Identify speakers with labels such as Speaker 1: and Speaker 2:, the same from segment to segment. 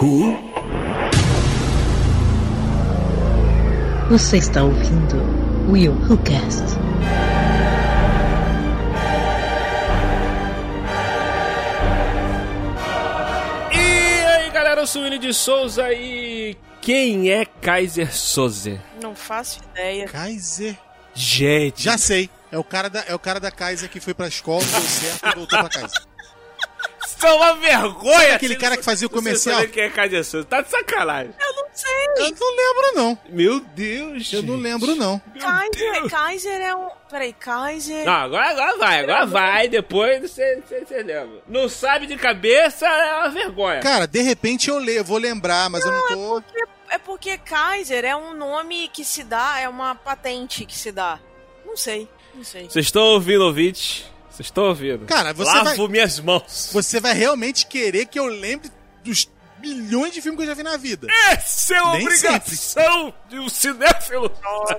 Speaker 1: Who?
Speaker 2: Você está ouvindo Will Who Cast.
Speaker 3: E aí galera, eu sou o Willi de Souza e quem é Kaiser Soze?
Speaker 4: Não faço ideia.
Speaker 5: Kaiser.
Speaker 3: Gente,
Speaker 5: Já sei. É o cara da, é o cara da Kaiser que foi pra escola, deu certo e voltou pra Kaiser.
Speaker 3: Isso é uma vergonha!
Speaker 5: Aquele
Speaker 3: você
Speaker 5: cara
Speaker 3: não-
Speaker 5: que fazia o comercial?
Speaker 3: quem é Kaiser Soze? Tá de sacanagem.
Speaker 4: Eu não sei.
Speaker 5: Eu não lembro, não.
Speaker 3: Meu Deus,
Speaker 5: Eu não
Speaker 3: gente.
Speaker 5: lembro, não.
Speaker 4: Kaiser. Kaiser é um. Peraí, Kaiser.
Speaker 3: Não, agora, agora vai, agora vai, depois você, você, você lembra. Não sabe de cabeça, é uma vergonha.
Speaker 5: Cara, de repente eu le vou lembrar, mas eu não tô.
Speaker 4: É porque Kaiser é um nome que se dá, é uma patente que se dá. Não sei, não sei.
Speaker 3: Vocês estão ouvindo, ouvinte? Vocês estão ouvindo?
Speaker 5: Cara, você
Speaker 3: Lavo
Speaker 5: vai-
Speaker 3: minhas mãos.
Speaker 5: Você vai realmente querer que eu lembre dos milhões de filmes que eu já vi na vida.
Speaker 3: Essa é a
Speaker 5: Nem
Speaker 3: obrigação de um cinéfilo.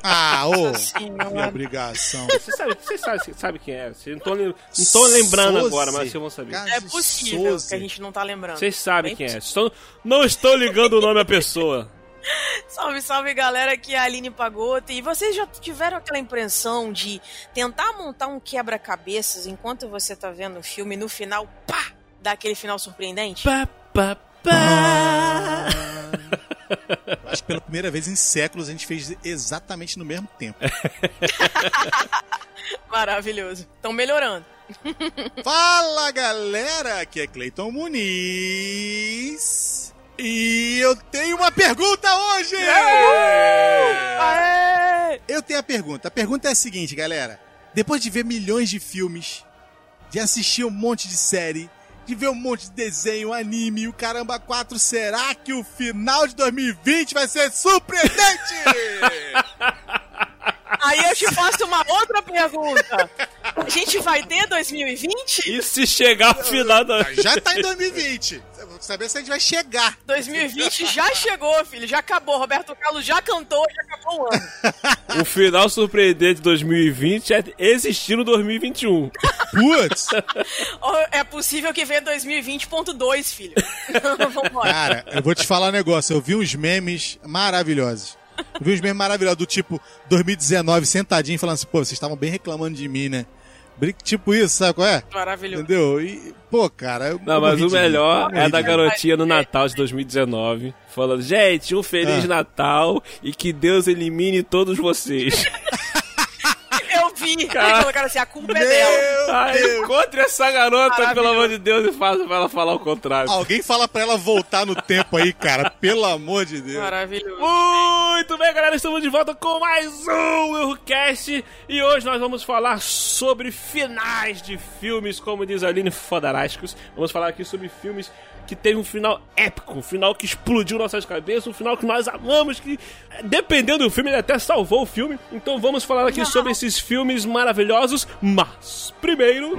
Speaker 5: Ah, ô. Minha obrigação.
Speaker 3: Você sabe, você sabe, você sabe quem é. Vocês não tô, não tô lembrando
Speaker 5: Soze.
Speaker 3: agora, mas vocês vão saber.
Speaker 4: É possível
Speaker 5: Soze.
Speaker 4: que a gente não tá lembrando.
Speaker 3: Vocês sabem
Speaker 4: Bem
Speaker 3: quem é. Estão, não estou ligando o nome à pessoa.
Speaker 4: Salve, salve galera, aqui é a Aline Pagoto. E vocês já tiveram aquela impressão de tentar montar um quebra-cabeças enquanto você tá vendo o filme e no final, pá, dá aquele final surpreendente?
Speaker 3: Pá, pá, pá.
Speaker 5: Acho que pela primeira vez em séculos a gente fez exatamente no mesmo tempo.
Speaker 4: Maravilhoso. Estão melhorando.
Speaker 5: Fala galera, aqui é Cleiton Muniz. E eu tenho uma pergunta hoje!
Speaker 4: Aê!
Speaker 5: Eu tenho a pergunta. A pergunta é a seguinte, galera. Depois de ver milhões de filmes, de assistir um monte de série, de ver um monte de desenho, anime e o caramba 4, será que o final de 2020 vai ser surpreendente?
Speaker 4: Aí eu te faço uma outra pergunta. A gente vai ter 2020?
Speaker 3: E se chegar ao final da.
Speaker 5: Já tá em 2020. Eu vou saber se a gente vai chegar.
Speaker 4: 2020 já chegou, filho. Já acabou. Roberto Carlos já cantou, já acabou o ano.
Speaker 3: O final surpreendente de 2020 é existir no 2021.
Speaker 5: Putz!
Speaker 4: É possível que venha 2020.2, filho. Vambora.
Speaker 5: Cara, eu vou te falar um negócio. Eu vi uns memes maravilhosos. Eu vi uns memes maravilhosos do tipo 2019 sentadinho falando assim, pô, vocês estavam bem reclamando de mim, né? Tipo isso, sabe qual é?
Speaker 4: Maravilhoso.
Speaker 5: Entendeu? E, pô, cara. eu
Speaker 3: Não, mas o melhor é da garotinha no Natal de 2019, falando: Gente, um Feliz
Speaker 5: Ah.
Speaker 3: Natal e que Deus elimine todos vocês.
Speaker 4: Vi.
Speaker 3: Cara.
Speaker 4: Colocaram assim, a culpa é dela.
Speaker 5: Meu
Speaker 3: Ai,
Speaker 5: Deus.
Speaker 3: encontre essa garota, pelo amor de Deus, e faça pra ela falar o contrário.
Speaker 5: Alguém fala pra ela voltar no tempo aí, cara. Pelo amor de Deus.
Speaker 4: Maravilhoso.
Speaker 3: Muito bem, galera, estamos de volta com mais um Eurocast e hoje nós vamos falar sobre finais de filmes, como diz a Aline Fodarascos. Vamos falar aqui sobre filmes que teve um final épico, um final que explodiu nossas cabeças, um final que nós amamos, que dependendo do filme ele até salvou o filme. Então vamos falar aqui sobre esses filmes maravilhosos, mas primeiro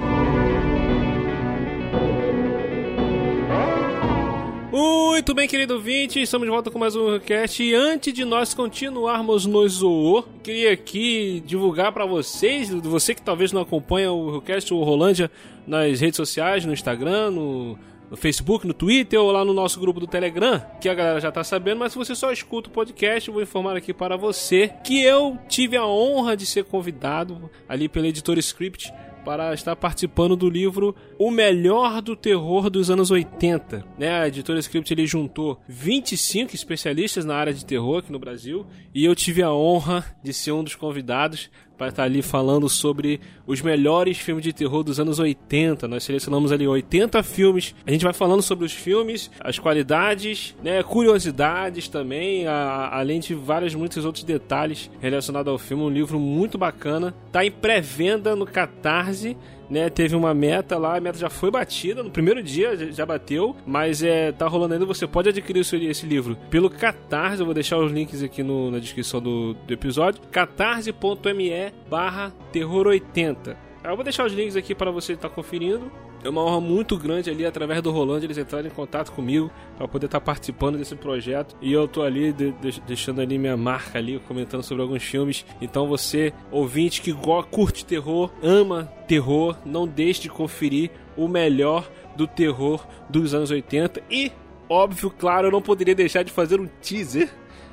Speaker 3: Muito bem, querido ouvinte, estamos de volta com mais um cast e antes de nós continuarmos no Zoô, queria aqui divulgar para vocês, você que talvez não acompanha o cast ou Rolândia nas redes sociais, no Instagram, no, no Facebook, no Twitter ou lá no nosso grupo do Telegram, que a galera já tá sabendo, mas se você só escuta o podcast, eu vou informar aqui para você que eu tive a honra de ser convidado ali pela editora Script para estar participando do livro O Melhor do Terror dos Anos 80. Né? A editora Script ele juntou 25 especialistas na área de terror aqui no Brasil e eu tive a honra de ser um dos convidados para estar ali falando sobre os melhores filmes de terror dos anos 80. Nós selecionamos ali 80 filmes. A gente vai falando sobre os filmes, as qualidades, né, curiosidades também, a- além de vários muitos outros detalhes relacionados ao filme. Um livro muito bacana. Tá em pré-venda no Catarse. Né, teve uma meta lá, a meta já foi batida no primeiro dia, já- bateu, mas é tá rolando ainda. Você pode adquirir esse, esse livro pelo Catarse. Eu vou deixar os links aqui no- na descrição do, do episódio. catarse.me barra terror 80. Eu vou deixar os links aqui para você estar conferindo. É uma honra muito grande ali, através do Rolando, eles entrarem em contato comigo para poder estar participando desse projeto. E eu tô ali de- de- deixando ali minha marca ali, comentando sobre alguns filmes. Então você, ouvinte que curte terror, ama terror, não deixe de conferir o melhor do terror dos anos 80 e óbvio, claro, eu não poderia deixar de fazer um teaser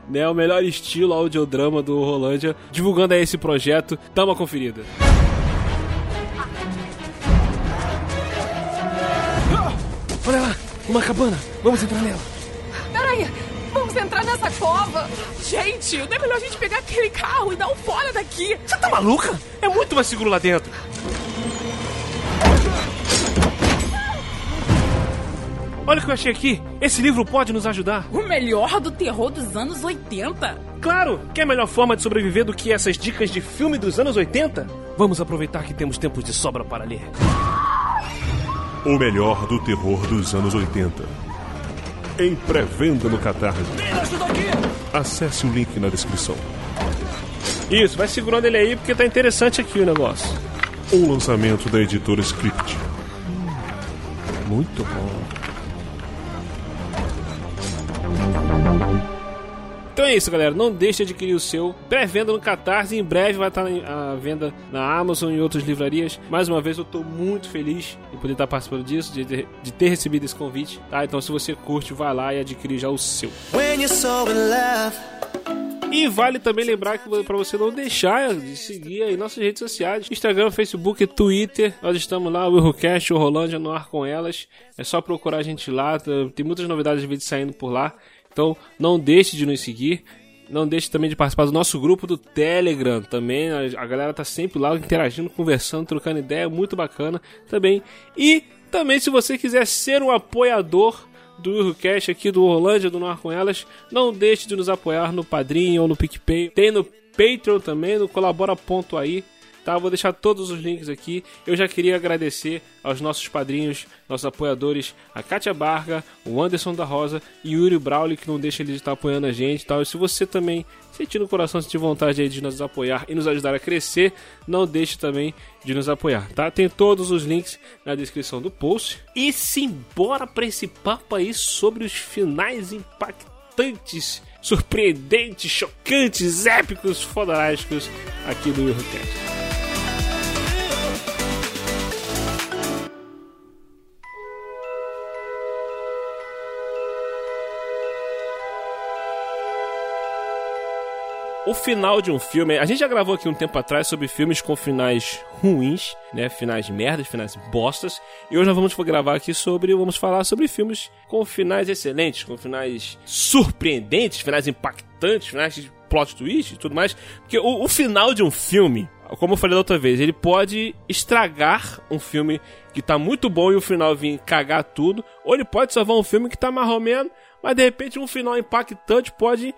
Speaker 3: né, o melhor estilo audiodrama do Rolândia, divulgando aí esse projeto. Dá uma conferida.
Speaker 1: Olha lá, uma cabana. Vamos entrar nela.
Speaker 6: Peraí, vamos entrar nessa cova? Gente, não é melhor a gente pegar aquele carro e dar um fora daqui.
Speaker 1: Você tá maluca? É muito mais seguro lá dentro. Olha o que eu achei aqui. Esse livro pode nos ajudar.
Speaker 6: O melhor do terror dos anos 80.
Speaker 1: Claro! Quer melhor forma de sobreviver do que essas dicas de filme dos anos 80? Vamos aproveitar que temos tempos de sobra para ler.
Speaker 7: O melhor do terror dos anos 80. Em pré-venda no Catarse. Acesse o link na descrição.
Speaker 3: Isso, vai segurando ele aí porque tá interessante aqui o negócio.
Speaker 7: Um lançamento da editora Script.
Speaker 1: Muito bom.
Speaker 3: Então é isso, galera. Não deixe de adquirir o seu. Pré-venda no Catarse. Em breve vai estar à venda na Amazon e outras livrarias. Mais uma vez, eu estou muito feliz de poder estar participando disso, de, de, ter recebido esse convite. Tá? Então, se você curte, vai lá e adquire já o seu. E vale também lembrar que para você não deixar de seguir aí nossas redes sociais: Instagram, Facebook, Twitter. Nós estamos lá, o Errocast, o Rolândia no ar com elas. É só procurar a gente lá. Tem muitas novidades de vídeo saindo por lá. Então não deixe de nos seguir. Não deixe também de participar do nosso grupo do Telegram também. A galera tá sempre lá interagindo, conversando, trocando ideia, muito bacana também. E também se você quiser ser um apoiador do Eurocast aqui do Orlândia, do Noir com Elas, não deixe de nos apoiar no Padrim ou no PicPay. Tem no Patreon também, no colabora.ai tá? Vou deixar todos os links aqui. Eu já queria agradecer aos nossos padrinhos, nossos apoiadores, a Kátia Barga, o Anderson da Rosa e o Yuri Brauli, que não deixa ele de estar apoiando a gente, tal. E se você também sentir no coração, sentir vontade aí de nos apoiar e nos ajudar a crescer, não deixe também de nos apoiar, tá? Tem todos os links na descrição do post. E simbora para esse papo aí sobre os finais impactantes, surpreendentes, chocantes, épicos, fodásticos aqui do Eurocast. O final de um filme. A gente já gravou aqui um tempo atrás sobre filmes com finais ruins, né? Finais merdas, finais bostas. E hoje nós vamos gravar aqui sobre. Vamos falar sobre filmes com finais excelentes, com finais surpreendentes, finais impactantes, finais de plot twist e tudo mais. Porque o, o final de um filme, como eu falei da outra vez, ele pode estragar um filme que tá muito bom e o final vir cagar tudo, ou ele pode salvar um filme que tá mais ou menos, mas de repente um final impactante pode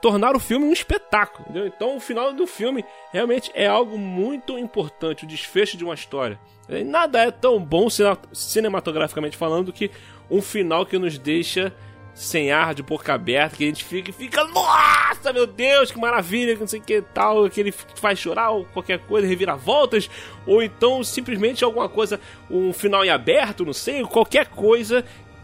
Speaker 3: tornar o filme um espetáculo. Entendeu? Então o final do filme realmente é algo muito importante, o desfecho de uma história. Nada é tão bom cinematograficamente falando que um final que nos deixa sem ar, de boca aberta, que a gente fica e fica, nossa, meu Deus, que maravilha, que não sei o que tal, que ele faz chorar ou qualquer coisa, reviravoltas, ou então simplesmente alguma coisa, um final em aberto, não sei, qualquer coisa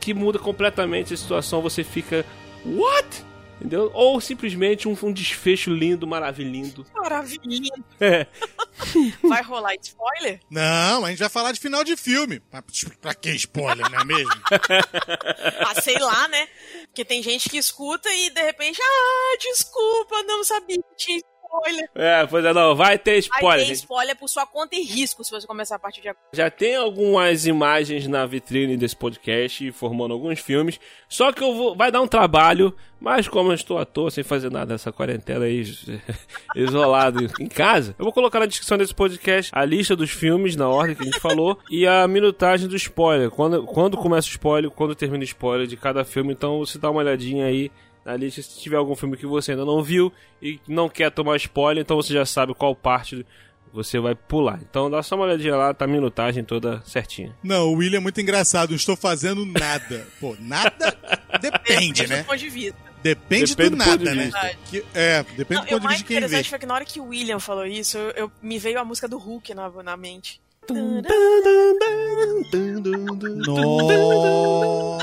Speaker 3: que muda completamente a situação, você fica. What? Entendeu? Ou simplesmente um, um desfecho lindo, maravilhindo.
Speaker 4: Maravilhindo.
Speaker 3: É.
Speaker 4: Vai rolar spoiler?
Speaker 5: Não, a gente vai falar de final de filme. Pra, pra que spoiler, não é mesmo?
Speaker 4: ah, sei lá, né? Porque tem gente que escuta e de repente, ah, desculpa, não sabia que tinha spoiler.
Speaker 3: É, pois é, não, vai ter spoiler. Vai ter
Speaker 4: gente. spoiler por sua conta e risco se você começar a partir de agora.
Speaker 3: Já tem algumas imagens na vitrine desse podcast formando alguns filmes, só que eu vou, vai dar um trabalho, mas como eu estou à toa, sem fazer nada nessa quarentena aí, isolado em casa, eu vou colocar na descrição desse podcast a lista dos filmes na ordem que a gente falou e a minutagem do spoiler. Quando, quando começa o spoiler, quando termina o spoiler de cada filme, então você dá uma olhadinha aí na lista se tiver algum filme que você ainda não viu e não quer tomar spoiler, então você já sabe qual parte você vai pular. Então dá só uma olhadinha lá, tá a minutagem toda certinha.
Speaker 5: Não, o William é muito engraçado, não estou fazendo nada. Pô, nada depende, né?
Speaker 4: Do ponto de vista.
Speaker 5: Depende, depende do, do nada, né? Que, é, depende
Speaker 4: não,
Speaker 5: do ponto de vista de quem vê. O
Speaker 4: mais interessante foi que na hora que o William falou isso, eu, eu me veio a música do Hulk na, na mente.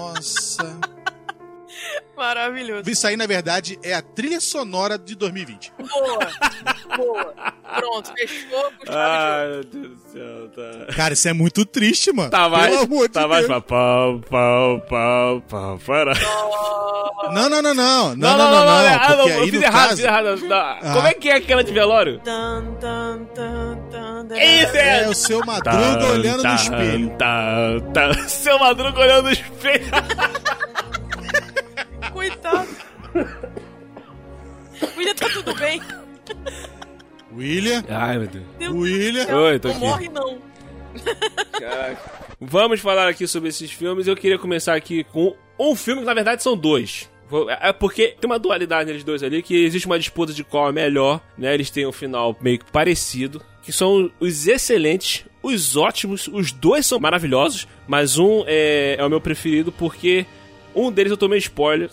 Speaker 5: Nossa!
Speaker 4: Maravilhoso.
Speaker 5: Isso aí, na verdade, é a trilha sonora de 2020.
Speaker 4: Boa. Boa. Pronto, fechou com
Speaker 3: Ai, meu Deus do céu, tá.
Speaker 5: Cara, isso é muito triste, mano.
Speaker 3: Tá
Speaker 5: Pelo
Speaker 3: mais,
Speaker 5: amor de
Speaker 3: tá mais
Speaker 5: Deus.
Speaker 3: pra pau, pau, pau, pau, para.
Speaker 5: Não, não, não, não. Não,
Speaker 3: Não,
Speaker 5: não, não, não.
Speaker 3: ah,
Speaker 5: porque
Speaker 3: eu
Speaker 5: aí
Speaker 3: fiz errado,
Speaker 5: caso...
Speaker 3: fiz errado. Não,
Speaker 5: Ah.
Speaker 3: Como é que é aquela de velório?
Speaker 4: Tan, tan, tan, tan, tan.
Speaker 3: Isso é!
Speaker 5: É o seu Madruga olhando no espelho.
Speaker 3: Tá, tá. Seu Madruga olhando no espelho.
Speaker 4: Coitado. William, tá tudo bem?
Speaker 5: William,
Speaker 3: Ai, meu Deus.
Speaker 5: William.
Speaker 3: Oi, tô
Speaker 4: não
Speaker 3: aqui.
Speaker 4: morre, não.
Speaker 3: Caraca. Vamos falar aqui sobre esses filmes. Eu queria começar aqui com um filme que na verdade são dois. É porque tem uma dualidade neles dois ali, que existe uma disputa de qual é melhor, né? Eles têm um final meio que parecido, que são os excelentes, os ótimos, os dois são maravilhosos, mas um é, é o meu preferido porque um deles eu tomei spoiler.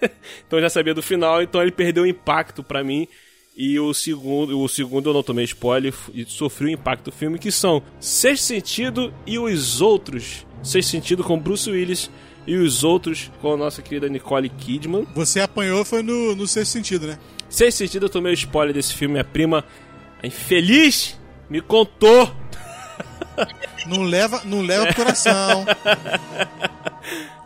Speaker 3: então eu já sabia do final, então ele perdeu o impacto pra mim. E o segundo, o segundo eu não tomei spoiler e sofri o impacto do filme, que são Sexto Sentido e os outros. Sexto Sentido com Bruce Willis e os outros com a nossa querida Nicole Kidman.
Speaker 5: Você apanhou foi no, no sexto sentido, né?
Speaker 3: Sexto Sentido eu tomei o spoiler desse filme, minha prima, a infeliz, me contou.
Speaker 5: Não leva, não leva pro coração.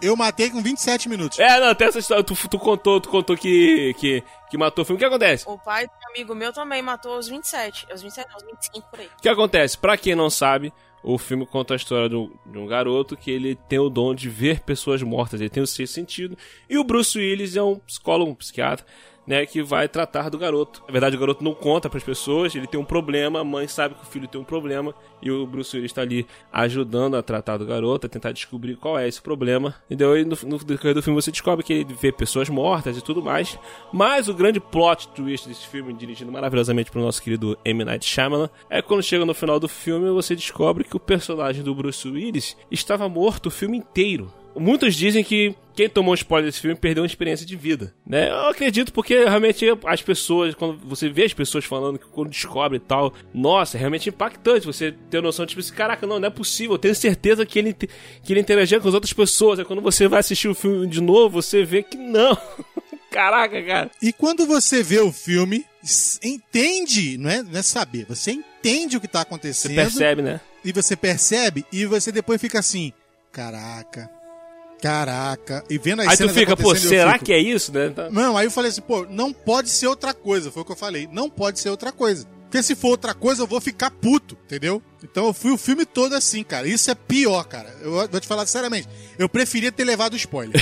Speaker 5: Eu matei com 27 minutos.
Speaker 3: É, não, tem essa história, tu, tu contou, tu contou que, que, que matou o filme. O que acontece?
Speaker 4: O pai do amigo meu também matou aos 27. Aos 27, não, aos 25 por aí.
Speaker 3: O que acontece? Pra quem não sabe, o filme conta a história de um, de um garoto que ele tem o dom de ver pessoas mortas, ele tem o sexto sentido. E o Bruce Willis é um psicólogo, um psiquiatra, né, que vai tratar do garoto. Na verdade, o garoto não conta pras pessoas, ele tem um problema, a mãe sabe que o filho tem um problema, e o Bruce Willis tá ali ajudando a tratar do garoto, a tentar descobrir qual é esse problema. E daí, no, no decorrer do filme, você descobre que ele vê pessoas mortas e tudo mais. Mas o grande plot twist desse filme, dirigido maravilhosamente pelo nosso querido M. Night Shyamalan, é quando chega no final do filme, você descobre que o personagem do Bruce Willis estava morto o filme inteiro. Muitos dizem que quem tomou spoiler desse filme perdeu uma experiência de vida, né? Eu acredito porque realmente as pessoas, quando você vê as pessoas falando que quando descobre e tal, nossa, é realmente impactante você ter noção, tipo assim, caraca, não, não é possível, eu tenho certeza que ele, que ele interagia com as outras pessoas. Aí quando você vai assistir o filme de novo, você vê que não. Caraca, cara.
Speaker 5: E quando você vê o filme, entende, não é, não é saber, você entende o que tá
Speaker 3: Você
Speaker 5: acontecendo.
Speaker 3: percebe, né?
Speaker 5: E você percebe, e você depois fica assim, caraca, caraca. E vendo as
Speaker 3: Aí tu fica, pô, será
Speaker 5: fico,
Speaker 3: que é isso, né?
Speaker 5: Não, aí eu falei assim, pô, não pode ser outra coisa, foi o que eu falei. Não pode ser outra coisa. Porque se for outra coisa, eu vou ficar puto, entendeu? Então eu fui o filme todo assim, cara. Isso é pior, cara. Eu vou te falar sinceramente. Eu preferia ter levado o spoiler.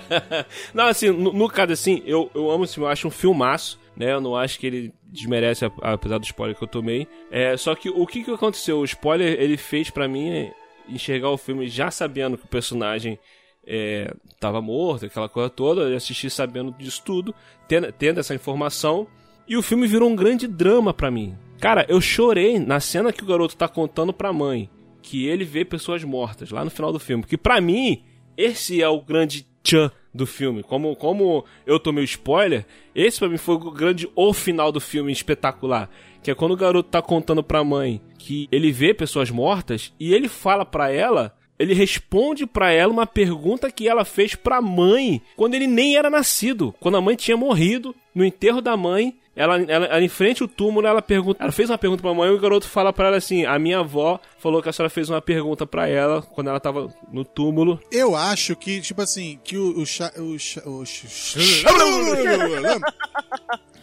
Speaker 3: não, assim, no, no caso, assim, eu, eu amo esse filme, eu acho um filmaço, né? Eu não acho que ele desmerece, apesar do spoiler que eu tomei. É, só que o que, que aconteceu? O spoiler, ele fez pra mim enxergar o filme já sabendo que o personagem é, tava morto, aquela coisa toda, eu assisti sabendo disso tudo, tendo, tendo essa informação, e o filme virou um grande drama pra mim. Cara, eu chorei na cena que o garoto tá contando pra mãe que ele vê pessoas mortas lá no final do filme. Que pra mim, esse é o grande tchan do filme. Como, como eu tomei o spoiler, esse pra mim foi o grande o final do filme espetacular. Que é quando o garoto tá contando pra mãe que ele vê pessoas mortas e ele fala pra ela. Ele responde pra ela uma pergunta que ela fez pra mãe quando ele nem era nascido, quando a mãe tinha morrido no enterro da mãe. Ela, ela, ela em frente ao túmulo, ela pergunta, ela fez uma pergunta pra mãe e o garoto fala pra ela assim: "A minha avó falou que a senhora fez uma pergunta pra ela quando ela tava no túmulo".
Speaker 5: Eu acho que, tipo assim, que o. O, Sha- o, Sha- o, Sh-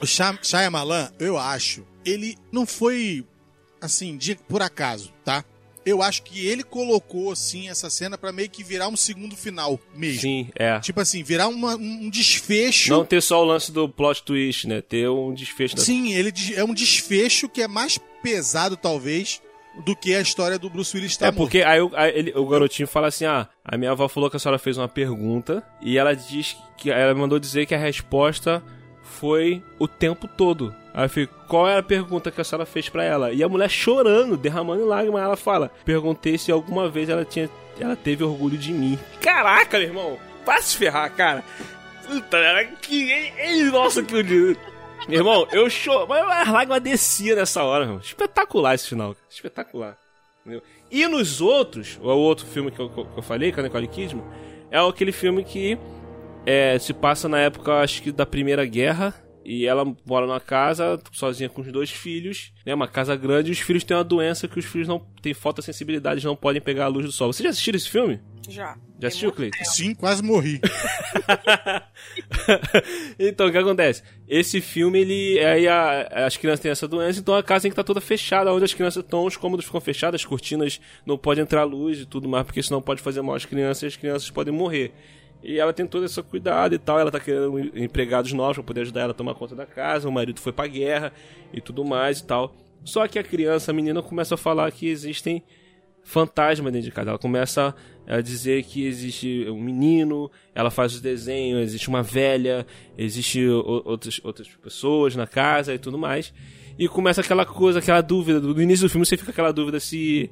Speaker 5: o Sha- Shyamalan, eu acho, ele não foi, assim, de, por acaso, tá? Eu acho que ele colocou, assim, essa cena pra meio que virar um segundo final mesmo.
Speaker 3: Sim, é.
Speaker 5: Tipo assim, virar uma- um desfecho.
Speaker 3: Não ter só o lance do plot twist, né? Ter um desfecho da
Speaker 5: Sim, ele é um desfecho que é mais pesado, talvez, do que a história do Bruce Willis estar
Speaker 3: É porque aí, o- aí ele- o garotinho fala assim: Ah, a minha avó falou que a senhora fez uma pergunta e ela diz que ela mandou dizer que a resposta foi o tempo todo. Aí eu fico, qual era a pergunta que a senhora fez pra ela? E a mulher chorando, derramando lágrimas, ela fala: Perguntei se alguma vez ela tinha. Ela teve orgulho de mim. Caraca, meu irmão! Vai se ferrar, cara! Puta, era que. Ei, nossa, que. Meu irmão, eu choro. Mas a lágrima descia nessa hora, meu. Espetacular esse final. cara. Espetacular. Entendeu? E nos outros, o outro filme que eu, que eu falei, com a Nicole Kidman, é aquele filme que é, se passa na época, acho que da Primeira Guerra. E ela mora numa casa sozinha com os dois filhos, né? Uma casa grande e os filhos têm uma doença que os filhos não têm fotossensibilidade, não podem pegar a luz do sol. Você já assistiu esse filme?
Speaker 4: Já.
Speaker 3: Já assistiu, Cleiton?
Speaker 5: Sim, quase morri.
Speaker 3: então, o que acontece? Esse filme, ele. Aí a- as crianças têm essa doença, então a casa tem que estar toda fechada, onde as crianças estão, os cômodos ficam fechados, as cortinas não pode entrar luz e tudo mais, porque senão pode fazer mal às crianças e as crianças podem morrer. E ela tem todo esse cuidado e tal, ela tá querendo empregados novos pra poder ajudar ela a tomar conta da casa, o marido foi pra guerra e tudo mais e tal. Só que a criança, a menina, começa a falar que existem fantasma dentro de casa. Ela começa a dizer que existe um menino, ela faz os desenhos, existe uma velha, existe outras, outras pessoas na casa e tudo mais. E começa aquela coisa, aquela dúvida. No início do filme você fica aquela dúvida se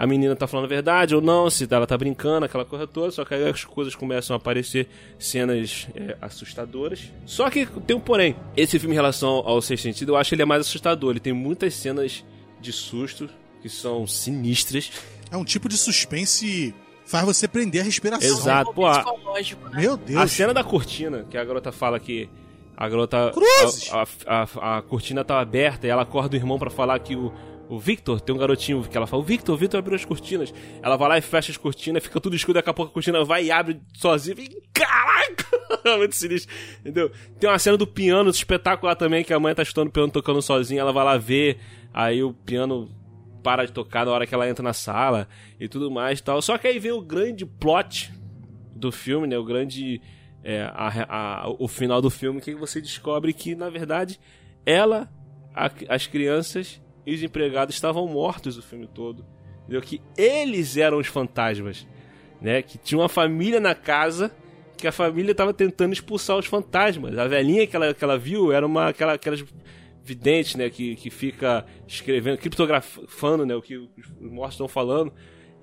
Speaker 3: a menina tá falando a verdade ou não, se ela tá brincando, aquela coisa toda. Só que aí as coisas começam a aparecer cenas é, assustadoras. Só que tem um porém. Esse filme, em relação ao Sexto Sentido, eu acho ele é mais assustador. Ele tem muitas cenas de susto que são sinistras.
Speaker 5: É um tipo de suspense faz você prender a respiração.
Speaker 3: Exato. Pô, a-
Speaker 4: né?
Speaker 5: Meu
Speaker 3: A
Speaker 5: Deus.
Speaker 3: cena da cortina, que a garota fala que a garota.
Speaker 5: Cruzes!
Speaker 3: A, a, a- a cortina tá aberta e ela acorda o irmão pra falar que o, o Victor tem um garotinho que ela fala: O Victor, o Victor abriu as cortinas. Ela vai lá e fecha as cortinas, fica tudo escuro, daqui a pouco a cortina vai e abre sozinha. Caraca! Muito sinistro, entendeu? Tem uma cena do piano espetacular também, que a mãe tá estudando o piano tocando sozinha, ela vai lá ver, aí o piano para de tocar na hora que ela entra na sala e tudo mais e tal. Só que aí vem o grande plot do filme, né? O grande. é, a- a- o final do filme, que você descobre que, na verdade, ela, a- as crianças e os empregados estavam mortos o filme todo. Entendeu? Que eles eram os fantasmas. Né? Que tinha uma família na casa que a família estava tentando expulsar os fantasmas. A velhinha que ela, que ela viu era uma aquela, aquelas videntes, né? Que, que fica escrevendo, criptografando, né? O que os mortos estão falando.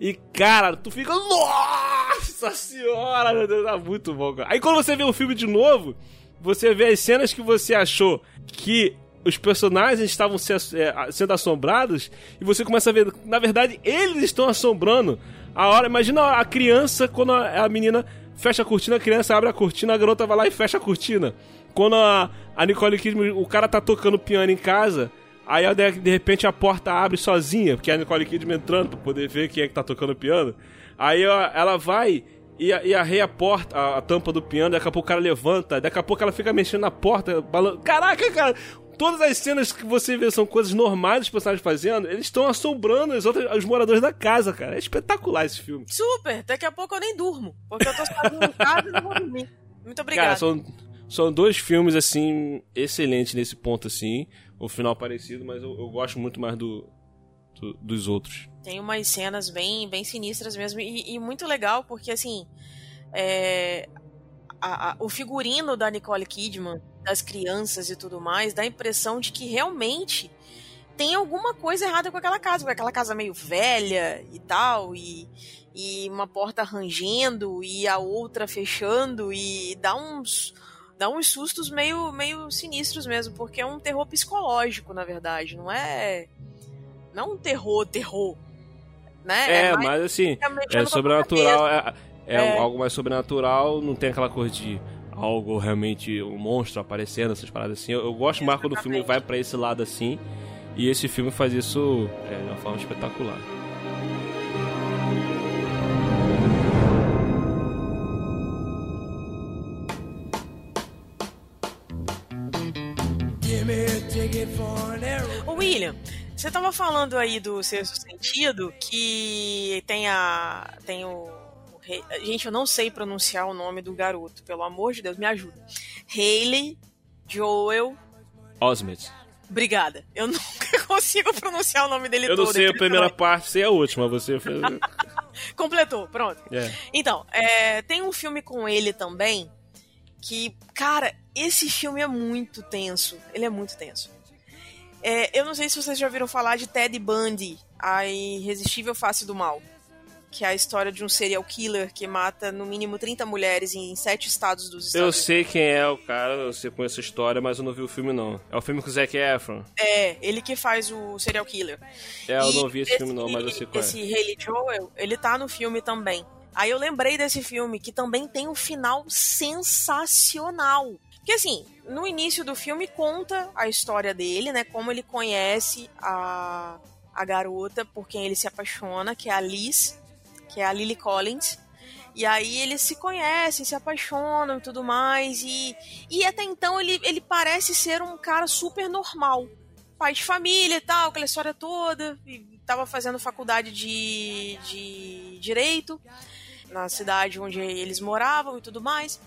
Speaker 3: E, cara, tu fica. Nossa senhora, meu Deus, tá muito bom, cara. Aí quando você vê o filme de novo, você vê as cenas que você achou que os personagens estavam se- é, sendo assombrados, e você começa a ver, na verdade, eles estão assombrando. A hora, imagina a criança, quando a, a menina fecha a cortina, a criança abre a cortina, a garota vai lá e fecha a cortina. Quando a, a Nicole Kidman, o cara tá tocando piano em casa, aí de, de repente a porta abre sozinha, porque é a Nicole Kidman entrando pra poder ver quem é que tá tocando piano. Aí ó, ela vai e, e arreia a porta, a, a tampa do piano, daqui a pouco o cara levanta, daqui a pouco ela fica mexendo na porta. Caraca, cara! Todas as cenas que você vê são coisas normais dos personagens fazendo, eles estão assombrando os, outros, os moradores da casa, cara. É espetacular esse filme.
Speaker 4: Super, daqui a pouco eu nem durmo. Porque eu tô sozinho em casa e não vou dormir. Muito obrigada.
Speaker 3: Cara, são, são dois filmes, assim, excelentes nesse ponto, assim. O final parecido, mas eu, eu gosto muito mais do, do- dos outros.
Speaker 4: Tem umas cenas bem, bem sinistras mesmo. E, e muito legal, porque assim. é, a- a- o figurino da Nicole Kidman, das crianças e tudo mais, dá a impressão de que realmente tem alguma coisa errada com aquela casa. Com aquela casa meio velha e tal. E, e uma porta rangendo e a outra fechando. E dá uns. Dá uns sustos meio, meio sinistros mesmo, porque é um terror psicológico, na verdade. Não é. Não é um terror, terror. Né?
Speaker 3: É,
Speaker 4: mais-
Speaker 3: mas assim, é sobrenatural, é, é
Speaker 4: É.
Speaker 3: algo mais sobrenatural, não tem aquela coisa de algo realmente, um monstro aparecendo, essas paradas assim. Eu, eu gosto mais quando o filme vai pra esse lado assim, e esse filme faz isso é, de uma forma espetacular.
Speaker 4: Ô, William, você tava falando aí do sexto sentido que tem a. tem o. Gente, eu não sei pronunciar o nome do garoto, pelo amor de Deus, me ajuda. Haley Joel.
Speaker 3: Osment.
Speaker 4: Obrigada. Eu nunca consigo pronunciar o nome dele
Speaker 3: Eu
Speaker 4: todo.
Speaker 3: não sei a primeira
Speaker 4: nome.
Speaker 3: parte, sei a última, você fez...
Speaker 4: Completou, pronto.
Speaker 3: é.
Speaker 4: Então, é, tem um filme com ele também que, cara, esse filme é muito tenso. Ele é muito tenso. É, eu não sei se vocês já ouviram falar de Ted Bundy, a irresistível face do mal. Que é a história de um serial killer que mata no mínimo 30 mulheres em sete estados dos Estados
Speaker 3: Eu
Speaker 4: Unidos.
Speaker 3: sei quem é o cara, eu sei conheço a história, mas eu não vi o filme não. É o filme com o Zac Efron.
Speaker 4: É, ele que faz o serial killer.
Speaker 3: É, eu
Speaker 4: E
Speaker 3: não vi esse filme não, mas eu sei qual é.
Speaker 4: Esse Haley Joel, ele tá no filme também. Aí eu lembrei desse filme, que também tem um final sensacional. Porque assim, no início do filme conta a história dele, né? Como ele conhece a, a garota por quem ele se apaixona, que é a Liz, que é a Lily Collins. E aí eles se conhecem, se apaixonam e tudo mais. E, e até então ele, ele parece ser um cara super normal. Pai de família e tal, aquela história toda. E tava fazendo faculdade de, de Direito na cidade onde eles moravam e tudo mais.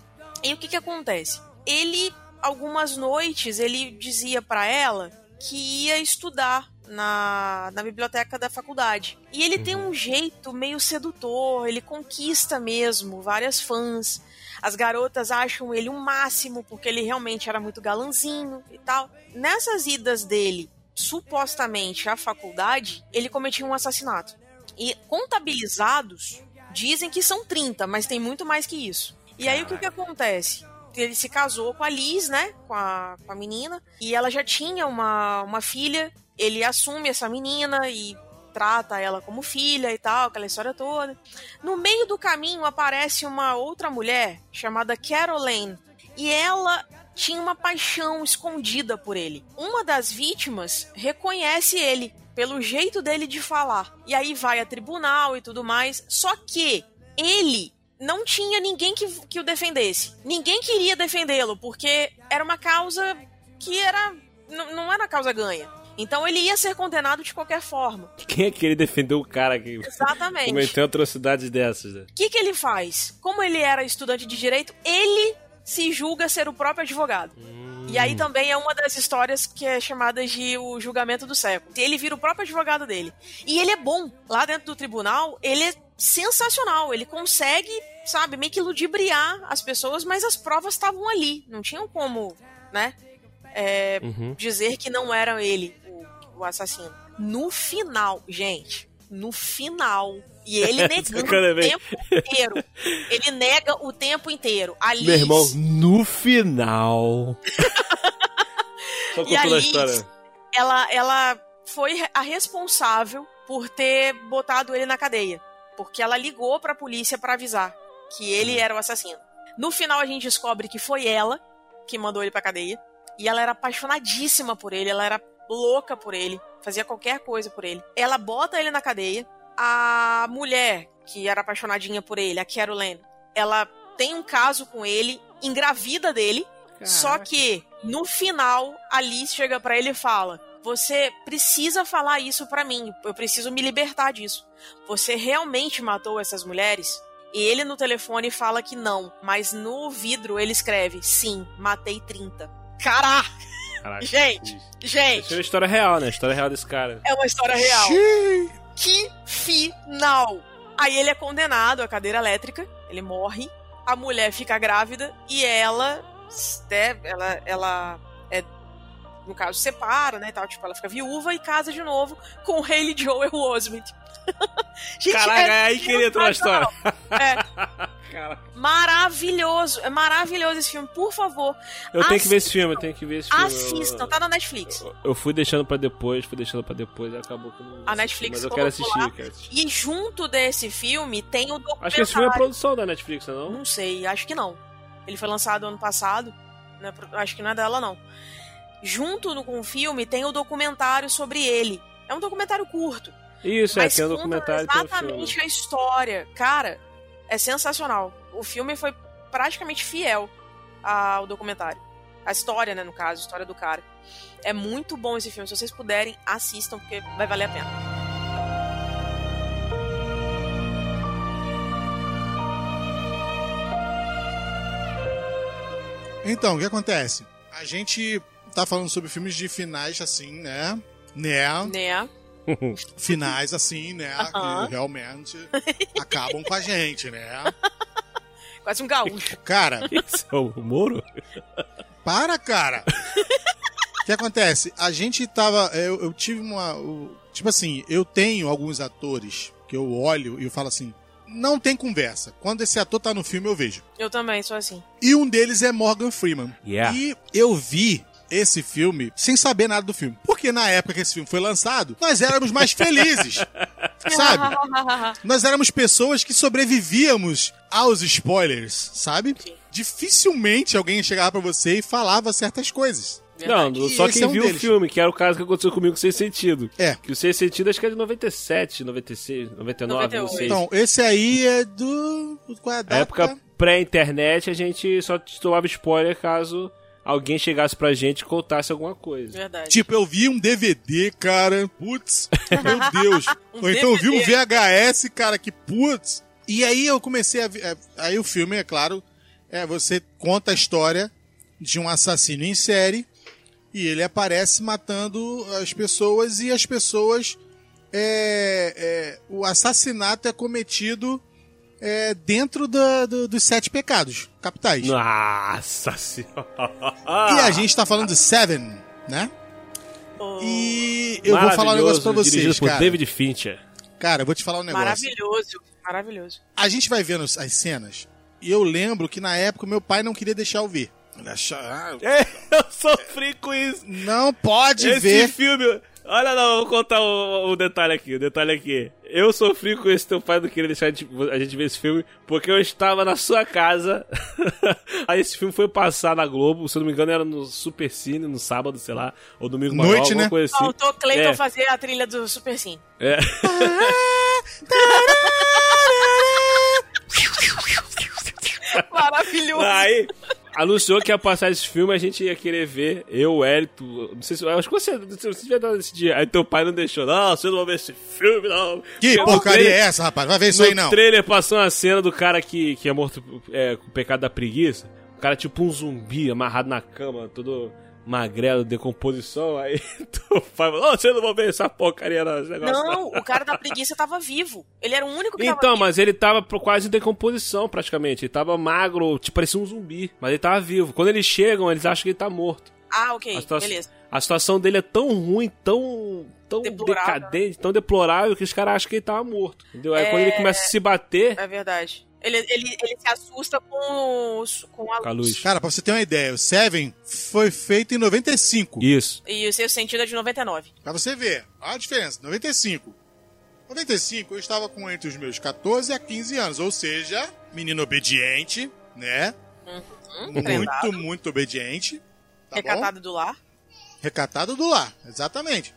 Speaker 4: E o que que acontece? Ele, algumas noites, ele dizia para ela que ia estudar na, na biblioteca da faculdade. E ele tem um jeito meio sedutor, ele conquista mesmo várias fãs. As garotas acham ele um máximo, porque ele realmente era muito galanzinho e tal. Nessas idas dele, supostamente à faculdade, ele cometia um assassinato. E contabilizados, dizem que são 30, mas tem muito mais que isso. E aí o que, que acontece? Ele se casou com a Liz, né? Com a, com a menina. E ela já tinha uma, uma filha. Ele assume essa menina e trata ela como filha e tal, aquela história toda. No meio do caminho aparece uma outra mulher chamada Caroline. E ela tinha uma paixão escondida por ele. Uma das vítimas reconhece ele pelo jeito dele de falar. E aí vai a tribunal e tudo mais. Só que ele não tinha ninguém que, que o defendesse. Ninguém queria defendê-lo, porque era uma causa que era. Não era causa ganha. Então ele ia ser condenado de qualquer forma.
Speaker 3: Quem é que ele defendeu o cara que
Speaker 4: Exatamente.
Speaker 3: cometeu atrocidades dessas? né?
Speaker 4: O que, que ele faz? Como ele era estudante de direito, ele se julga ser o próprio advogado. E aí também é uma das histórias que é chamada de o julgamento do século. Ele vira o próprio advogado dele. E ele é bom. Lá dentro do tribunal, ele é sensacional. Ele consegue, sabe, meio que ludibriar as pessoas, mas as provas estavam ali. Não tinham como, né, é,
Speaker 3: Uhum.
Speaker 4: dizer que não era ele o, assassino. No final, gente, no final. E ele negando o tempo inteiro. Ele nega o tempo inteiro. A Liz,
Speaker 3: Meu irmão, no final. Só
Speaker 4: E a
Speaker 3: contando a história.
Speaker 4: ela, ela foi a responsável por ter botado ele na cadeia. Porque ela ligou pra polícia pra avisar que ele era o assassino. No final a gente descobre que foi ela que mandou ele pra cadeia. E ela era apaixonadíssima por ele, ela era louca por ele, fazia qualquer coisa por ele. Ela bota ele na cadeia. A mulher que era apaixonadinha por ele, a Caroline, ela tem um caso com ele, engravida dele. Só que no final a Liz chega pra ele e fala: "Você precisa falar isso pra mim. Eu preciso me libertar disso. Você realmente matou essas mulheres?" E ele no telefone fala que não, mas no vidro ele escreve: "Sim, matei 30." Caraca,
Speaker 3: Caraca.
Speaker 4: gente,
Speaker 3: Isso é
Speaker 4: gente,
Speaker 3: uma história real, né? A história real desse cara.
Speaker 4: é uma história real. Que final! Aí ele é condenado à cadeira elétrica, ele morre, a mulher fica grávida e ela, né, ela, ela é, no caso, separa, né, tal, tipo, ela fica viúva e casa de novo com o Haley Joel Osment. Gente,
Speaker 3: Caraca,
Speaker 4: é
Speaker 3: é aí que ele entrou na história.
Speaker 4: É
Speaker 3: Caraca.
Speaker 4: maravilhoso, é maravilhoso esse filme, por favor.
Speaker 3: Eu tenho que ver esse
Speaker 4: assistam.
Speaker 3: filme, eu tenho que ver esse filme.
Speaker 4: Assistam, tá na Netflix.
Speaker 3: Eu, eu fui deixando pra depois, fui deixando pra depois e acabou que não
Speaker 4: A Netflix
Speaker 3: Mas eu quero assistir,
Speaker 4: lá.
Speaker 3: quero assistir.
Speaker 4: E junto desse filme tem o documentário.
Speaker 3: Acho que esse filme é produção da Netflix, não?
Speaker 4: Não sei, acho que não. Ele foi lançado ano passado. né, Acho que não é dela, não. Junto com o filme tem o documentário sobre ele. É um documentário curto.
Speaker 3: Isso, é,
Speaker 4: mas
Speaker 3: tem um documentário tem
Speaker 4: exatamente
Speaker 3: filme.
Speaker 4: a história. Cara, é sensacional. O filme foi praticamente fiel ao documentário. A história, né, no caso, a história do cara. É muito bom esse filme. Se vocês puderem, assistam, porque vai valer a pena.
Speaker 5: Então, o que acontece? A gente tá falando sobre filmes de finais assim, né? Né?
Speaker 4: Né?
Speaker 5: Finais assim, né? Que realmente acabam com a gente, né?
Speaker 4: Quase um gaúcho.
Speaker 5: Cara,
Speaker 3: Esse é o Moro?
Speaker 5: para, cara! O que acontece? A gente tava. Eu, eu tive uma. o- tipo assim, eu tenho alguns atores que eu olho e eu falo assim. Não tem conversa. Quando esse ator tá no filme, eu vejo.
Speaker 4: Eu também sou assim.
Speaker 5: E um deles é Morgan Freeman.
Speaker 3: Yeah.
Speaker 5: E eu vi esse filme sem saber nada do filme. Porque na época que esse filme foi lançado, nós éramos mais felizes. sabe? Nós éramos pessoas que sobrevivíamos aos spoilers, sabe?
Speaker 4: Sim.
Speaker 5: Dificilmente alguém chegava pra você e falava certas coisas.
Speaker 3: Não,
Speaker 5: E
Speaker 3: só quem
Speaker 5: é um
Speaker 3: viu
Speaker 5: deles.
Speaker 3: o filme, que era o caso que aconteceu comigo com Sem Sentido.
Speaker 5: É.
Speaker 3: Que o Sem Sentido acho que é de 97, 96, 99, não
Speaker 4: 98.
Speaker 3: sei.
Speaker 5: Então, esse aí é do. Qual é a
Speaker 3: Na
Speaker 5: data?
Speaker 3: época pré-internet, a gente só tomava spoiler caso alguém chegasse pra gente e contasse alguma coisa.
Speaker 4: Verdade.
Speaker 5: Tipo, eu vi um DVD, cara. Putz, meu Deus.
Speaker 4: Um
Speaker 5: Ou então eu vi um
Speaker 4: DVD.
Speaker 5: VHS, cara, que putz. E aí eu comecei a ver. é, Aí o filme, é claro, é você conta a história de um assassino em série e ele aparece matando as pessoas e as pessoas. É, é, o assassinato é cometido é, dentro da- do- dos sete pecados capitais.
Speaker 3: Nossa senhora!
Speaker 5: E a gente tá falando de Seven, né?
Speaker 4: Oh,
Speaker 5: E eu vou falar um negócio pra
Speaker 3: dirigido
Speaker 5: vocês,
Speaker 3: por
Speaker 5: cara.
Speaker 3: David Fincher.
Speaker 5: Cara, eu vou te falar um negócio.
Speaker 4: maravilhoso. Maravilhoso.
Speaker 5: A gente vai vendo as cenas e eu lembro que na época meu pai não queria deixar eu ver. Ah,
Speaker 3: É, eu sofri com isso.
Speaker 5: não pode
Speaker 3: Esse
Speaker 5: ver.
Speaker 3: filme. Olha, não, vou contar o, o detalhe aqui. O detalhe aqui. Eu sofri com esse teu pai não queria deixar a gente, a gente ver esse filme porque eu estava na sua casa. Aí esse filme foi passar na Globo, se eu não me engano era no Super Cine, no sábado, sei lá, ou domingo maior,
Speaker 5: Noite, né?
Speaker 3: coisa assim.
Speaker 4: Faltou Cleiton
Speaker 3: É.
Speaker 4: fazer a trilha do Super Sim.
Speaker 3: É.
Speaker 4: Maravilhoso.
Speaker 3: Aí anunciou que ia passar esse filme, a gente ia querer ver. Eu, o Hélito, não sei se. Acho que você, você devia dar esse dia. Aí teu pai não deixou. Não, você não vai ver esse filme, não.
Speaker 5: Que
Speaker 3: Porque no
Speaker 5: porcaria
Speaker 3: trailer-
Speaker 5: é essa, rapaz? Vai ver isso
Speaker 3: no
Speaker 5: aí não.
Speaker 3: trailer passou uma cena do cara que, que é morto é, com o pecado da preguiça. O cara é tipo um zumbi amarrado na cama, todo magrelo, decomposição. Aí pai falou: "Ô, você não vai ver essa porcaria, não. Negócio,
Speaker 4: Não, o cara da preguiça tava vivo. Ele era o único que
Speaker 3: Então,
Speaker 4: tava vivo.
Speaker 3: mas ele tava quase em decomposição, praticamente. Ele tava magro, tipo, parecia um zumbi. Mas ele tava vivo. Quando eles chegam, eles acham que ele tá morto.
Speaker 4: Ah, ok,
Speaker 3: A
Speaker 4: beleza.
Speaker 3: A situação dele é tão ruim, tão, tão
Speaker 4: Deplorável.
Speaker 3: decadente, tão deplorável, que os caras acham que ele tava morto. Entendeu? Aí
Speaker 4: É.
Speaker 3: quando ele começa a se bater
Speaker 4: É verdade. Ele, ele, ele se assusta com, os- com a
Speaker 3: com a luz.
Speaker 5: Cara, pra você ter uma ideia, o Seven foi feito em 95.
Speaker 3: Isso.
Speaker 4: E o seu sentido é de 99.
Speaker 5: Pra você ver, olha a diferença, 95. 95 eu estava com entre os meus 14 a 15 anos, ou seja, menino obediente, né?
Speaker 4: Hum,
Speaker 5: muito,
Speaker 4: treinado,
Speaker 5: muito obediente. Tá bom?
Speaker 4: recatado do lar.
Speaker 5: Recatado do lar, exatamente.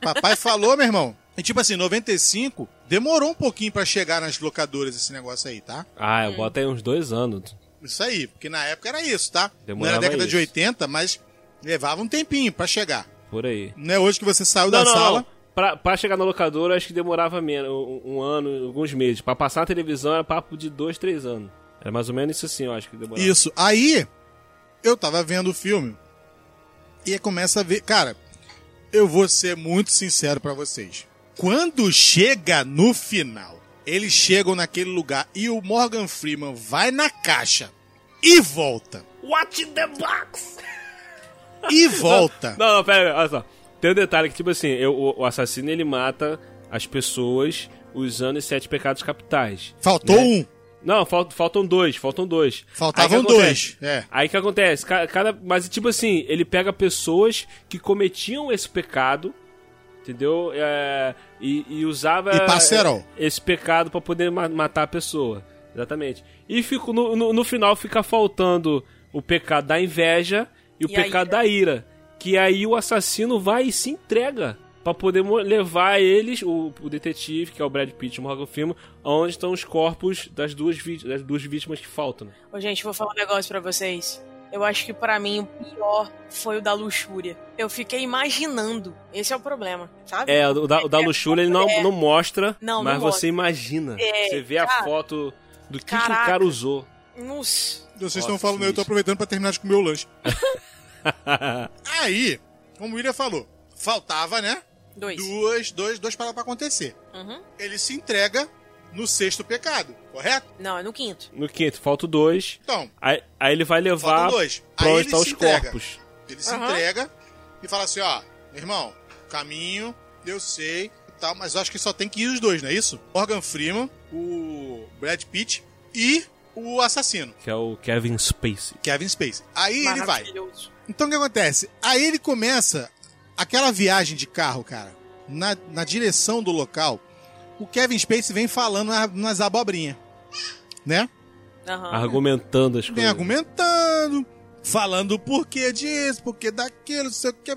Speaker 5: Papai falou, meu irmão. E tipo assim, 95 demorou um pouquinho pra chegar nas locadoras esse negócio aí, tá?
Speaker 3: Ah, eu boto aí uns dois anos.
Speaker 5: Isso aí, porque na época era isso, tá? Não
Speaker 3: Demorava
Speaker 5: era década de
Speaker 3: isso.
Speaker 5: 80, mas levava um tempinho pra chegar.
Speaker 3: Por aí.
Speaker 5: Não é hoje que você saiu da
Speaker 3: não, não,
Speaker 5: sala.
Speaker 3: não. Pra, pra chegar na locadora, acho que demorava menos, um, um ano, alguns meses. Pra passar na televisão era papo de dois, três anos. Era mais ou menos isso assim, eu acho que demorava.
Speaker 5: Isso. Aí, eu tava vendo o filme e começa a ver. Cara, eu vou ser muito sincero pra vocês. Quando chega no final, eles chegam naquele lugar e o Morgan Freeman vai na caixa e volta.
Speaker 3: What the box?
Speaker 5: E volta.
Speaker 3: Não, não, pera, aí, olha só. Tem um detalhe que, tipo assim, eu- o, assassino ele mata as pessoas usando os sete pecados capitais.
Speaker 5: Faltou
Speaker 3: Né?
Speaker 5: um.
Speaker 3: Não, fal- faltam dois, faltam dois.
Speaker 5: Faltavam
Speaker 3: Aí que acontece?
Speaker 5: dois. É.
Speaker 3: Aí que acontece? Ca- Cada, mas, tipo assim, ele pega pessoas que cometiam esse pecado, entendeu? É, e, e usava
Speaker 5: E
Speaker 3: é, esse pecado pra poder ma- matar a pessoa. Exatamente. E fico, no, no, no final fica faltando o pecado da inveja e o
Speaker 4: E
Speaker 3: pecado
Speaker 4: ira.
Speaker 3: da ira. Que aí o assassino vai e se entrega. Pra poder levar eles, o, o detetive, que é o Brad Pitt e o Morgan Freeman, onde estão os corpos das duas, vítimas, das duas vítimas que faltam. né?
Speaker 4: Ô, gente, vou falar um negócio pra vocês. Eu acho que pra mim o pior foi o da luxúria. Eu fiquei imaginando. Esse é o problema, sabe?
Speaker 3: É, o da, o da luxúria ele não,
Speaker 4: É.
Speaker 3: não mostra,
Speaker 4: Não, não
Speaker 3: mas
Speaker 4: mostra.
Speaker 3: você imagina.
Speaker 4: É,
Speaker 3: você vê a
Speaker 4: cara.
Speaker 3: foto do que, que o cara usou.
Speaker 4: Nossa.
Speaker 5: Vocês estão falando, eu tô
Speaker 3: isso.
Speaker 5: aproveitando pra terminar de comer o lanche. Aí, como o William falou, faltava, né?
Speaker 4: Dois.
Speaker 5: Duas, dois, dois para pra acontecer.
Speaker 4: Uhum.
Speaker 5: Ele se entrega no sexto pecado, correto?
Speaker 4: Não, é no quinto.
Speaker 3: No quinto, falta dois.
Speaker 5: Então,
Speaker 3: Aí, aí ele vai levar
Speaker 5: faltam dois.
Speaker 3: pra
Speaker 5: Aí
Speaker 3: onde
Speaker 5: ele
Speaker 3: estão
Speaker 5: se
Speaker 3: os
Speaker 5: entrega.
Speaker 3: corpos.
Speaker 5: Ele se
Speaker 4: Aham.
Speaker 5: entrega e fala assim, ó, meu irmão, caminho, eu sei e tal, mas eu acho que só tem que ir os dois, não é isso? Morgan Freeman, o Brad Pitt e o assassino,
Speaker 3: Que é o Kevin Spacey.
Speaker 5: Kevin Spacey. Aí ele vai.
Speaker 4: Maravilhoso.
Speaker 5: Então o que acontece? Aí ele começa aquela viagem de carro, cara, na, na direção do local o Kevin Spacey vem falando na- nas abobrinhas, né?
Speaker 4: Aham.
Speaker 3: Argumentando as
Speaker 5: Vem
Speaker 3: coisas.
Speaker 5: argumentando, falando o porquê disso, porquê daquilo, não sei o que.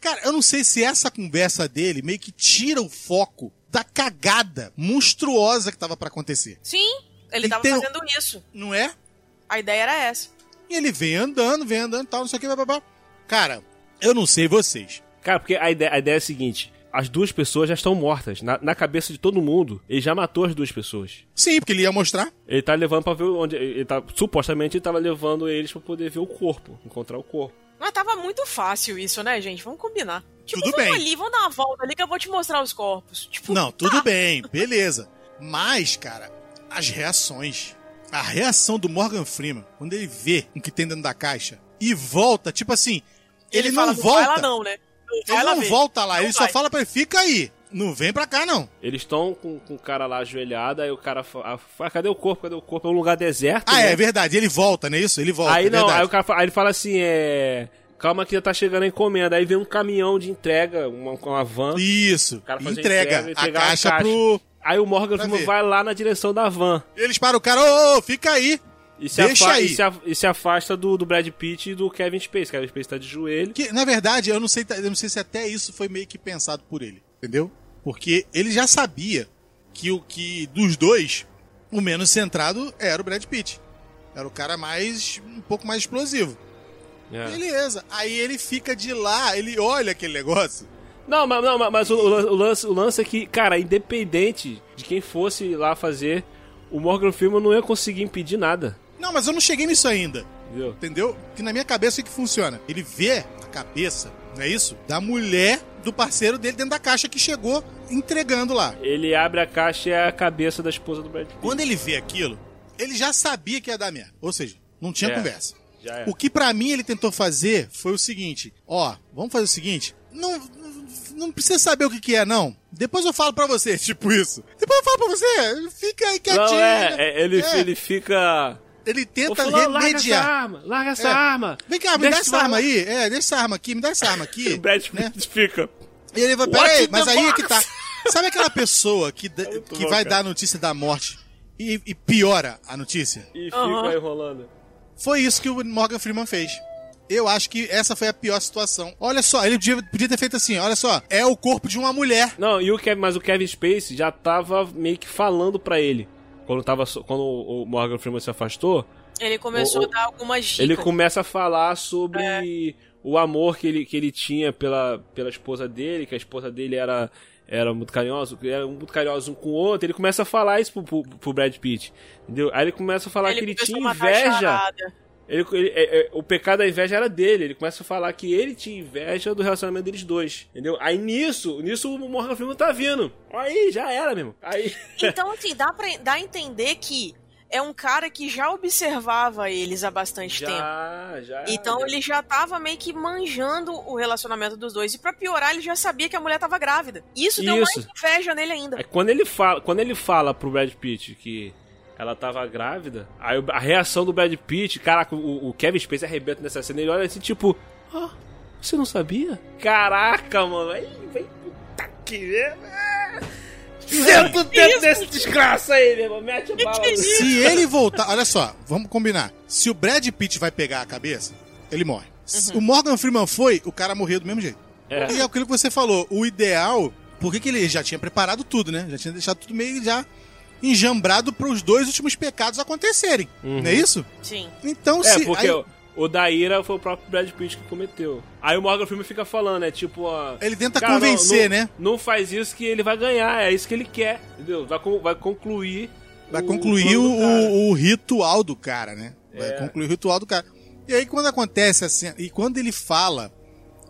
Speaker 5: Cara, eu não sei se essa conversa dele meio que tira o foco da cagada monstruosa que tava pra acontecer,
Speaker 4: Sim, ele
Speaker 5: E
Speaker 4: tava
Speaker 5: tem um-
Speaker 4: fazendo isso.
Speaker 5: não é?
Speaker 4: A ideia era essa.
Speaker 5: E ele vem andando, vem andando, tal, não sei o que. Cara, eu não sei vocês.
Speaker 3: Cara, porque a ideia, a ideia é a seguinte: as duas pessoas já estão mortas. Na, na cabeça de todo mundo, ele já matou as duas pessoas.
Speaker 5: Sim, porque ele ia mostrar.
Speaker 3: Ele tá levando pra ver onde. Ele tá, supostamente ele tava levando eles pra poder ver o corpo, encontrar o corpo.
Speaker 4: Mas tava muito fácil isso, né, gente? Vamos combinar. Tipo,
Speaker 5: Tudo
Speaker 4: vamos
Speaker 5: bem.
Speaker 4: ali, vamos dar uma volta ali que eu vou te mostrar os corpos. Tipo,
Speaker 5: Não, tudo
Speaker 4: tá.
Speaker 5: bem, beleza. Mas, cara, as reações. A reação do Morgan Freeman, quando ele vê o que tem dentro da caixa e volta, tipo assim, ele,
Speaker 4: fala,
Speaker 5: não
Speaker 4: Vai lá
Speaker 5: volta.
Speaker 4: não, né?
Speaker 5: Ele não
Speaker 4: ver.
Speaker 5: volta lá,
Speaker 4: Não
Speaker 5: ele só
Speaker 4: vai.
Speaker 5: fala pra ele, fica aí. Não vem pra cá, não.
Speaker 3: Eles estão com, com o cara lá ajoelhado, aí o cara fala: ah, cadê o corpo? Cadê o corpo? É um lugar deserto.
Speaker 5: Ah,
Speaker 3: né?
Speaker 5: é verdade, ele volta, não é isso? Ele volta.
Speaker 3: Aí
Speaker 5: é
Speaker 3: não,
Speaker 5: verdade.
Speaker 3: aí o cara fala, aí ele fala assim: é. Calma que já tá chegando a encomenda. Aí vem um caminhão de entrega, uma, uma van.
Speaker 5: Isso,
Speaker 3: O cara faz a
Speaker 5: entrega,
Speaker 3: entrega,
Speaker 5: a caixa,
Speaker 3: caixa.
Speaker 5: pro.
Speaker 3: Aí o Morgan vai lá na direção da van.
Speaker 5: Eles param o cara, ô, ô, fica aí.
Speaker 3: E se,
Speaker 5: Deixa aí.
Speaker 3: E se, e se afasta do, do Brad Pitt e do Kevin Space. Kevin Space tá de joelho.
Speaker 5: Que, na verdade, eu não sei, eu não sei se até isso foi meio que pensado por ele, entendeu? Porque ele já sabia que o que dos dois, o menos centrado era o Brad Pitt. Era o cara mais um pouco mais explosivo.
Speaker 3: É.
Speaker 5: Beleza. Aí ele fica de lá, ele olha aquele negócio.
Speaker 3: Não, mas, não, mas- o, o lance, o lance é que, cara, independente de quem fosse lá fazer, o Morgan Freeman não ia conseguir impedir nada.
Speaker 5: Não, mas eu não cheguei nisso ainda.
Speaker 3: Entendeu?
Speaker 5: Entendeu? Que na minha cabeça é que funciona. Ele vê a cabeça, não é isso? Da mulher do parceiro dele dentro da caixa que chegou entregando lá.
Speaker 3: Ele abre a caixa e é a cabeça da esposa do Brad Pitt.
Speaker 5: Quando ele vê aquilo, ele já sabia que ia dar merda. Ou seja, não tinha
Speaker 3: É.
Speaker 5: conversa.
Speaker 3: Já é.
Speaker 5: O que pra mim ele tentou fazer foi o seguinte: ó, vamos fazer o seguinte, não, não precisa saber o que, que é, não. Depois eu falo pra você, tipo isso. Depois eu falo pra você, fica aí quietinho.
Speaker 3: Não, é, é, ele,
Speaker 5: É.
Speaker 3: ele fica.
Speaker 5: Ele
Speaker 3: Ô,
Speaker 5: tenta
Speaker 3: fulano, larga essa
Speaker 5: remediar.
Speaker 3: arma, larga essa
Speaker 5: É.
Speaker 3: arma.
Speaker 5: Vem cá, me
Speaker 3: Deixa
Speaker 5: dá
Speaker 3: essa
Speaker 5: arma aí. É, deixa essa arma aqui, me dá essa arma aqui.
Speaker 3: O Brad
Speaker 5: né?
Speaker 3: fica.
Speaker 5: E ele vai, peraí, mas aí é
Speaker 3: box?
Speaker 5: que tá. Sabe aquela pessoa que,
Speaker 3: muito
Speaker 5: que
Speaker 3: bom,
Speaker 5: vai
Speaker 3: cara.
Speaker 5: dar a notícia da morte e, e piora a notícia?
Speaker 3: E fica enrolando.
Speaker 5: Foi isso que o Morgan Freeman fez. Eu acho que essa foi a pior situação. Olha só, ele podia, podia ter feito assim, olha só, é o corpo de uma mulher.
Speaker 3: Não, e o Kevin, mas o Kevin Space já tava meio que falando pra ele. Quando, tava, quando o Morgan Freeman se afastou,
Speaker 4: Ele começou
Speaker 3: O-
Speaker 4: a dar algumas dicas.
Speaker 3: ele começa a falar sobre
Speaker 4: É.
Speaker 3: o amor que ele, que ele tinha pela, pela esposa dele, que a esposa dele era, era muito carinhosa, era muito carinhosa um com o outro. Ele começa a falar isso pro, pro, pro Brad Pitt. Entendeu? Aí ele começa a falar que ele tinha inveja.
Speaker 4: charada.
Speaker 3: Ele, ele- é- é- o pecado da inveja era dele. Ele começa a falar que ele tinha inveja do relacionamento deles dois. Entendeu? Aí nisso, nisso o Morgan Freeman tá vindo. Aí já era mesmo. Aí.
Speaker 4: Então, assim, dá pra dá a entender que é um cara que já observava eles há bastante tempo.
Speaker 3: já, já.
Speaker 4: Então
Speaker 3: já.
Speaker 4: ele já tava meio que manjando o relacionamento dos dois. E pra piorar, ele já sabia que a mulher tava grávida. Isso, deu mais
Speaker 3: Isso.
Speaker 4: inveja nele ainda.
Speaker 3: Aí quando ele fala, quando ele fala pro Brad Pitt que ela tava grávida, aí a reação do Brad Pitt, caraca, o, o Kevin Spacey arrebenta nessa cena, ele olha assim, tipo, ah, você não sabia? Caraca, mano, aí vem puta que Senta o dedo desse desgraça aí, meu irmão, mete a bala. no-
Speaker 5: Se ele voltar, olha só, vamos combinar. Se o Brad Pitt vai pegar a cabeça, ele morre. Se o Morgan Freeman foi, o cara morreu do mesmo jeito.
Speaker 3: É.
Speaker 5: E é aquilo que você falou, o ideal, porque que ele já tinha preparado tudo, né? Já tinha deixado tudo meio já enjambrado para os dois últimos pecados acontecerem. Não é isso?
Speaker 4: Sim.
Speaker 5: Então,
Speaker 3: É,
Speaker 5: se
Speaker 3: porque
Speaker 5: aí-
Speaker 3: o, o da ira foi o próprio Brad Pitt que cometeu. Aí o Morgan Freeman fica falando, é tipo, ó...
Speaker 5: ele tenta
Speaker 3: Cara, não-
Speaker 5: convencer,
Speaker 3: não,
Speaker 5: né?
Speaker 3: Não faz isso que ele vai ganhar, é isso que ele quer, entendeu? Vai, vai concluir.
Speaker 5: Vai
Speaker 3: o
Speaker 5: concluir o, o- o ritual do cara, né? Vai
Speaker 3: É.
Speaker 5: concluir o ritual do cara. E aí, quando acontece assim, e quando ele fala,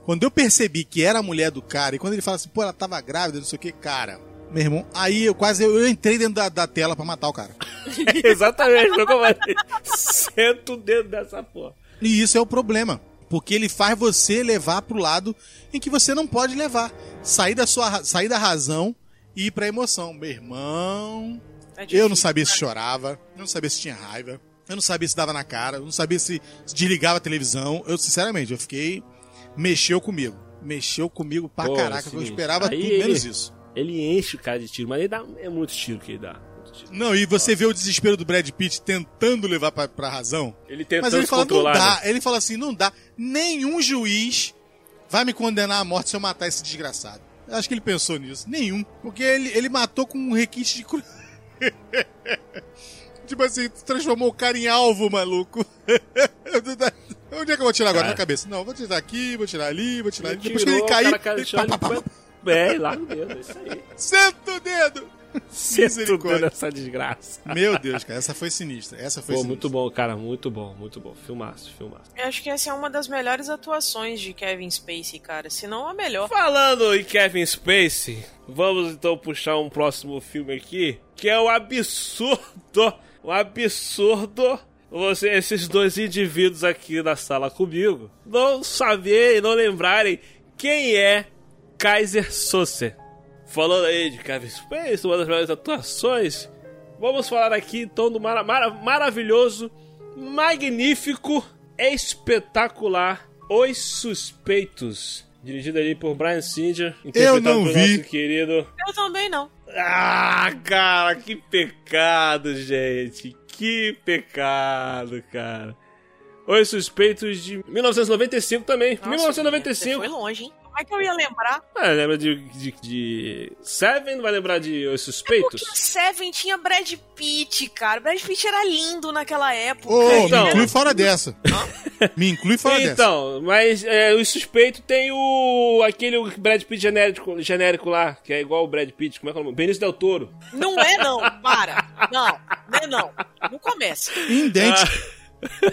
Speaker 5: quando eu percebi que era a mulher do cara, e quando ele fala assim, pô, ela tava grávida, não sei o que, cara, meu irmão, aí eu quase eu, eu entrei dentro da, da tela pra matar o cara.
Speaker 3: Exatamente, foi o que eu falei. Senta o dedo dessa porra.
Speaker 5: E isso é o problema. Porque ele faz você levar pro lado em que você não pode levar. Sair da sua sair da razão e ir pra emoção. Meu irmão.
Speaker 4: É
Speaker 5: Eu não sabia se chorava, eu não sabia se tinha raiva, eu não sabia se dava na cara, eu não sabia se, se desligava a televisão. Eu, sinceramente, eu fiquei. Mexeu comigo. Mexeu comigo pra
Speaker 3: Pô,
Speaker 5: caraca, que eu esperava
Speaker 3: aí
Speaker 5: tudo menos isso.
Speaker 3: Ele enche o cara de tiro, mas ele dá. É muito tiro que ele dá.
Speaker 5: Não, e você vê o desespero do Brad Pitt tentando levar pra, pra razão.
Speaker 3: Ele tentando
Speaker 5: Mas ele fala, não dá.
Speaker 3: né?
Speaker 5: Ele fala assim, não dá. Nenhum juiz vai me condenar à morte se eu matar esse desgraçado. Eu acho que ele pensou nisso. Nenhum. Porque ele, ele matou com um requinte de cru... tipo assim, transformou o cara em alvo, maluco. Onde é que eu vou tirar agora?
Speaker 3: Cara.
Speaker 5: Na cabeça. Não, vou tirar aqui, vou tirar ali, vou tirar ali. Depois que ele cair,
Speaker 3: cara
Speaker 5: ele pá, pá,
Speaker 3: ele
Speaker 5: pá,
Speaker 3: É, larga o dedo, é isso aí.
Speaker 5: senta o dedo.
Speaker 3: Senta o dedo nessa desgraça.
Speaker 5: Meu Deus, cara, essa foi sinistra. Essa foi
Speaker 3: Pô,
Speaker 5: sinistra.
Speaker 3: muito bom, cara, muito bom, muito bom. Filmaço, filmaço.
Speaker 4: Eu acho que essa é uma das melhores atuações de Kevin Spacey, cara. Se não a melhor.
Speaker 3: Falando em Kevin Spacey, vamos então puxar um próximo filme aqui, que é o absurdo, o absurdo. Você, esses dois indivíduos aqui na sala comigo, não saberem, não lembrarem quem é Kaiser Soze. Falando aí de Kevin Spacey, uma das melhores atuações, vamos falar aqui então do mara- mara- maravilhoso, magnífico, espetacular Os Suspeitos. Dirigido ali por Brian Singer, interpretado
Speaker 5: não
Speaker 3: pelo
Speaker 5: vi.
Speaker 3: nosso querido
Speaker 4: Eu também não.
Speaker 3: ah, cara, que pecado, gente. Que pecado, cara. Os Suspeitos de 1995 também.
Speaker 4: Nossa, Você
Speaker 3: 1995.
Speaker 4: foi longe, hein? Como é que eu ia lembrar?
Speaker 3: Ah, lembra de, de, de Seven? Vai lembrar de Os Suspeitos?
Speaker 4: Porque Seven tinha Brad Pitt, cara. Brad Pitt era lindo naquela época.
Speaker 5: Ô,
Speaker 3: Então.
Speaker 5: me inclui fora dessa. me inclui fora dessa.
Speaker 3: Então, mas é, os suspeitos tem o. aquele Brad Pitt genérico, genérico lá, que é igual o Brad Pitt, como é que é o nome? Benício Del Toro.
Speaker 4: Não é não, para. Não, não é não. Não começa.
Speaker 5: Indente.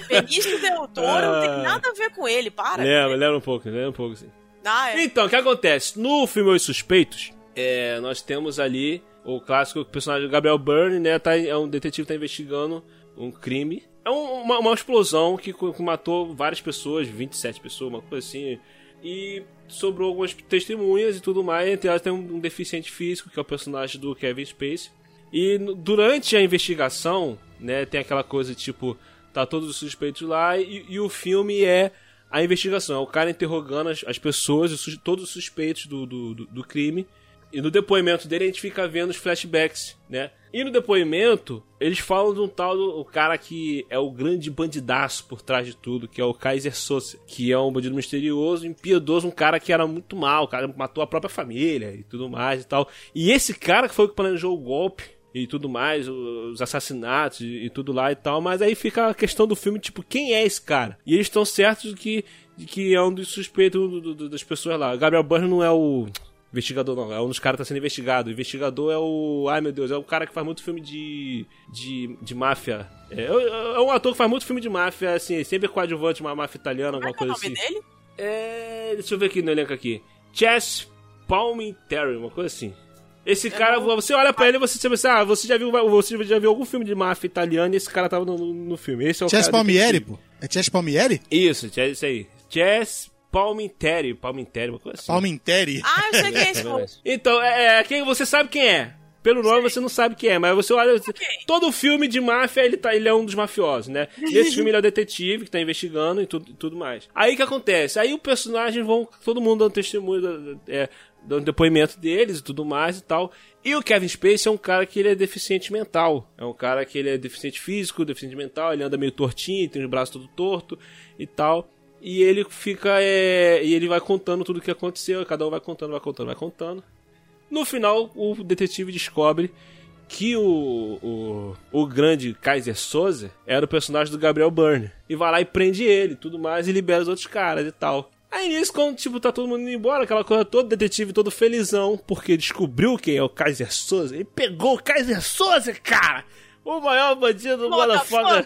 Speaker 4: Benício Del Toro não tem nada a ver com ele, para.
Speaker 3: Lembra, lembra um pouco, lembra um pouco, sim.
Speaker 4: Ah, é.
Speaker 3: Então, o que acontece? No filme Os Suspeitos, é, nós temos ali o clássico personagem do Gabriel Byrne, né? Tá, é um detetive que tá investigando um crime. É um- uma, uma explosão que, que matou várias pessoas, 27 pessoas, uma coisa assim. E sobrou algumas testemunhas e tudo mais. Entre elas tem um, um deficiente físico, que é o personagem do Kevin Spacey. E durante a investigação, né, tem aquela coisa tipo, tá todos os suspeitos lá e, e o filme é a investigação. É o cara interrogando as, as pessoas, os todos os suspeitos do, do, do- do crime. E no depoimento dele a gente fica vendo os flashbacks, né? E no depoimento, eles falam de um tal do o cara que é o grande bandidaço por trás de tudo, que é o Kaiser Sosa, que é um bandido misterioso, impiedoso, um cara que era muito mal, o cara matou a própria família e tudo mais e tal. E esse cara que foi o que planejou o golpe e tudo mais, os assassinatos e, e tudo lá e tal, mas aí fica a questão do filme, tipo, quem é esse cara? E eles estão certos de que, de que é um dos suspeitos do- do- das pessoas lá. Gabriel Byrne não é o investigador, não, é um dos caras que tá sendo investigado. O investigador é o. Ai meu Deus, é o cara que faz muito filme de. de, de máfia. É, é um ator que faz muito filme de máfia, assim, sempre coadjuvante, uma máfia italiana,
Speaker 4: é
Speaker 3: alguma
Speaker 4: que é o
Speaker 3: coisa
Speaker 4: nome
Speaker 3: assim.
Speaker 4: dele?
Speaker 3: É. Deixa eu ver aqui no elenco aqui. Chess Palminteri, uma coisa assim. Esse cara, você olha pra ele e você pensa, ah, você já viu, você já viu algum filme de máfia italiana e esse cara tava no, no- filme. Esse é o
Speaker 5: Chess
Speaker 3: cara
Speaker 5: Palmieri, pô. É Chess Palmieri?
Speaker 3: Isso, Chess, isso aí. Chess Palminteri, Palminteri, uma coisa assim.
Speaker 5: Palminteri.
Speaker 4: Ah, eu sei quem é esse?
Speaker 3: Então, é, é, quem você sabe quem é. Pelo nome você não sabe quem é, mas você olha. Todo filme de máfia ele, tá, ele é um dos mafiosos, né? Nesse filme ele é o detetive que tá investigando e tudo, e tudo mais. Aí o que acontece? Aí o personagem vão. Todo mundo dando testemunho, é, dando depoimento deles e tudo mais e tal. E o Kevin Spacey é um cara que ele é deficiente mental. É um cara que ele é deficiente físico, deficiente mental, ele anda meio tortinho, tem os braços todo torto e tal. E ele fica. é, e ele vai contando tudo o que aconteceu, cada um vai contando, vai contando, vai contando. No final, o detetive descobre que o, o, o grande Kaiser Soze era o personagem do Gabriel Byrne. E vai lá e prende ele tudo mais e libera os outros caras e tal. Aí nisso, quando tipo, tá todo mundo indo embora, aquela coisa toda, detetive todo felizão, porque descobriu quem é o Kaiser Soze. Ele pegou o Kaiser Soze, cara! O maior bandido do motherfucker.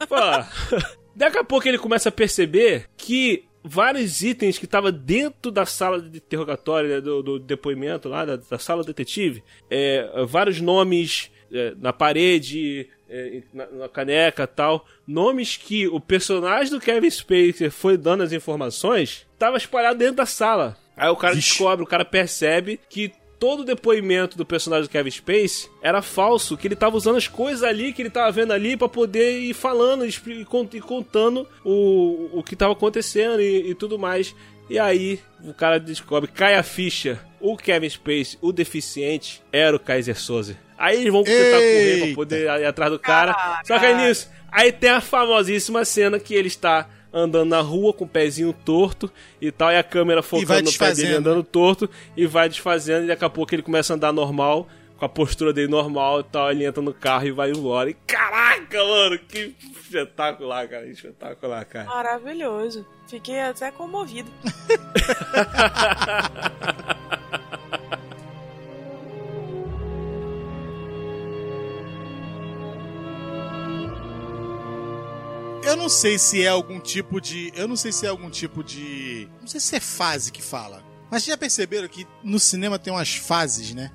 Speaker 3: Daqui a pouco ele começa a perceber que vários itens que estavam dentro da sala de interrogatório, né, do, do depoimento lá, da, da sala do detetive, é, vários nomes é, na parede, na, na caneca tal, nomes que o personagem do Kevin Spacey foi dando as informações, estava espalhado dentro da sala. Aí o cara
Speaker 5: Vixe.
Speaker 3: descobre, o cara percebe que todo o depoimento do personagem do Kevin Space era falso, que ele tava usando as coisas ali que ele tava vendo ali pra poder ir falando e contando o, o que tava acontecendo e, e tudo mais. E aí o cara descobre, cai a ficha o Kevin Space, o deficiente, era o Kaiser Soze. Aí eles vão tentar correr pra
Speaker 5: Eita.
Speaker 3: poder ir atrás do cara.
Speaker 4: Caraca.
Speaker 3: Só que aí nisso, aí tem a famosíssima cena que ele está andando na rua com o pezinho torto e tal, e a câmera focando no pé dele andando torto e vai desfazendo, e daqui a pouco ele começa a andar normal, com a postura dele normal e tal, ele entra no carro e vai embora. E caraca, mano, que espetacular, cara, espetacular, cara.
Speaker 4: Maravilhoso. Fiquei até comovido.
Speaker 5: Eu não sei se é algum tipo de. Eu não sei se é algum tipo de. Não sei se é fase que fala. Mas já perceberam que no cinema tem umas fases, né?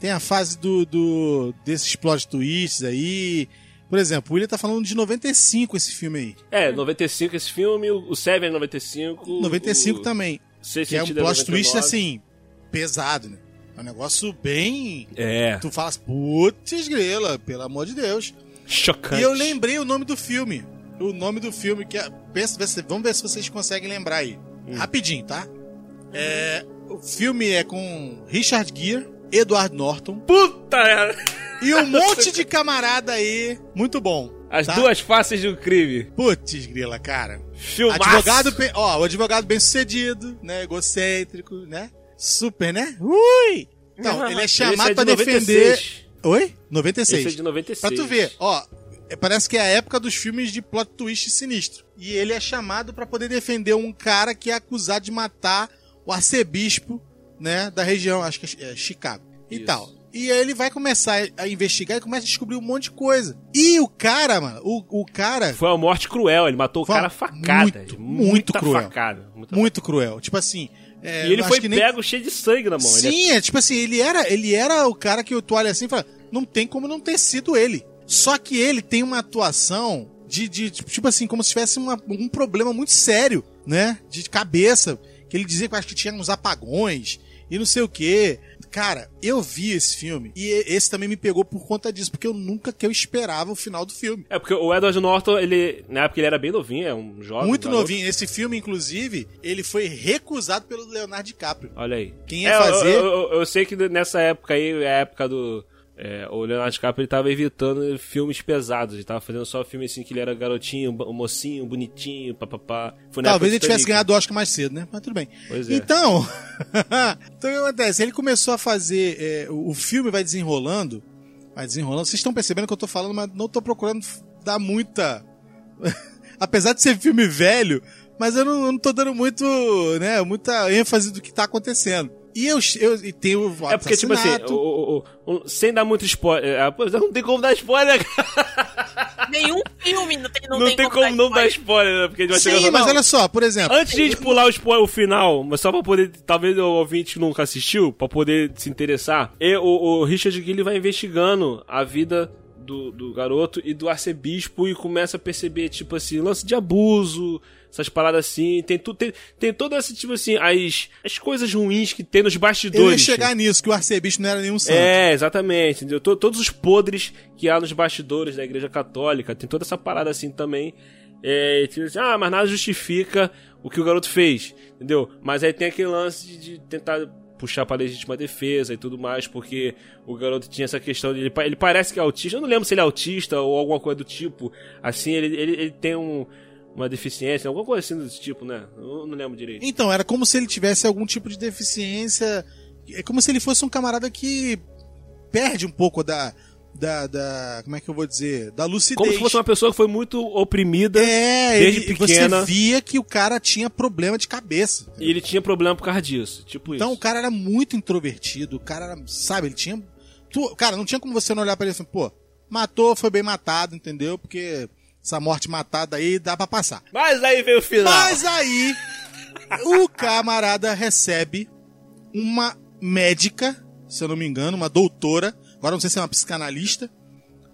Speaker 5: Tem a fase do, do desses plot twists aí. Por exemplo, o William tá falando de 95 esse filme aí.
Speaker 3: É, 95 esse filme, o Seven é 95.
Speaker 5: 95
Speaker 3: o,
Speaker 5: também. Que é um plot twist
Speaker 3: 99.
Speaker 5: assim, pesado, né? É um negócio bem.
Speaker 3: É,
Speaker 5: Tu fala assim, putz, grila, pelo amor de Deus.
Speaker 3: chocante.
Speaker 5: E eu lembrei o nome do filme. O nome do filme que é. Pensa, vamos ver se vocês conseguem lembrar aí. Rapidinho, tá? É, o filme é com Richard Gere, Edward Norton
Speaker 3: Puta!
Speaker 5: e um monte de camarada aí. Muito bom.
Speaker 3: As
Speaker 5: tá?
Speaker 3: duas faces do crime.
Speaker 5: Putz, grila, cara.
Speaker 3: Filmaço.
Speaker 5: Advogado, ó, o advogado bem sucedido, né? Egocêntrico, né? Super, né? Ui! Então, ele é chamado
Speaker 3: Esse é
Speaker 5: pra
Speaker 3: de
Speaker 5: defender.
Speaker 3: 96.
Speaker 5: Oi? 96.
Speaker 3: Esse é de 96.
Speaker 5: Pra tu ver, ó, é- parece que é a época dos filmes de plot twist sinistro. E ele é chamado pra poder defender um cara que é acusado de matar o arcebispo, né, da região, acho que é, é Chicago. E
Speaker 3: Isso.
Speaker 5: tal. E aí ele vai começar a investigar e começa a descobrir um monte de coisa. E o cara, mano, o, o cara
Speaker 3: Foi uma morte cruel, ele matou o cara facada.
Speaker 5: muito, muito cruel.
Speaker 3: Facada,
Speaker 5: muito cruel. Tipo assim, é,
Speaker 3: E ele foi
Speaker 5: nem-
Speaker 3: pego cheio de sangue na mão. Ele é-
Speaker 5: Sim, é tipo assim, ele era, ele era o cara que tu olha assim e fala, não tem como não ter sido ele. Só que ele tem uma atuação de, de tipo assim, como se tivesse uma- um problema muito sério, né? De cabeça. Que ele dizia que eu acho que tinha uns apagões e não sei o quê. Cara, eu vi esse filme e esse também me pegou por conta disso, porque eu nunca que eu esperava o final do filme.
Speaker 3: É, porque o Edward Norton, ele. Na época ele era bem novinho, é um jovem.
Speaker 5: Muito
Speaker 3: garoto.
Speaker 5: novinho. Esse filme, inclusive, ele foi recusado pelo Leonardo DiCaprio.
Speaker 3: Olha aí.
Speaker 5: Quem ia
Speaker 3: É,
Speaker 5: fazer-
Speaker 3: Eu, eu- eu sei que nessa época aí, é a época do. É, o Leonardo DiCaprio ele tava evitando filmes pesados. Ele tava fazendo só filme assim que ele era garotinho, mocinho, bonitinho, papapá.
Speaker 5: Talvez ele tivesse ganhado o Oscar mais cedo, né? Mas tudo bem.
Speaker 3: Pois é.
Speaker 5: Então, então o que acontece? Ele começou a fazer. é, o o filme vai desenrolando. Vai desenrolando. Vocês estão percebendo que eu tô falando, mas não tô procurando dar muita. Apesar de ser filme velho, mas eu não, eu não tô dando muito, né, muita ênfase do que tá acontecendo. E eu, eu e tem o
Speaker 3: É porque, tipo assim, o- o- o- sem dar muito spoiler. é, Não tem como dar spoiler, cara.
Speaker 4: Nenhum filme não tem, não
Speaker 3: Não, tem, como, não dar
Speaker 4: spoiler.
Speaker 3: spoiler, né? Porque a gente vai chegar
Speaker 5: Sim,
Speaker 3: no
Speaker 5: mas olha só, por exemplo.
Speaker 3: Antes de a gente pular o spoiler, o final, mas só pra poder, talvez o ouvinte nunca assistiu, pra poder se interessar, e o, o Richard Gere vai investigando a vida do, do garoto e do arcebispo e começa a perceber, tipo assim, lance de abuso, essas paradas assim, tem, tu, tem, tem toda essa, tipo assim, as, as coisas ruins que tem nos
Speaker 5: Eu ia
Speaker 3: bastidores.
Speaker 5: chegar nisso, que o arcebispo não era nenhum santo.
Speaker 3: É, exatamente, entendeu? To- Todos os podres que há nos bastidores da igreja católica, tem toda essa parada assim também. É, tipo assim, ah, mas nada justifica o que o garoto fez, entendeu? Mas aí tem aquele lance de, de tentar puxar pra legítima defesa e tudo mais, porque o garoto tinha essa questão de. Ele, ele parece que é autista, eu não lembro se ele é autista ou alguma coisa do tipo. Assim, ele, ele, ele tem um, uma deficiência, alguma coisa assim desse tipo, né? Eu não lembro direito.
Speaker 5: Então, era como se ele tivesse algum tipo de deficiência. É como se ele fosse um camarada que perde um pouco da. Da, da como é que eu vou dizer? Da lucidez.
Speaker 3: Como se fosse uma pessoa que foi muito oprimida.
Speaker 5: É,
Speaker 3: desde
Speaker 5: ele,
Speaker 3: pequena.
Speaker 5: você via que o cara tinha problema de cabeça.
Speaker 3: E ele tinha problema por causa disso. Tipo
Speaker 5: Então o
Speaker 3: isso.
Speaker 5: cara era muito introvertido, o cara era, sabe, ele tinha. Tu, cara, não tinha como você não olhar pra ele assim, pô, matou, foi bem matado, entendeu? Porque essa morte matada aí dá pra passar.
Speaker 3: Mas aí veio o final.
Speaker 5: Mas aí, o camarada recebe uma médica, se eu não me engano, uma doutora, agora não sei se é uma psicanalista,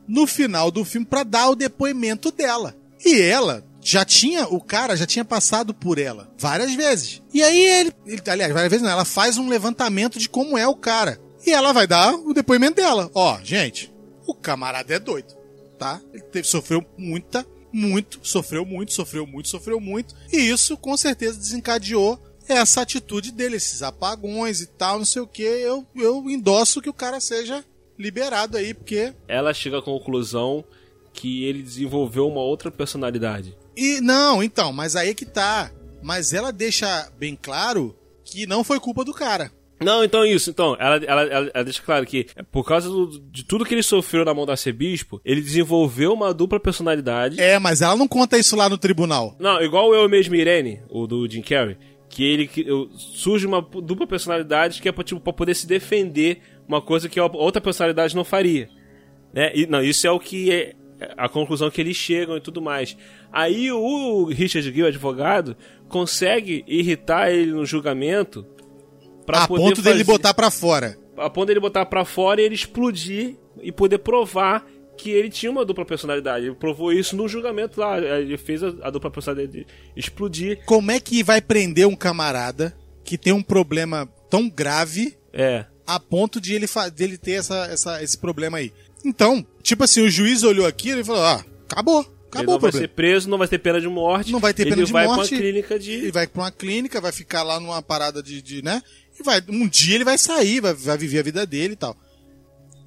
Speaker 5: no final do filme pra dar o depoimento dela. E ela já tinha, o cara já tinha passado por ela várias vezes. E aí ele, ele aliás, várias vezes não, ela faz um levantamento de como é o cara. E ela vai dar o depoimento dela. Ó, gente, o camarada é doido, tá? Ele teve, sofreu muita, muito, sofreu muito, sofreu muito, sofreu muito. E isso com certeza desencadeou essa atitude dele, esses apagões e tal, não sei o que, eu, eu endosso que o cara seja liberado aí, porque.
Speaker 3: Ela chega à conclusão que ele desenvolveu uma outra personalidade.
Speaker 5: E não, então, mas aí é que tá. Mas ela deixa bem claro que não foi culpa do cara.
Speaker 3: Não, então é isso. Então, ela, ela, ela, ela deixa claro que, por causa do- de tudo que ele sofreu na mão da Arcebispo, ele desenvolveu uma dupla personalidade.
Speaker 5: É, mas ela não conta isso lá no tribunal.
Speaker 3: Não, igual eu mesmo Irene, o do Jim Carrey, que ele que, surge uma dupla personalidade que é pra, tipo, pra poder se defender uma coisa que a outra personalidade não faria. Né? E, não, isso é o que é a conclusão que eles chegam e tudo mais. Aí o Richard o advogado, consegue irritar ele no julgamento pra
Speaker 5: a
Speaker 3: poder
Speaker 5: ponto dele
Speaker 3: fazer-
Speaker 5: botar pra fora.
Speaker 3: a ponto dele botar pra fora e ele explodir e poder provar que ele tinha uma dupla personalidade. Ele provou isso no julgamento lá. Ele fez a, a dupla personalidade explodir.
Speaker 5: Como é que vai prender um camarada que tem um problema tão grave
Speaker 3: É.
Speaker 5: a ponto de ele, fa- dele ter essa, essa- esse problema aí? Então, tipo assim, o juiz olhou aquilo e falou: ah, acabou.
Speaker 3: ele
Speaker 5: Acabou
Speaker 3: não
Speaker 5: o
Speaker 3: vai ser preso, não vai ter pena de morte.
Speaker 5: Não vai ter pena
Speaker 3: ele
Speaker 5: de
Speaker 3: vai
Speaker 5: morte.
Speaker 3: pra uma clínica de.
Speaker 5: Ele vai pra uma clínica, vai ficar lá numa parada de, de, né? E vai, um dia ele vai sair, vai, vai viver a vida dele e tal.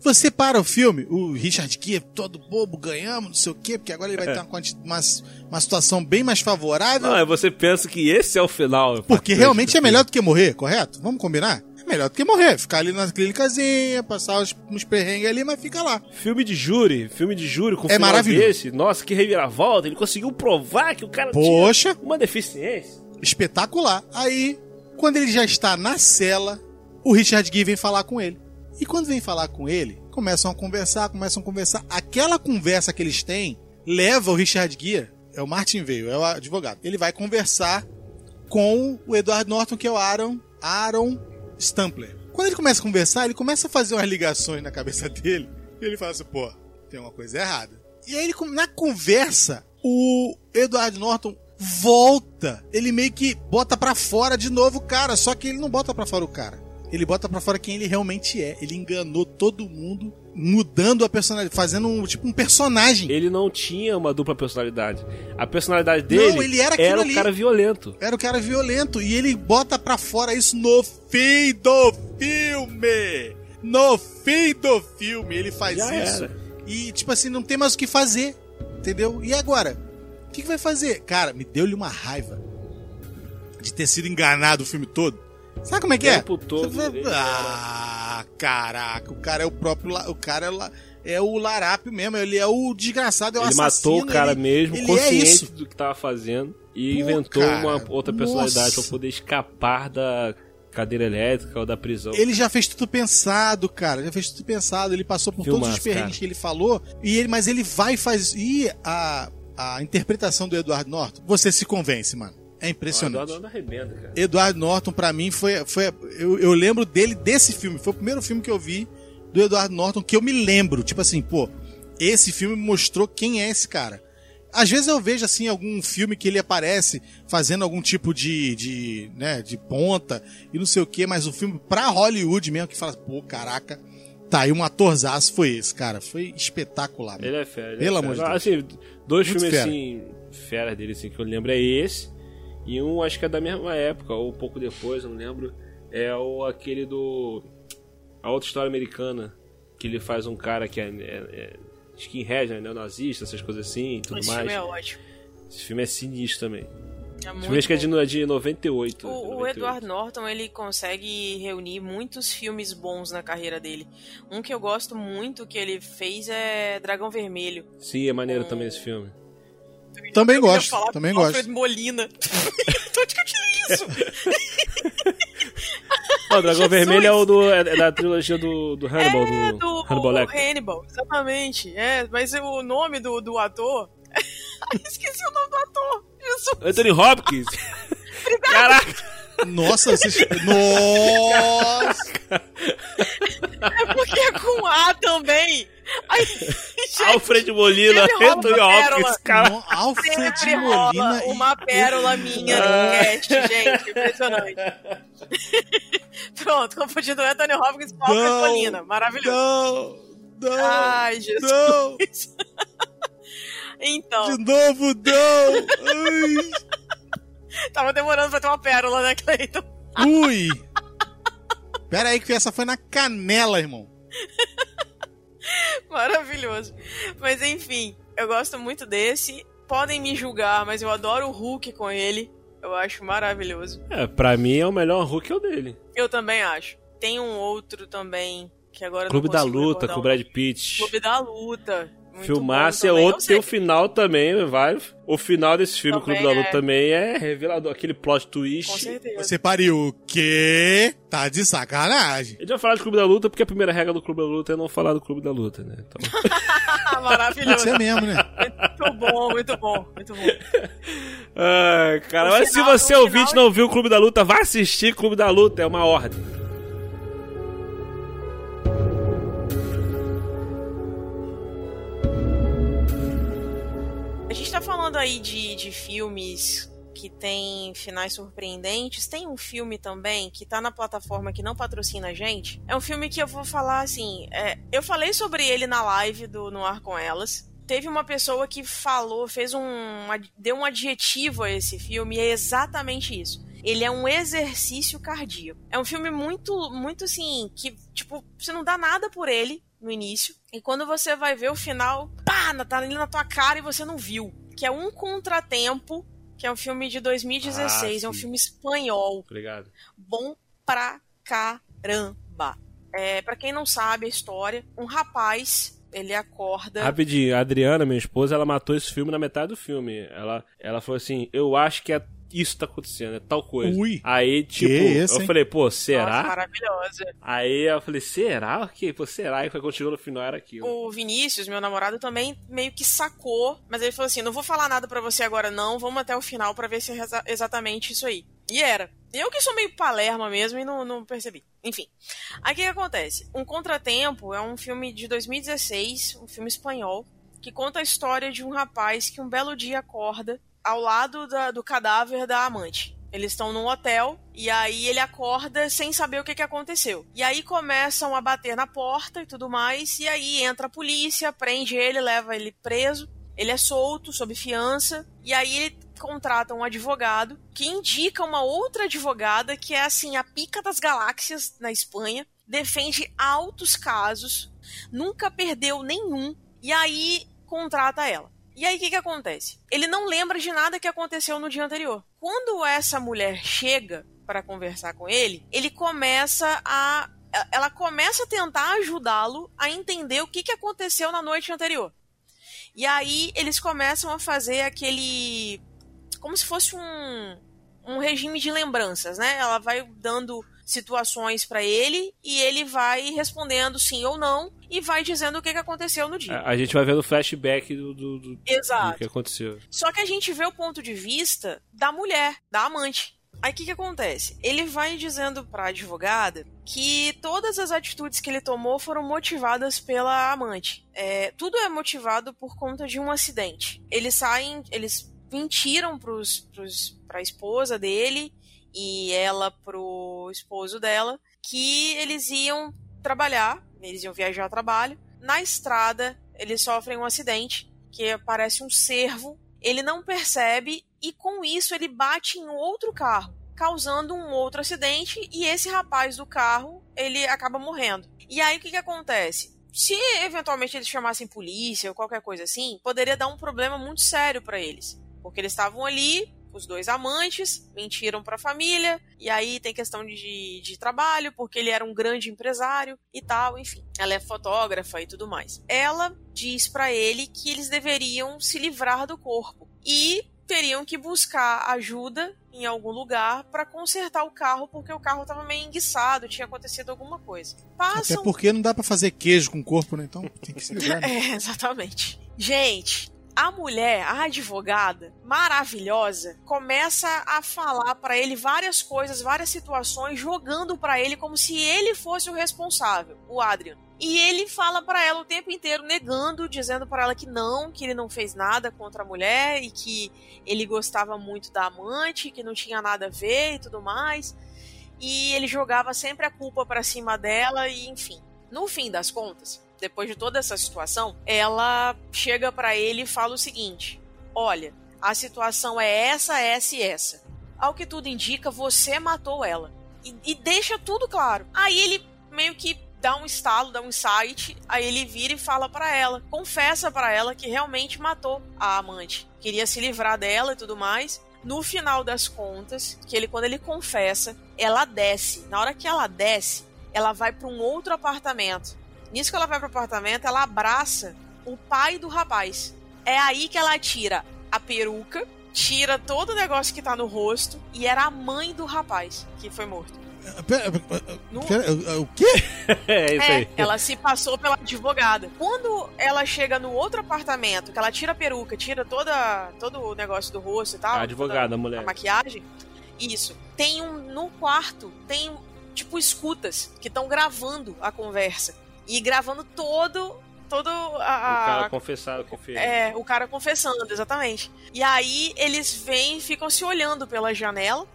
Speaker 5: Você para o filme, o Richard Gere todo bobo, ganhamos, não sei o quê, porque agora ele vai ter uma, uma, uma situação bem mais favorável.
Speaker 3: Não, aí você pensa que esse é o final.
Speaker 5: porque realmente é melhor do que morrer, correto? Vamos combinar? É melhor do que morrer. Ficar ali na clínicazinha, passar uns, uns perrengues ali, mas fica lá.
Speaker 3: Filme de júri, filme de júri com
Speaker 5: É
Speaker 3: final
Speaker 5: maravilhoso.
Speaker 3: desse. Nossa, que reviravolta. Ele conseguiu provar que o cara
Speaker 5: Poxa.
Speaker 3: tinha uma deficiência.
Speaker 5: espetacular. Aí, quando ele já está na cela, o Richard Gere vem falar com ele. E quando vem falar com ele, começam a conversar, começam a conversar. Aquela conversa que eles têm leva o Richard Gere, é o Martin Veil, é o advogado. Ele vai conversar com o Edward Norton, que é o Aaron, Aaron Stampler. Quando ele começa a conversar, ele começa a fazer umas ligações na cabeça dele. E ele fala assim, pô, tem uma coisa errada. E aí, ele, na conversa, o Edward Norton volta. Ele meio que bota pra fora de novo o cara. Só que ele não bota pra fora o cara. Ele bota pra fora quem ele realmente é. Ele enganou todo mundo, mudando a personalidade, fazendo um, tipo um personagem.
Speaker 3: Ele não tinha uma dupla personalidade. A personalidade dele
Speaker 5: Não, ele era
Speaker 3: o
Speaker 5: ali.
Speaker 3: cara violento.
Speaker 5: Era o cara violento. E ele bota pra fora isso no fim do filme. No fim do filme, ele faz
Speaker 3: Já
Speaker 5: isso.
Speaker 3: era.
Speaker 5: E, tipo assim, não tem mais o que fazer. Entendeu? E agora? O que, que vai fazer? Cara, me deu-lhe uma raiva de ter sido enganado o filme todo. Sabe como é que
Speaker 3: O
Speaker 5: é?
Speaker 3: tempo todo
Speaker 5: Você
Speaker 3: ele
Speaker 5: Ah, caraca, o cara é o próprio. La- O cara é, la- é o larápio mesmo, ele é o desgraçado, é o
Speaker 3: Ele
Speaker 5: assassino.
Speaker 3: matou o cara
Speaker 5: ele-
Speaker 3: mesmo,
Speaker 5: ele é
Speaker 3: consciente do que tava fazendo. E
Speaker 5: Pô,
Speaker 3: inventou
Speaker 5: cara,
Speaker 3: uma outra personalidade pra poder escapar da cadeira elétrica ou da prisão.
Speaker 5: Ele já fez tudo pensado, cara. Já fez tudo pensado. Ele passou por todos os
Speaker 3: Filmaço,
Speaker 5: perrengues
Speaker 3: cara.
Speaker 5: que ele falou. E ele, mas ele vai e faz. E a, a interpretação do Eduardo Norton, você se convence, mano. É impressionante.
Speaker 3: Eduardo arrebenta, cara.
Speaker 5: Eduardo Norton, pra mim, foi. foi eu, eu lembro dele desse filme. Foi o primeiro filme que eu vi do Eduardo Norton que eu me lembro. Tipo assim, pô, esse filme mostrou quem é esse cara. Às vezes eu vejo assim algum filme que ele aparece fazendo algum tipo de, de, né, de ponta e não sei o que, mas o filme pra Hollywood mesmo que fala, pô, caraca, tá aí um atorzaço foi esse, cara, foi espetacular.
Speaker 3: Ele é fera. ele
Speaker 5: Pelo
Speaker 3: é
Speaker 5: amor
Speaker 3: fera.
Speaker 5: de
Speaker 3: Assim, dois
Speaker 5: Muito
Speaker 3: filmes
Speaker 5: fera.
Speaker 3: assim, feras dele assim, que eu lembro é esse. E um acho que é da mesma época, ou um pouco depois, não lembro. É o aquele do. A outra história americana. Que ele faz um cara que é, é, é skinhead, né? Neonazista, essas coisas assim e tudo
Speaker 4: Esse
Speaker 3: mais.
Speaker 4: filme é ótimo.
Speaker 3: Esse filme é sinistro também.
Speaker 4: É
Speaker 3: Esse filme acho que é de, no- de 98.
Speaker 4: O, o
Speaker 3: 98.
Speaker 4: Edward Norton, ele consegue reunir muitos filmes bons na carreira dele. Um que eu gosto muito que ele fez é Dragão Vermelho.
Speaker 3: Sim, é maneiro também esse filme.
Speaker 5: Também
Speaker 4: Eu
Speaker 5: gosto,
Speaker 4: falar
Speaker 5: também gosto.
Speaker 4: Alfred Molina. De onde que eu tirei isso?
Speaker 3: O Dragão
Speaker 4: Jesus!
Speaker 3: Vermelho é, o do, é da trilogia do, do Hannibal,
Speaker 4: É,
Speaker 3: do,
Speaker 4: do
Speaker 3: Hannibal Lecter.
Speaker 4: Hannibal, exatamente. É, mas o nome do, do ator... Esqueci o nome do ator. Jesus.
Speaker 3: Anthony Hopkins. Caraca!
Speaker 5: Nossa, vocês... Nossa!
Speaker 4: É porque é com A também. Aí, gente,
Speaker 3: Alfred Molina, Anthony. Hopkins, cara.
Speaker 5: No- Alfred
Speaker 4: sempre
Speaker 5: Molina e-
Speaker 4: uma pérola minha no cast, gente. Impressionante. Pronto, confundindo Anthony Hopkins com Alfred
Speaker 5: Não,
Speaker 4: Molina. Maravilhoso.
Speaker 5: Não, não,
Speaker 4: Ai, Jesus.
Speaker 5: não,
Speaker 4: Então,
Speaker 5: de novo não. Ai.
Speaker 4: Tava demorando pra ter uma pérola, né, Cleiton?
Speaker 5: Ui! Pera aí que essa foi na canela, irmão.
Speaker 4: Maravilhoso. Mas enfim, eu gosto muito desse. Podem me julgar, mas eu adoro o Hulk com ele. Eu acho maravilhoso.
Speaker 3: É, pra mim é o melhor Hulk é o dele.
Speaker 4: Eu também acho. Tem um outro também que agora
Speaker 3: Clube da Luta com
Speaker 4: o
Speaker 3: Brad Pitt.
Speaker 4: Clube da Luta. Muito
Speaker 3: Filmasse é outro, tem o final também, vai. O final desse filme,
Speaker 4: Também
Speaker 3: Clube da Luta,
Speaker 4: é.
Speaker 3: também é revelador. Aquele plot
Speaker 4: Com
Speaker 3: twist.
Speaker 4: certeza.
Speaker 5: Você pariu o quê? Tá de sacanagem.
Speaker 3: A gente vai falar de Clube da Luta porque a primeira regra do Clube da Luta é não falar do Clube da Luta, né? Então...
Speaker 4: Maravilhoso.
Speaker 5: ser mesmo, né?
Speaker 4: Muito bom, muito bom, muito bom.
Speaker 3: Ai, cara,
Speaker 4: No
Speaker 3: mas
Speaker 4: final-
Speaker 3: se você ouvinte
Speaker 4: final-
Speaker 3: não viu o Clube da Luta, vá assistir Clube da Luta, é uma ordem.
Speaker 4: A gente tá falando aí de, de filmes que tem finais surpreendentes. Tem um filme também que tá na plataforma que não patrocina a gente. É um filme que eu vou falar assim. é, eu falei sobre ele na live do No Ar com Elas. Teve uma pessoa que falou, fez um. deu um adjetivo a esse filme, e é exatamente isso. Ele é um exercício cardíaco. É um filme muito, muito assim, que, tipo, você não dá nada por ele no início. E quando você vai ver o final, pá, tá ali na tua cara e você não viu. Que é Um Contratempo, que é um filme de 2016.
Speaker 3: Ah,
Speaker 4: é um filme espanhol.
Speaker 3: Obrigado.
Speaker 4: Bom pra caramba. É, para quem não sabe a história, um rapaz, ele acorda.
Speaker 3: Rapidinho, a Adriana, minha esposa, ela matou esse filme na metade do filme. Ela, ela falou assim: Eu acho que é isso tá acontecendo, é tal coisa.
Speaker 5: Ui.
Speaker 3: Aí, tipo,
Speaker 5: isso,
Speaker 3: eu falei, pô,
Speaker 4: Nossa,
Speaker 3: será?
Speaker 4: maravilhosa.
Speaker 3: Aí eu falei, será? Ok, pô, será? E chegou no final era aquilo.
Speaker 4: O Vinícius, meu namorado, também meio que sacou, mas ele falou assim: não vou falar nada pra você agora, não, vamos até o final pra ver se é exa- exatamente isso aí. E era. Eu que sou meio palerma mesmo e não, não percebi. Enfim. Aí o que, que acontece? Um Contratempo é um filme de 2016, um filme espanhol, que conta a história de um rapaz que um belo dia acorda ao lado da- do cadáver da amante. Eles estão num hotel e aí ele acorda sem saber o que, que aconteceu. E aí começam a bater na porta e tudo mais. E aí entra a polícia, prende ele, leva ele preso. Ele é solto, sob fiança. E aí ele contrata um advogado que indica uma outra advogada que é assim a pica das galáxias na Espanha. Defende altos casos, nunca perdeu nenhum. E aí contrata ela. E aí o que, que acontece? Ele não lembra de nada que aconteceu no dia anterior. Quando essa mulher chega para conversar com ele, ele começa a. Ela começa a tentar ajudá-lo a entender o que, que aconteceu na noite anterior. E aí eles começam a fazer aquele. como se fosse um. um regime de lembranças, né? Ela vai dando situações para ele e ele vai respondendo sim ou não e vai dizendo o que, que aconteceu no dia.
Speaker 3: A, a gente vai vendo o flashback do, do, do- do
Speaker 4: Exato.
Speaker 3: que aconteceu.
Speaker 4: Só que a gente vê o ponto de vista da mulher, da amante. Aí o que, que acontece? Ele vai dizendo pra advogada que todas as atitudes que ele tomou foram motivadas pela amante. É, tudo é motivado por conta de um acidente. Eles saem, eles mentiram pros, pros, pra esposa dele e ela pro esposo dela que eles iam trabalhar, eles iam viajar a trabalho. Na estrada, eles sofrem um acidente que parece um cervo. Ele não percebe e com isso ele bate em outro carro, causando um outro acidente e esse rapaz do carro, ele acaba morrendo. E aí o que que acontece? Se eventualmente eles chamassem polícia ou qualquer coisa assim, poderia dar um problema muito sério para eles, porque eles estavam ali os dois amantes mentiram para a família, e aí tem questão de, de trabalho, porque ele era um grande empresário e tal, enfim. Ela é fotógrafa e tudo mais. Ela diz para ele que eles deveriam se livrar do corpo e teriam que buscar ajuda em algum lugar para consertar o carro, porque o carro estava meio enguiçado, tinha acontecido alguma coisa.
Speaker 5: Até
Speaker 4: Passam
Speaker 5: porque não dá pra fazer queijo com o corpo, né? Então tem que se livrar. Né?
Speaker 4: é, exatamente. Gente, a mulher, a advogada, maravilhosa, começa a falar pra ele várias coisas, várias situações, jogando pra ele como se ele fosse o responsável, o Adrian. E ele fala pra ela o tempo inteiro, negando, dizendo pra ela que não, que ele não fez nada contra a mulher e que ele gostava muito da amante, que não tinha nada a ver e tudo mais. E ele jogava sempre a culpa pra cima dela e enfim. No fim das contas, depois de toda essa situação, ela chega pra ele e fala o seguinte: Olha, a situação é essa, essa e essa. ao que tudo indica, você matou ela. E, e deixa tudo claro. Aí ele meio que dá um estalo, dá um insight, aí ele vira e fala para ela, confessa para ela que realmente matou a amante, queria se livrar dela e tudo mais. No final das contas, que ele quando ele confessa, ela desce. Na hora que ela desce, ela vai para um outro apartamento. Nisso que ela vai pro apartamento, ela abraça o pai do rapaz. É aí que ela tira a peruca, tira todo o negócio que tá no rosto e era a mãe do rapaz que foi morto.
Speaker 5: Pera, pera,
Speaker 4: No-
Speaker 5: pera, o quê?
Speaker 3: é isso
Speaker 4: É,
Speaker 3: aí.
Speaker 4: ela se passou pela advogada. Quando ela chega no outro apartamento, que ela tira a peruca, tira toda, todo o negócio do rosto e tal,
Speaker 3: A advogada, a mulher.
Speaker 4: a maquiagem, isso. Tem um no quarto, tem tipo escutas que estão gravando a conversa e gravando todo todo a,
Speaker 3: O
Speaker 4: a-
Speaker 3: cara confessado que fez.
Speaker 4: é, o cara confessando, exatamente. E aí eles vêm e ficam se olhando pela janela.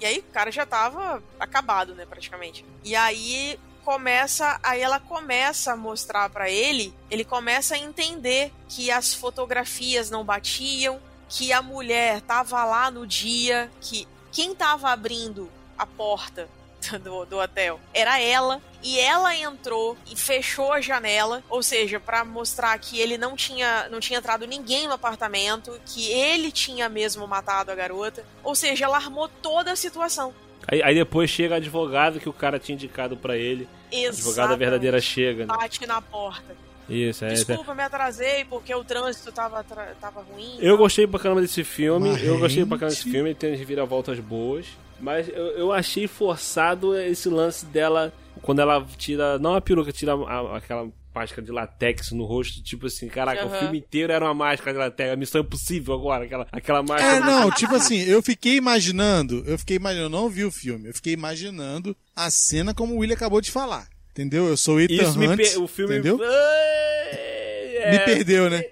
Speaker 4: E aí o cara já tava acabado, né, praticamente. E aí começa, aí ela começa a mostrar pra ele, ele começa a entender que as fotografias não batiam, que a mulher tava lá no dia, que quem tava abrindo a porta do, do hotel era ela e ela entrou e fechou a janela, ou seja, pra mostrar que ele não tinha não tinha entrado ninguém no apartamento, que ele tinha mesmo matado a garota, ou seja, ela armou toda a situação.
Speaker 3: Aí, aí depois chega a advogada que o cara tinha indicado pra ele. A advogada
Speaker 4: Exatamente.
Speaker 3: verdadeira chega, né?
Speaker 4: Bate na porta.
Speaker 3: Isso, é.
Speaker 4: Desculpa, me atrasei porque o trânsito tava, tava ruim.
Speaker 3: Eu gostei pra caramba desse filme.
Speaker 5: Mas,
Speaker 3: Eu gostei pra caramba desse filme. Ele tem reviravoltas boas. Mas eu, eu achei forçado esse lance dela. Quando ela tira. Não a peruca, tira a- aquela máscara de latex no rosto. Tipo assim, caraca, o
Speaker 4: Aham.
Speaker 3: filme inteiro era uma máscara de latex. A missão impossível agora. Aquela, aquela máscara.
Speaker 5: É, não, tipo assim, eu fiquei imaginando, eu fiquei imaginando, eu não vi o filme, eu fiquei imaginando a cena como o William acabou de falar. Entendeu? Eu sou o Ethan
Speaker 3: Isso me
Speaker 5: Hunt,
Speaker 3: per... O filme.
Speaker 5: entendeu?
Speaker 3: É,
Speaker 5: Me perdeu, né?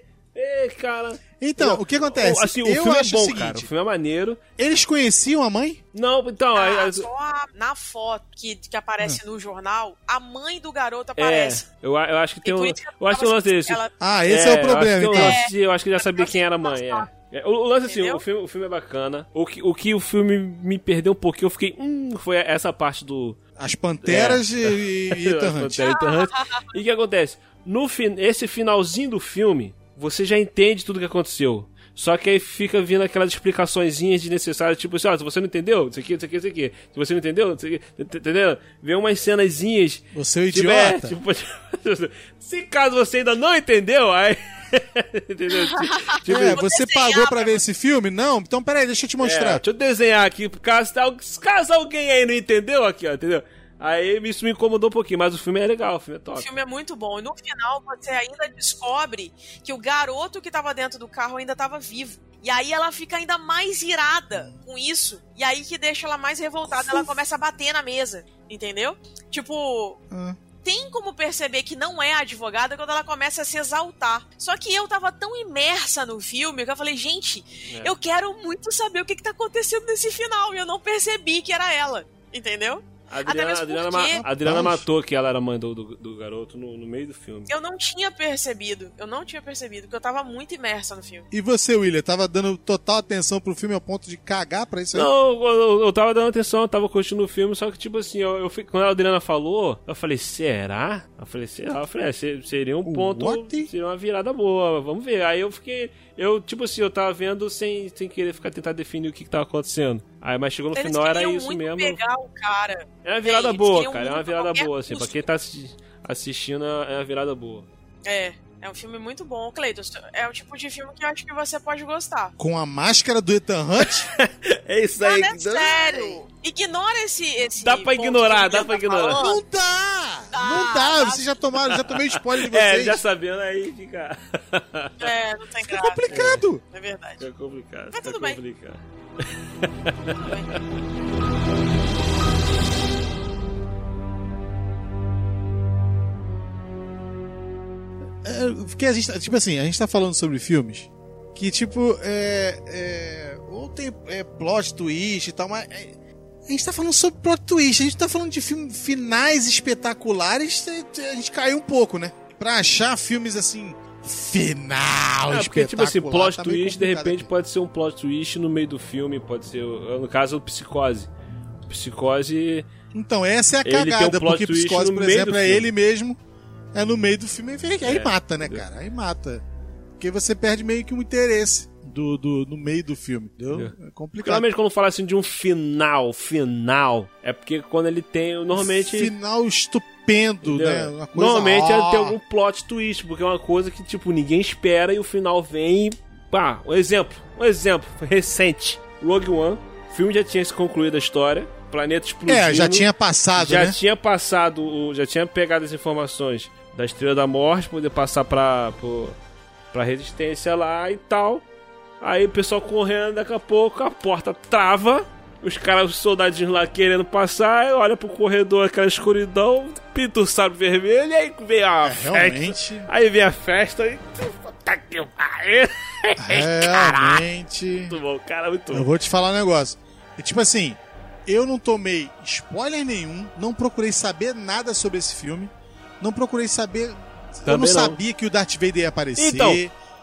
Speaker 3: É, cara.
Speaker 5: Então, o que acontece?
Speaker 3: Assim, o
Speaker 5: eu
Speaker 3: filme é bom,
Speaker 5: o seguinte,
Speaker 3: cara. O filme é maneiro.
Speaker 5: eles conheciam a mãe?
Speaker 3: Não, então.
Speaker 4: Ah,
Speaker 3: a- a-
Speaker 4: só a- na foto que, que aparece
Speaker 5: Ah.
Speaker 4: no jornal, a mãe do garoto
Speaker 3: é,
Speaker 4: aparece.
Speaker 3: eu, a- eu acho que tem
Speaker 4: E
Speaker 3: um. Eu acho que tem um lance desse.
Speaker 4: ela-
Speaker 5: Ah, esse é, o problema,
Speaker 3: eu acho, que
Speaker 5: então.
Speaker 3: eu, eu acho que já sabia quem era a mãe. É. É, O, o lance assim,
Speaker 4: Entendeu?
Speaker 3: o filme, o filme é bacana. O que, o que o filme me perdeu um pouquinho, eu fiquei. Hum, foi essa parte do.
Speaker 5: As Panteras
Speaker 3: É.
Speaker 5: e, e Ethan
Speaker 3: As
Speaker 5: Hunt.
Speaker 3: Panteras Ethan Hunt. E o que acontece? No fin esse finalzinho do filme, você já entende tudo que aconteceu. Só que aí fica vindo aquelas explicaçõezinhas desnecessárias, tipo assim, ó, se você não entendeu, isso aqui, isso aqui, isso aqui. Se você não entendeu, isso aqui, ent- entendeu? Vê umas cenazinhas.
Speaker 5: Você é
Speaker 3: Tipo, é,
Speaker 5: idiota.
Speaker 3: tipo, se caso você ainda não entendeu, aí. entendeu? Tipo,
Speaker 5: É, você pagou pra ver esse filme? Não? Então peraí, deixa eu te
Speaker 3: É,
Speaker 5: mostrar.
Speaker 3: deixa eu desenhar aqui, caso, caso alguém aí não entendeu aqui, ó, entendeu? Aí isso me incomodou um pouquinho, mas o filme é legal, o filme é
Speaker 4: O
Speaker 3: top.
Speaker 4: filme é muito bom. E no final você ainda descobre que o garoto que tava dentro do carro ainda tava vivo. E aí ela fica ainda mais irada com isso. E aí que deixa ela mais revoltada. Ela começa a bater na mesa. Entendeu? Tipo.
Speaker 5: Ah.
Speaker 4: Tem como perceber que não é a advogada quando ela começa a se exaltar. Só que eu tava tão imersa no filme que eu falei, gente,
Speaker 3: É.
Speaker 4: eu quero muito saber o que, que tá acontecendo nesse final. E eu não percebi que era ela. Entendeu?
Speaker 3: A Adriana, Adriana,
Speaker 4: porque-
Speaker 3: ma- a Adriana
Speaker 5: Rapaz.
Speaker 3: matou que ela era mãe do, do, do garoto no, no meio do filme.
Speaker 4: Eu não tinha percebido. Eu não tinha percebido, porque eu tava muito imersa no filme.
Speaker 5: E você, William, tava dando total atenção pro filme ao ponto de cagar pra isso aí?
Speaker 3: Não, eu, eu, eu tava dando atenção, eu tava curtindo o filme, só que, tipo assim, eu, eu fui- quando a Adriana falou, eu falei, será? Eu falei, será? Eu falei, é, se- seria um ponto,
Speaker 5: What?
Speaker 3: seria uma virada boa, vamos ver. Aí eu fiquei, eu, tipo assim, eu tava vendo sem, sem querer ficar tentar definir o que, que tava acontecendo. Aí, mas chegou no
Speaker 4: Eles
Speaker 3: final, era isso
Speaker 4: muito
Speaker 3: mesmo.
Speaker 4: pegar o cara.
Speaker 3: É uma virada
Speaker 4: Eles
Speaker 3: boa, cara, é uma virada boa, assim, pra
Speaker 4: custo.
Speaker 3: quem tá assi- assistindo, é uma virada boa.
Speaker 4: É, é um filme muito bom. Cleiton, é o tipo de filme que eu acho que você pode gostar.
Speaker 5: Com a máscara do Ethan Hunt?
Speaker 3: É isso
Speaker 4: Não, é sério. Ignora esse, esse
Speaker 3: Dá pra ignorar, dá pra ignorar.
Speaker 4: falando.
Speaker 5: não dá!
Speaker 4: Dá,
Speaker 5: não dá!
Speaker 4: dá.
Speaker 5: Vocês já tomaram, já tomei spoiler de
Speaker 3: É,
Speaker 5: vocês.
Speaker 3: já sabendo aí fica,
Speaker 4: É, não tem
Speaker 5: Fica
Speaker 4: graça.
Speaker 5: complicado.
Speaker 4: É verdade.
Speaker 3: fica complicado.
Speaker 4: Mas tudo bem.
Speaker 3: complicado.
Speaker 4: Tudo bem.
Speaker 5: É, porque a gente, tá- tipo assim, a gente tá falando sobre filmes que, tipo, é. é ou tem é, plot twist e tal, mas. é, a gente tá falando sobre plot twist, a gente tá falando de filme, finais espetaculares, a gente caiu um pouco, né? Pra achar filmes assim, final
Speaker 3: É, porque, tipo assim, plot
Speaker 5: tá
Speaker 3: twist, de repente,
Speaker 5: aqui.
Speaker 3: pode ser um plot twist no meio do filme, pode ser, no caso, o Psicose. Psicose,
Speaker 5: Então, essa é a
Speaker 3: um
Speaker 5: cagada,
Speaker 3: plot
Speaker 5: porque Psicose, por exemplo, é ele mesmo, é no meio do filme, aí,
Speaker 3: É,
Speaker 5: mata, né, cara? Aí mata. Porque você perde meio que um interesse do, do, no meio do filme, entendeu? É complicado.
Speaker 3: Geralmente quando fala assim de um final, final, é porque quando ele tem, normalmente...
Speaker 5: Final estupendo, né? Uma coisa,
Speaker 3: normalmente
Speaker 5: ó.
Speaker 3: tem algum plot twist, porque é uma coisa que, tipo, ninguém espera e o final vem e... Pá, um exemplo, um exemplo recente. Rogue One, o filme já tinha se concluído a história, planeta explodindo.
Speaker 5: É, já tinha passado,
Speaker 3: já
Speaker 5: né?
Speaker 3: tinha passado, já tinha pegado as informações da Estrela da Morte, poder passar pra, pro, pra resistência lá e tal. Aí o pessoal correndo, daqui a pouco a porta trava. Os caras, os soldadinhos lá querendo passar, olha pro corredor, aquela escuridão, pinta o sabre vermelho, e aí vem a
Speaker 5: É,
Speaker 3: festa.
Speaker 5: realmente.
Speaker 3: Aí vem a festa e. Puta que pariu.
Speaker 5: Realmente.
Speaker 3: Muito bom, cara, muito
Speaker 5: Eu
Speaker 3: bom.
Speaker 5: vou te falar um negócio. E, tipo assim, eu não tomei spoiler nenhum, não procurei saber nada sobre esse filme, não procurei saber. eu
Speaker 3: Também
Speaker 5: não
Speaker 3: não.
Speaker 5: sabia que o Darth Vader ia aparecer.
Speaker 3: Então,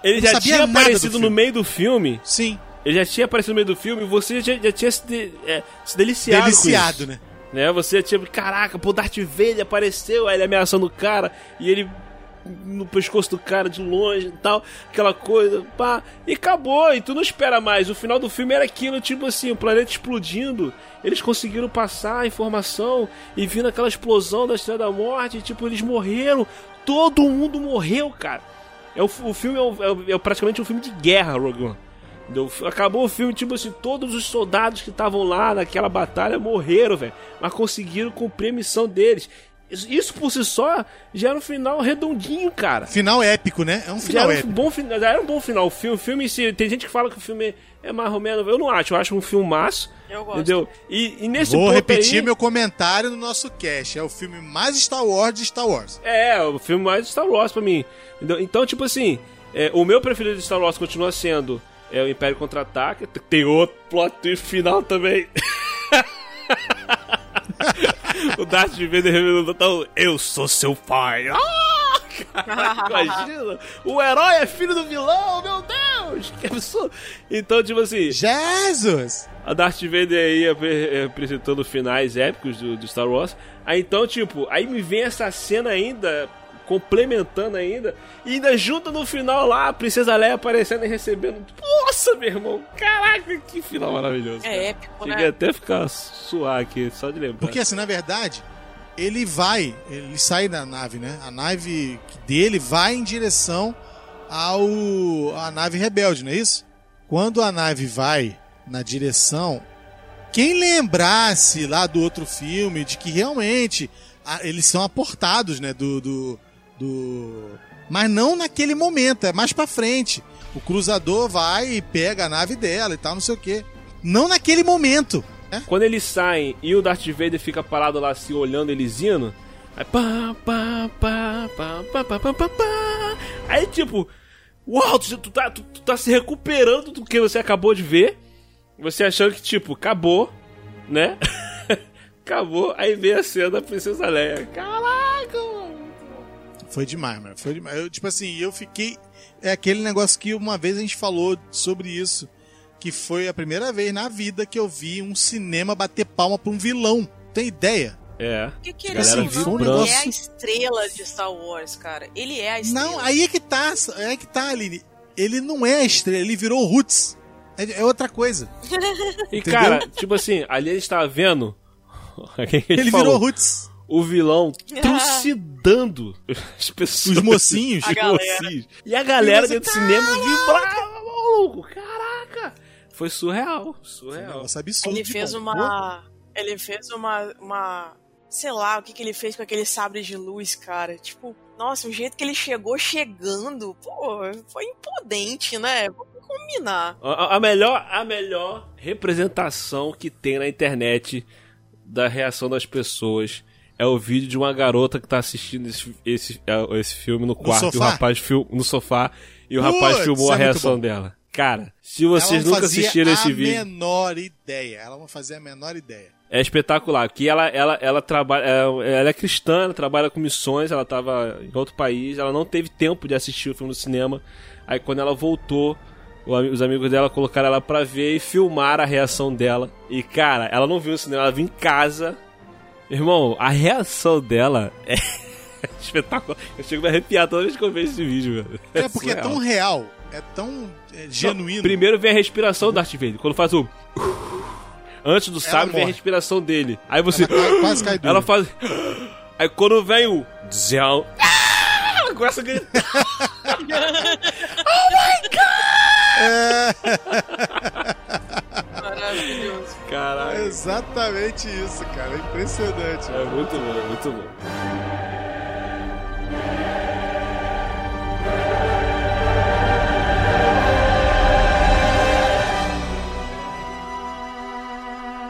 Speaker 3: Ele já tinha aparecido no meio do filme.
Speaker 5: Sim,
Speaker 3: Ele já tinha aparecido no meio do filme e você já, já tinha se, de- é, se deliciado.
Speaker 5: deliciado, né?
Speaker 3: né? Você já tinha. Caraca, pô, Darth Vader apareceu, aí ele ameaçando o cara e ele no pescoço do cara de longe e tal, aquela coisa, pá, e acabou, e tu não espera mais. O final do filme era aquilo, tipo assim, o planeta explodindo, eles conseguiram passar a informação e vindo aquela explosão da Estrela da Morte, e, tipo, eles morreram, todo mundo morreu, cara. É o, o filme é, o- é é praticamente um filme de guerra, Rogue One. Acabou o filme, tipo assim, todos os soldados que estavam lá naquela batalha morreram, velho. Mas conseguiram cumprir a missão deles. Isso, por si só já era um final redondinho, cara.
Speaker 5: Final épico, né? É um
Speaker 3: Já
Speaker 5: final
Speaker 3: um
Speaker 5: épico.
Speaker 3: bom era um bom final. O filme, o filme em si, tem gente que fala que o filme é mais ou menos. Eu não acho, eu acho um filmaço.
Speaker 4: Eu gosto.
Speaker 3: Entendeu? E, e nesse
Speaker 5: Vou
Speaker 3: ponto
Speaker 5: repetir
Speaker 3: aí,
Speaker 5: meu comentário no nosso cast. É o filme mais Star Wars de Star Wars.
Speaker 3: É, o filme mais Star Wars pra mim. Entendeu? Então, tipo assim, é, o meu preferido de Star Wars continua sendo é, o Império Contra-Ataca. Tem outro plot twist final também. o Darth Vader revelando então, eu sou seu pai. Ah, caraca, imagina. O herói é filho do vilão, meu Deus. Que absurdo. Então, tipo assim,
Speaker 5: Jesus!
Speaker 3: a Darth Vader aí ap- apresentando finais épicos do, do Star Wars. Aí então, tipo, aí me vem essa cena ainda, complementando ainda, e ainda junto no final lá, a Princesa Leia aparecendo e recebendo. Nossa, meu irmão! Caraca, que final maravilhoso. cara.
Speaker 4: É épico,
Speaker 3: Cheguei
Speaker 4: né?
Speaker 3: até a ficar suar aqui, só de lembrar.
Speaker 5: Porque assim, na verdade, ele vai, ele sai da nave, né? A nave dele vai em direção ao a nave rebelde, não é isso? Quando a nave vai na direção, quem lembrasse lá do outro filme de que realmente a- eles são aportados, né, do, do, do mas não naquele momento, é mais pra frente. O cruzador vai e pega a nave dela e tal, não sei o quê. Não naquele momento. né?
Speaker 3: Quando eles saem e o Darth Vader fica parado lá assim, olhando eles indo, aí pá, pá, pá, pá, pá, pá, pá, pá, pá. Aí tipo, uau, tu, tu tá, tu, tu tá se recuperando do que você acabou de ver, você achando que tipo, acabou, né? acabou, aí vem a cena da Princesa Leia. Caraca, mano.
Speaker 5: Foi demais, mano. Foi demais. Eu, tipo assim, eu fiquei. É aquele negócio que uma vez a gente falou sobre isso. Que foi a primeira vez na vida que eu vi um cinema bater palma pra um vilão. Tem ideia?
Speaker 3: É.
Speaker 4: Porque querendo
Speaker 5: Galera
Speaker 4: ou não,
Speaker 5: vibrando.
Speaker 4: ele é a estrela de Star Wars, cara. Ele é a estrela.
Speaker 5: Não, aí é que tá. É que tá, Aline. Ele não é a estrela, ele virou o Roots. É, é outra coisa.
Speaker 3: E
Speaker 5: Entendeu?
Speaker 3: cara, tipo assim, ali a gente tava vendo. Quem que a gente
Speaker 5: Ele
Speaker 3: falou?
Speaker 5: virou Roots.
Speaker 3: O vilão trucidando as pessoas.
Speaker 5: Os mocinhos.
Speaker 4: A galera.
Speaker 3: mocinhos. E a galera
Speaker 5: E
Speaker 3: dentro do cinema vibrava, maluco. Caraca. Foi surreal. Surreal.
Speaker 5: Absurdo.
Speaker 4: Ele fez
Speaker 5: bom.
Speaker 4: uma. Ele fez uma. uma sei lá, o que, que ele fez com aquele sabre de luz, cara. Tipo, nossa, o jeito que ele chegou chegando, pô, foi imponente, né? Vamos combinar.
Speaker 3: A, a melhor, a melhor representação que tem na internet da reação das pessoas é o vídeo de uma garota que tá assistindo esse, esse, é, esse filme no quarto e o rapaz fil, no sofá e o rapaz
Speaker 5: Putz,
Speaker 3: filmou a
Speaker 5: é muito
Speaker 3: reação dela. Cara, se
Speaker 5: Ela
Speaker 3: vocês
Speaker 5: não
Speaker 3: nunca assistiram
Speaker 5: a
Speaker 3: esse vídeo,
Speaker 5: menor ideia. Ela não fazia a menor ideia.
Speaker 3: É espetacular. Que ela, ela, ela trabalha. é, Ela é cristã, ela trabalha com missões, ela tava em outro país, ela não teve tempo de assistir o filme no cinema. Aí quando ela voltou, os amigos dela colocaram ela pra ver e filmaram a reação dela. E, cara, ela não viu no cinema, ela viu em casa. Irmão, a reação dela é espetacular. Eu chego a me arrepiar toda vez que eu vejo esse vídeo, velho.
Speaker 5: É porque é
Speaker 3: surreal.
Speaker 5: tão real, é tão é, genuíno.
Speaker 3: Primeiro vem a respiração do Darth Vader. Quando faz o. Antes do sábio vem a respiração dele. Aí você.
Speaker 5: Ela quase- cai.
Speaker 3: Ela faz. Aí quando vem o. Zéu. Ela começa a gritar.
Speaker 4: Maravilhoso.
Speaker 5: É
Speaker 3: Caralho.
Speaker 5: exatamente isso, cara. É impressionante.
Speaker 3: É muito bom, muito bom.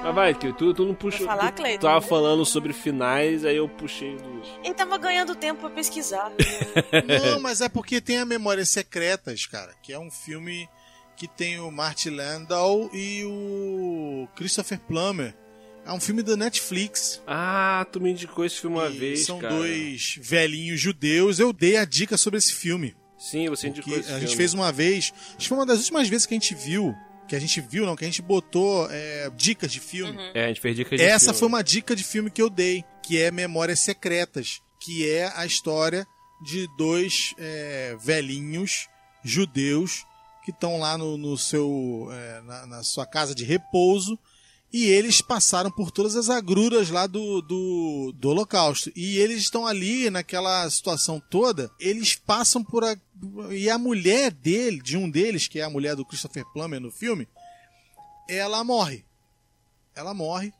Speaker 3: Mas vai, que tu, tu não puxou.
Speaker 4: Falar,
Speaker 3: tu
Speaker 4: Cleiton?
Speaker 3: tava falando sobre finais, aí eu puxei do.
Speaker 4: Ele tava ganhando tempo pra pesquisar.
Speaker 5: Não, mas é porque tem a Memórias Secretas, cara, que é um filme que tem o Martin Landau e o Christopher Plummer. É um filme da Netflix.
Speaker 3: Ah, tu me indicou esse filme uma
Speaker 5: E
Speaker 3: vez,
Speaker 5: são
Speaker 3: cara.
Speaker 5: dois velhinhos judeus. Eu dei a dica sobre esse filme.
Speaker 3: Sim, você indicou
Speaker 5: Que
Speaker 3: esse
Speaker 5: a
Speaker 3: filme.
Speaker 5: gente fez uma vez. Acho que foi uma das últimas vezes que a gente viu. Que a gente viu, não, que a gente botou é, dicas de filme.
Speaker 3: É, a gente fez dicas de
Speaker 5: Essa
Speaker 3: filme.
Speaker 5: foi uma dica de filme que eu dei, que é Memórias Secretas, que é a história de dois é, velhinhos judeus que estão lá no, no seu é, na, na sua casa de repouso e eles passaram por todas as agruras lá do, do, do Holocausto. E eles estão ali naquela situação toda, eles passam por a, e a mulher dele, de um deles, que é a mulher do Christopher Plummer no filme, ela morre. Ela morre.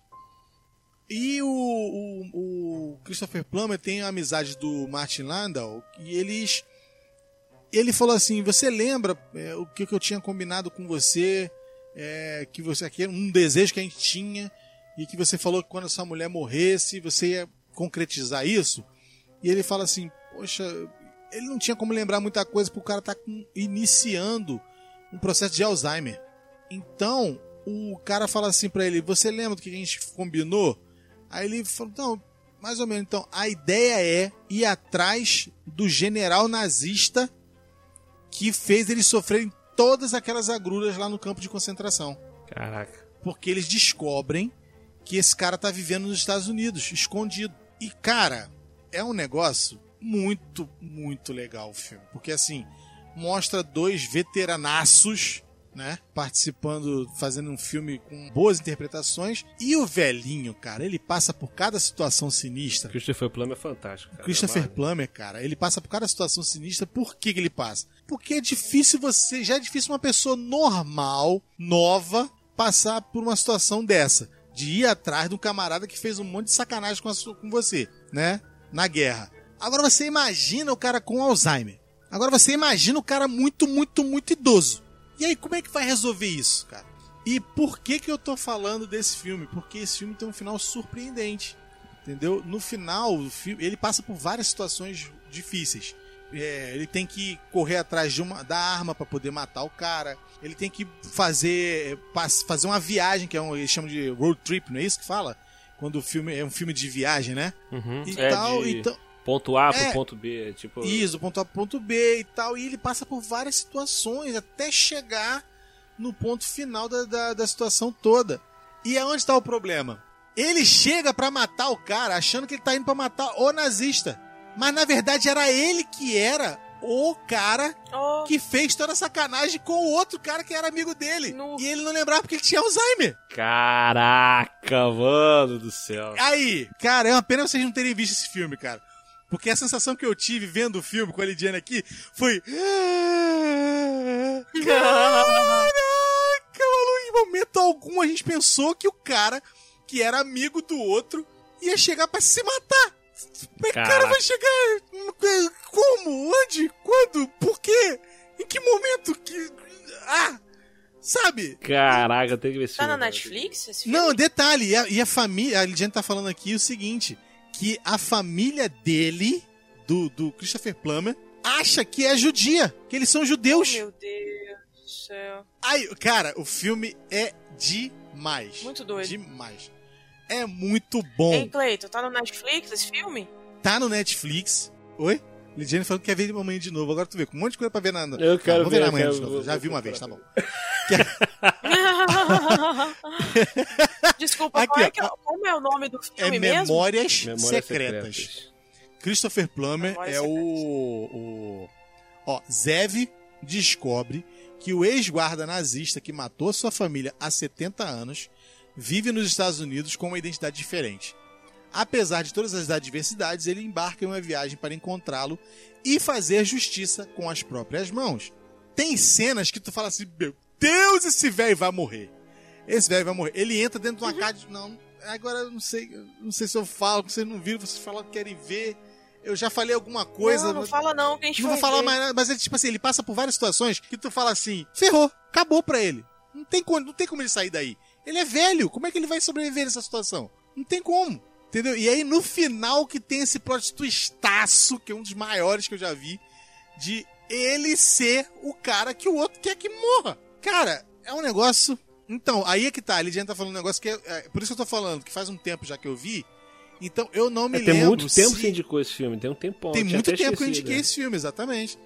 Speaker 5: E o, o, o Christopher Plummer tem a amizade do Martin Landau e eles. Ele falou assim: Você lembra é, o que, que eu tinha combinado com você? É, que você aqui um desejo que a gente tinha e que você falou que quando essa mulher morresse você ia concretizar isso? E ele fala assim: Poxa, ele não tinha como lembrar muita coisa porque o cara tá com- iniciando um processo de Alzheimer. Então, o cara fala assim pra ele: Você lembra do que a gente combinou? Aí ele falou: Não, mais ou menos. Então, a ideia é ir atrás do general nazista que fez eles sofrerem todas aquelas agruras lá no campo de concentração.
Speaker 3: Caraca.
Speaker 5: Porque eles descobrem que esse cara tá vivendo nos Estados Unidos, escondido. E, cara, é um negócio muito, muito legal o filme. Porque, assim, mostra dois veteranaços, né? Participando, fazendo um filme com boas interpretações. E o velhinho, cara, ele passa por cada situação sinistra.
Speaker 3: Christopher Plummer é fantástico. Cara.
Speaker 5: Christopher
Speaker 3: É
Speaker 5: Plummer, cara, ele passa por cada situação sinistra. Por que, que ele passa? Porque é difícil você. Já é difícil uma pessoa normal, nova, passar por uma situação dessa. De ir atrás de um camarada que fez um monte de sacanagem com, a com você, né? Na guerra. Agora você imagina o cara com Alzheimer. Agora você imagina o cara muito, muito, muito idoso. E aí, como é que vai resolver isso, cara? E por que que eu tô falando desse filme? Porque esse filme tem um final surpreendente. Entendeu? No final, ele passa por várias situações difíceis. É, ele tem que correr atrás de uma, da arma para poder matar o cara. Ele tem que fazer fazer uma viagem, que é um, eles chamam de road trip, não é isso que fala? Quando o filme é um filme de viagem, né?
Speaker 3: Uhum.
Speaker 5: E
Speaker 3: É
Speaker 5: tal,
Speaker 3: de
Speaker 5: então,
Speaker 3: Ponto A pro
Speaker 5: É.
Speaker 3: ponto B. é Tipo.
Speaker 5: isso, ponto A pro ponto B e tal. E ele passa por várias situações até chegar no ponto final da, da, da situação toda. E é onde está o problema? Ele chega pra matar o cara achando que ele tá indo pra matar o nazista. Mas na verdade era ele que era o cara
Speaker 4: Oh,
Speaker 5: que fez toda a sacanagem com o outro cara que era amigo dele.
Speaker 4: No.
Speaker 5: E ele não lembrava porque ele tinha Alzheimer.
Speaker 3: Caraca, mano do céu.
Speaker 5: Aí, cara, é uma pena vocês não terem visto esse filme, cara. Porque a sensação que eu tive vendo o filme com a Lidiane aqui foi. Caraca, maluco, em momento algum a gente pensou que o cara, que era amigo do outro, ia chegar pra se matar. Mas cara
Speaker 3: Caraca.
Speaker 5: vai chegar. Como? Onde? Quando? Por quê? Em que momento? Que. Ah! Sabe?
Speaker 3: Caraca, tem que ver esse
Speaker 4: tá na
Speaker 3: cara.
Speaker 4: Netflix esse filme?
Speaker 5: Não, detalhe, e a, e a família, a Lidiane tá falando aqui o seguinte, que a família dele, do, do Christopher Plummer, acha que é judia, que eles são
Speaker 4: Oh,
Speaker 5: judeus.
Speaker 4: meu Deus do céu.
Speaker 5: Aí, cara, o filme é demais.
Speaker 4: Muito doido.
Speaker 5: Demais. É muito bom.
Speaker 4: Ei, Cleito, tá no Netflix esse filme?
Speaker 5: Tá no Netflix. Oi? Lidiane falou que quer ver de mamãe de novo. Agora tu vê, com um monte de coisa pra ver na.
Speaker 3: Eu quero
Speaker 5: Ah, vou ver
Speaker 3: ver,
Speaker 5: na manhã
Speaker 3: eu
Speaker 5: de
Speaker 3: quero-
Speaker 5: novo.
Speaker 3: vou-
Speaker 5: Já
Speaker 3: vou
Speaker 5: vi uma vez, tá bom.
Speaker 4: Desculpa,
Speaker 5: Aqui,
Speaker 4: qual é que é- como é o nome do
Speaker 5: É
Speaker 4: filme mesmo?
Speaker 5: Memórias,
Speaker 3: Memórias
Speaker 5: Secretas.
Speaker 3: Secretas.
Speaker 5: Christopher Plummer
Speaker 4: Memórias
Speaker 5: é o, o. Ó, Zev descobre que o ex-guarda nazista que matou sua família há 70 anos vive nos Estados Unidos com uma identidade diferente. Apesar de todas as adversidades, ele embarca em uma viagem para encontrá-lo e fazer justiça com as próprias mãos. Tem cenas que tu fala assim: Meu Deus, esse velho vai morrer. Esse velho vai morrer. Ele entra dentro de uma casa. de- Não, agora eu não sei, não sei se eu falo, vocês não viram, vocês falaram que querem ver. Eu já falei alguma coisa.
Speaker 4: não, não
Speaker 5: mas-
Speaker 4: fala não, que a gente
Speaker 5: não vou falar
Speaker 4: ver.
Speaker 5: mais nada, mas ele, tipo assim, ele passa por várias situações que tu fala assim, ferrou, acabou pra ele. Não tem, como, não tem como ele sair daí. Ele é velho, como é que ele vai sobreviver nessa situação? Não tem como. Entendeu? E aí no final que tem esse plot twistaço, que é um dos maiores que eu já vi, de ele ser o cara que o outro quer que morra. Cara, é um negócio. Então, aí é que tá, a Lidiane tá falando um negócio que é, é, Por isso que eu tô falando, que faz um tempo já que eu vi. Então eu não me
Speaker 3: É, tem
Speaker 5: lembro.
Speaker 3: muito tempo
Speaker 5: se...
Speaker 3: que você indicou esse filme, tem um tempão.
Speaker 5: Tem muito tempo que eu indiquei
Speaker 3: né?
Speaker 5: esse filme, exatamente.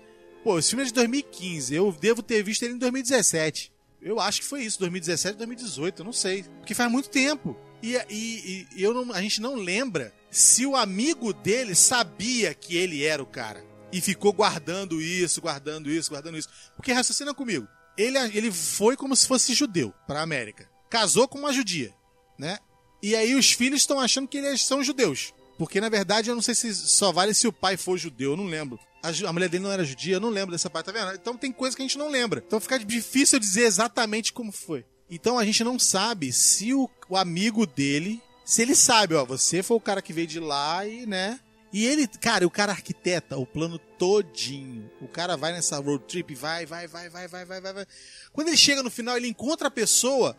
Speaker 5: Pô, esse filme é de 2015. Eu devo ter visto ele em 2017. Eu acho que foi isso, 2017, 2018, eu não sei. Porque faz muito tempo. E, e- e eu não- a gente não lembra se o amigo dele sabia que ele era o cara. E ficou guardando isso, guardando isso, guardando isso. Porque raciocina comigo. Ele, ele foi como se fosse judeu pra América. Casou com uma judia, né? E aí os filhos estão achando que eles são judeus. Porque, na verdade, eu não sei se só vale se o pai for judeu, eu não lembro a, mulher dele não era judia, eu não lembro dessa parte, tá vendo? Então tem coisa que a gente não lembra. Então fica difícil dizer exatamente como foi. Então a gente não sabe se o, o amigo dele, se ele sabe, ó, você foi o cara que veio de lá e, né? E ele, cara, o cara arquiteta o plano todinho. O cara vai nessa road trip, vai, vai, vai, vai, vai, vai, vai. Quando ele chega no final, ele encontra a pessoa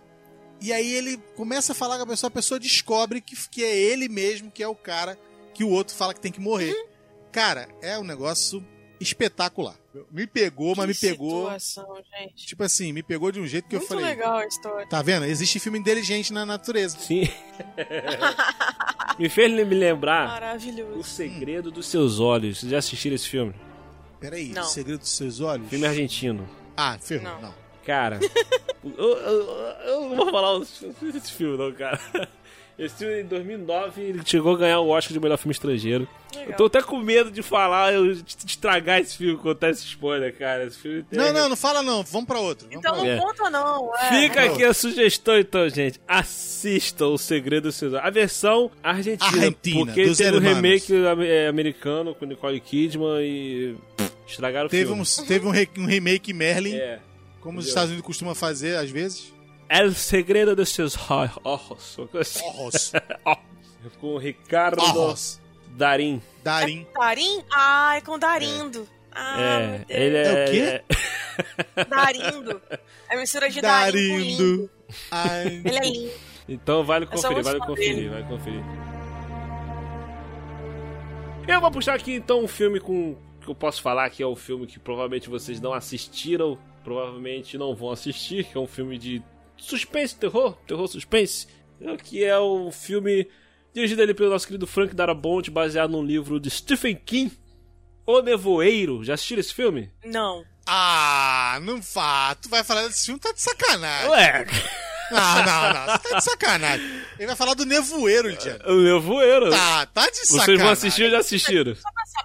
Speaker 5: e aí ele começa a falar com a pessoa, a pessoa descobre que, que é ele mesmo, que é o cara que o outro fala que tem que morrer. Uhum. Cara, é um negócio espetacular. Me pegou, mas me
Speaker 4: Que
Speaker 5: pegou.
Speaker 4: situação, gente.
Speaker 5: Tipo assim, me pegou de um jeito que eu
Speaker 4: Muito
Speaker 5: falei.
Speaker 4: legal a história.
Speaker 5: Tá vendo? Existe filme inteligente na natureza.
Speaker 3: Sim. me fez me lembrar O
Speaker 4: Maravilhoso.
Speaker 3: Segredo dos Seus Olhos. Vocês já assistiram esse filme?
Speaker 5: Peraí,
Speaker 4: Não.
Speaker 5: o segredo dos seus olhos?
Speaker 3: Filme argentino.
Speaker 5: Ah, ferrou,
Speaker 4: Não.
Speaker 5: não.
Speaker 3: Cara, eu, eu- eu não vou falar desse filme, não, cara. Esse filme, em 2009, ele chegou a ganhar o Oscar de melhor filme estrangeiro.
Speaker 4: Legal.
Speaker 3: Eu tô até com medo de falar, eu de estragar esse filme, contar esse spoiler, cara. Esse filme tem-
Speaker 5: Não, não, não fala não. Vamos pra outro. Vamos
Speaker 4: Então
Speaker 5: pra
Speaker 4: não
Speaker 3: É.
Speaker 4: conta não. É.
Speaker 3: Fica aqui a sugestão, então, gente. Assistam O Segredo dos Seus Olhos. A versão argentina.
Speaker 5: Argentina,
Speaker 3: porque teve um
Speaker 5: hermanos.
Speaker 3: remake é, americano com Nicole Kidman e pff, estragaram
Speaker 5: Teve
Speaker 3: o
Speaker 5: um,
Speaker 3: filme.
Speaker 5: teve um, re- um remake Merlin,
Speaker 3: É.
Speaker 5: como os
Speaker 3: entendeu?
Speaker 5: Estados Unidos costumam fazer às vezes.
Speaker 3: El Segredo dos Seus assim.
Speaker 5: Orros.
Speaker 3: Com o Ricardo
Speaker 5: Orros.
Speaker 3: Darim.
Speaker 5: Darim.
Speaker 4: Darim? Ah, é com Darindo. Ah, meu
Speaker 3: É,
Speaker 4: Deus.
Speaker 3: ele é.
Speaker 5: É o quê?
Speaker 4: Darindo. É mistura de.
Speaker 5: Darindo. Ai,
Speaker 4: Ele é lindo.
Speaker 3: Então vale conferir, vale conferir,
Speaker 4: dele.
Speaker 3: vale conferir. Eu vou puxar aqui então um filme com que eu posso falar que é o filme que provavelmente vocês não assistiram, provavelmente não vão assistir, que é um filme de suspense, terror, terror suspense, que é o filme dirigido ali pelo nosso querido Frank Darabont, baseado num livro de Stephen King, O Nevoeiro. Já assistiram esse filme?
Speaker 4: Não.
Speaker 5: Ah, não vá. Tu vai falar desse filme, tá de sacanagem.
Speaker 3: Ué,
Speaker 5: Não, não, não. Tu tá de sacanagem. Ele vai falar do nevoeiro, Lidiane.
Speaker 3: o Nevoeiro.
Speaker 5: Tá, tá de sacanagem.
Speaker 3: Vocês vão assistir ou já assistiram?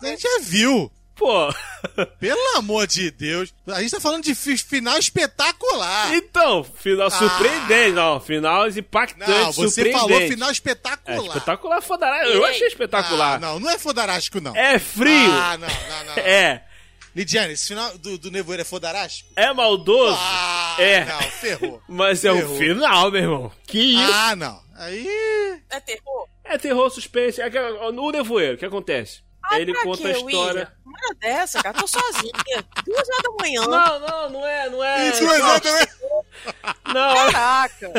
Speaker 5: A gente já viu.
Speaker 3: Pô,
Speaker 5: Pelo amor de Deus. A gente tá falando de fi- final espetacular.
Speaker 3: Então, final surpreendente, não, final impactante,
Speaker 5: Não, você falou final
Speaker 3: É,
Speaker 5: espetacular.
Speaker 3: espetacular, fodará. Eu achei espetacular.
Speaker 5: Ah, não, não é fodarástico, não.
Speaker 3: É frio.
Speaker 5: Ah, não, não, não.
Speaker 3: É.
Speaker 5: Lidiane, esse final do, do nevoeiro é fodarástico?
Speaker 3: É maldoso.
Speaker 5: Ah,
Speaker 3: É.
Speaker 5: não, ferrou.
Speaker 3: Mas é o
Speaker 5: Ferrou.
Speaker 3: final, meu irmão. Que isso?
Speaker 5: Ah, não. Aí.
Speaker 4: É terror?
Speaker 3: É terror, suspense. É no Nevoeiro, o que acontece?
Speaker 4: Ai,
Speaker 3: Ele
Speaker 4: pra
Speaker 3: conta
Speaker 4: quê,
Speaker 3: a história.
Speaker 4: William? Uma dessa, cara. Tô sozinha. Duas horas da manhã.
Speaker 3: Não, não, não é, não é.
Speaker 5: Isso é exatamente.
Speaker 3: Não, é-
Speaker 4: Caraca.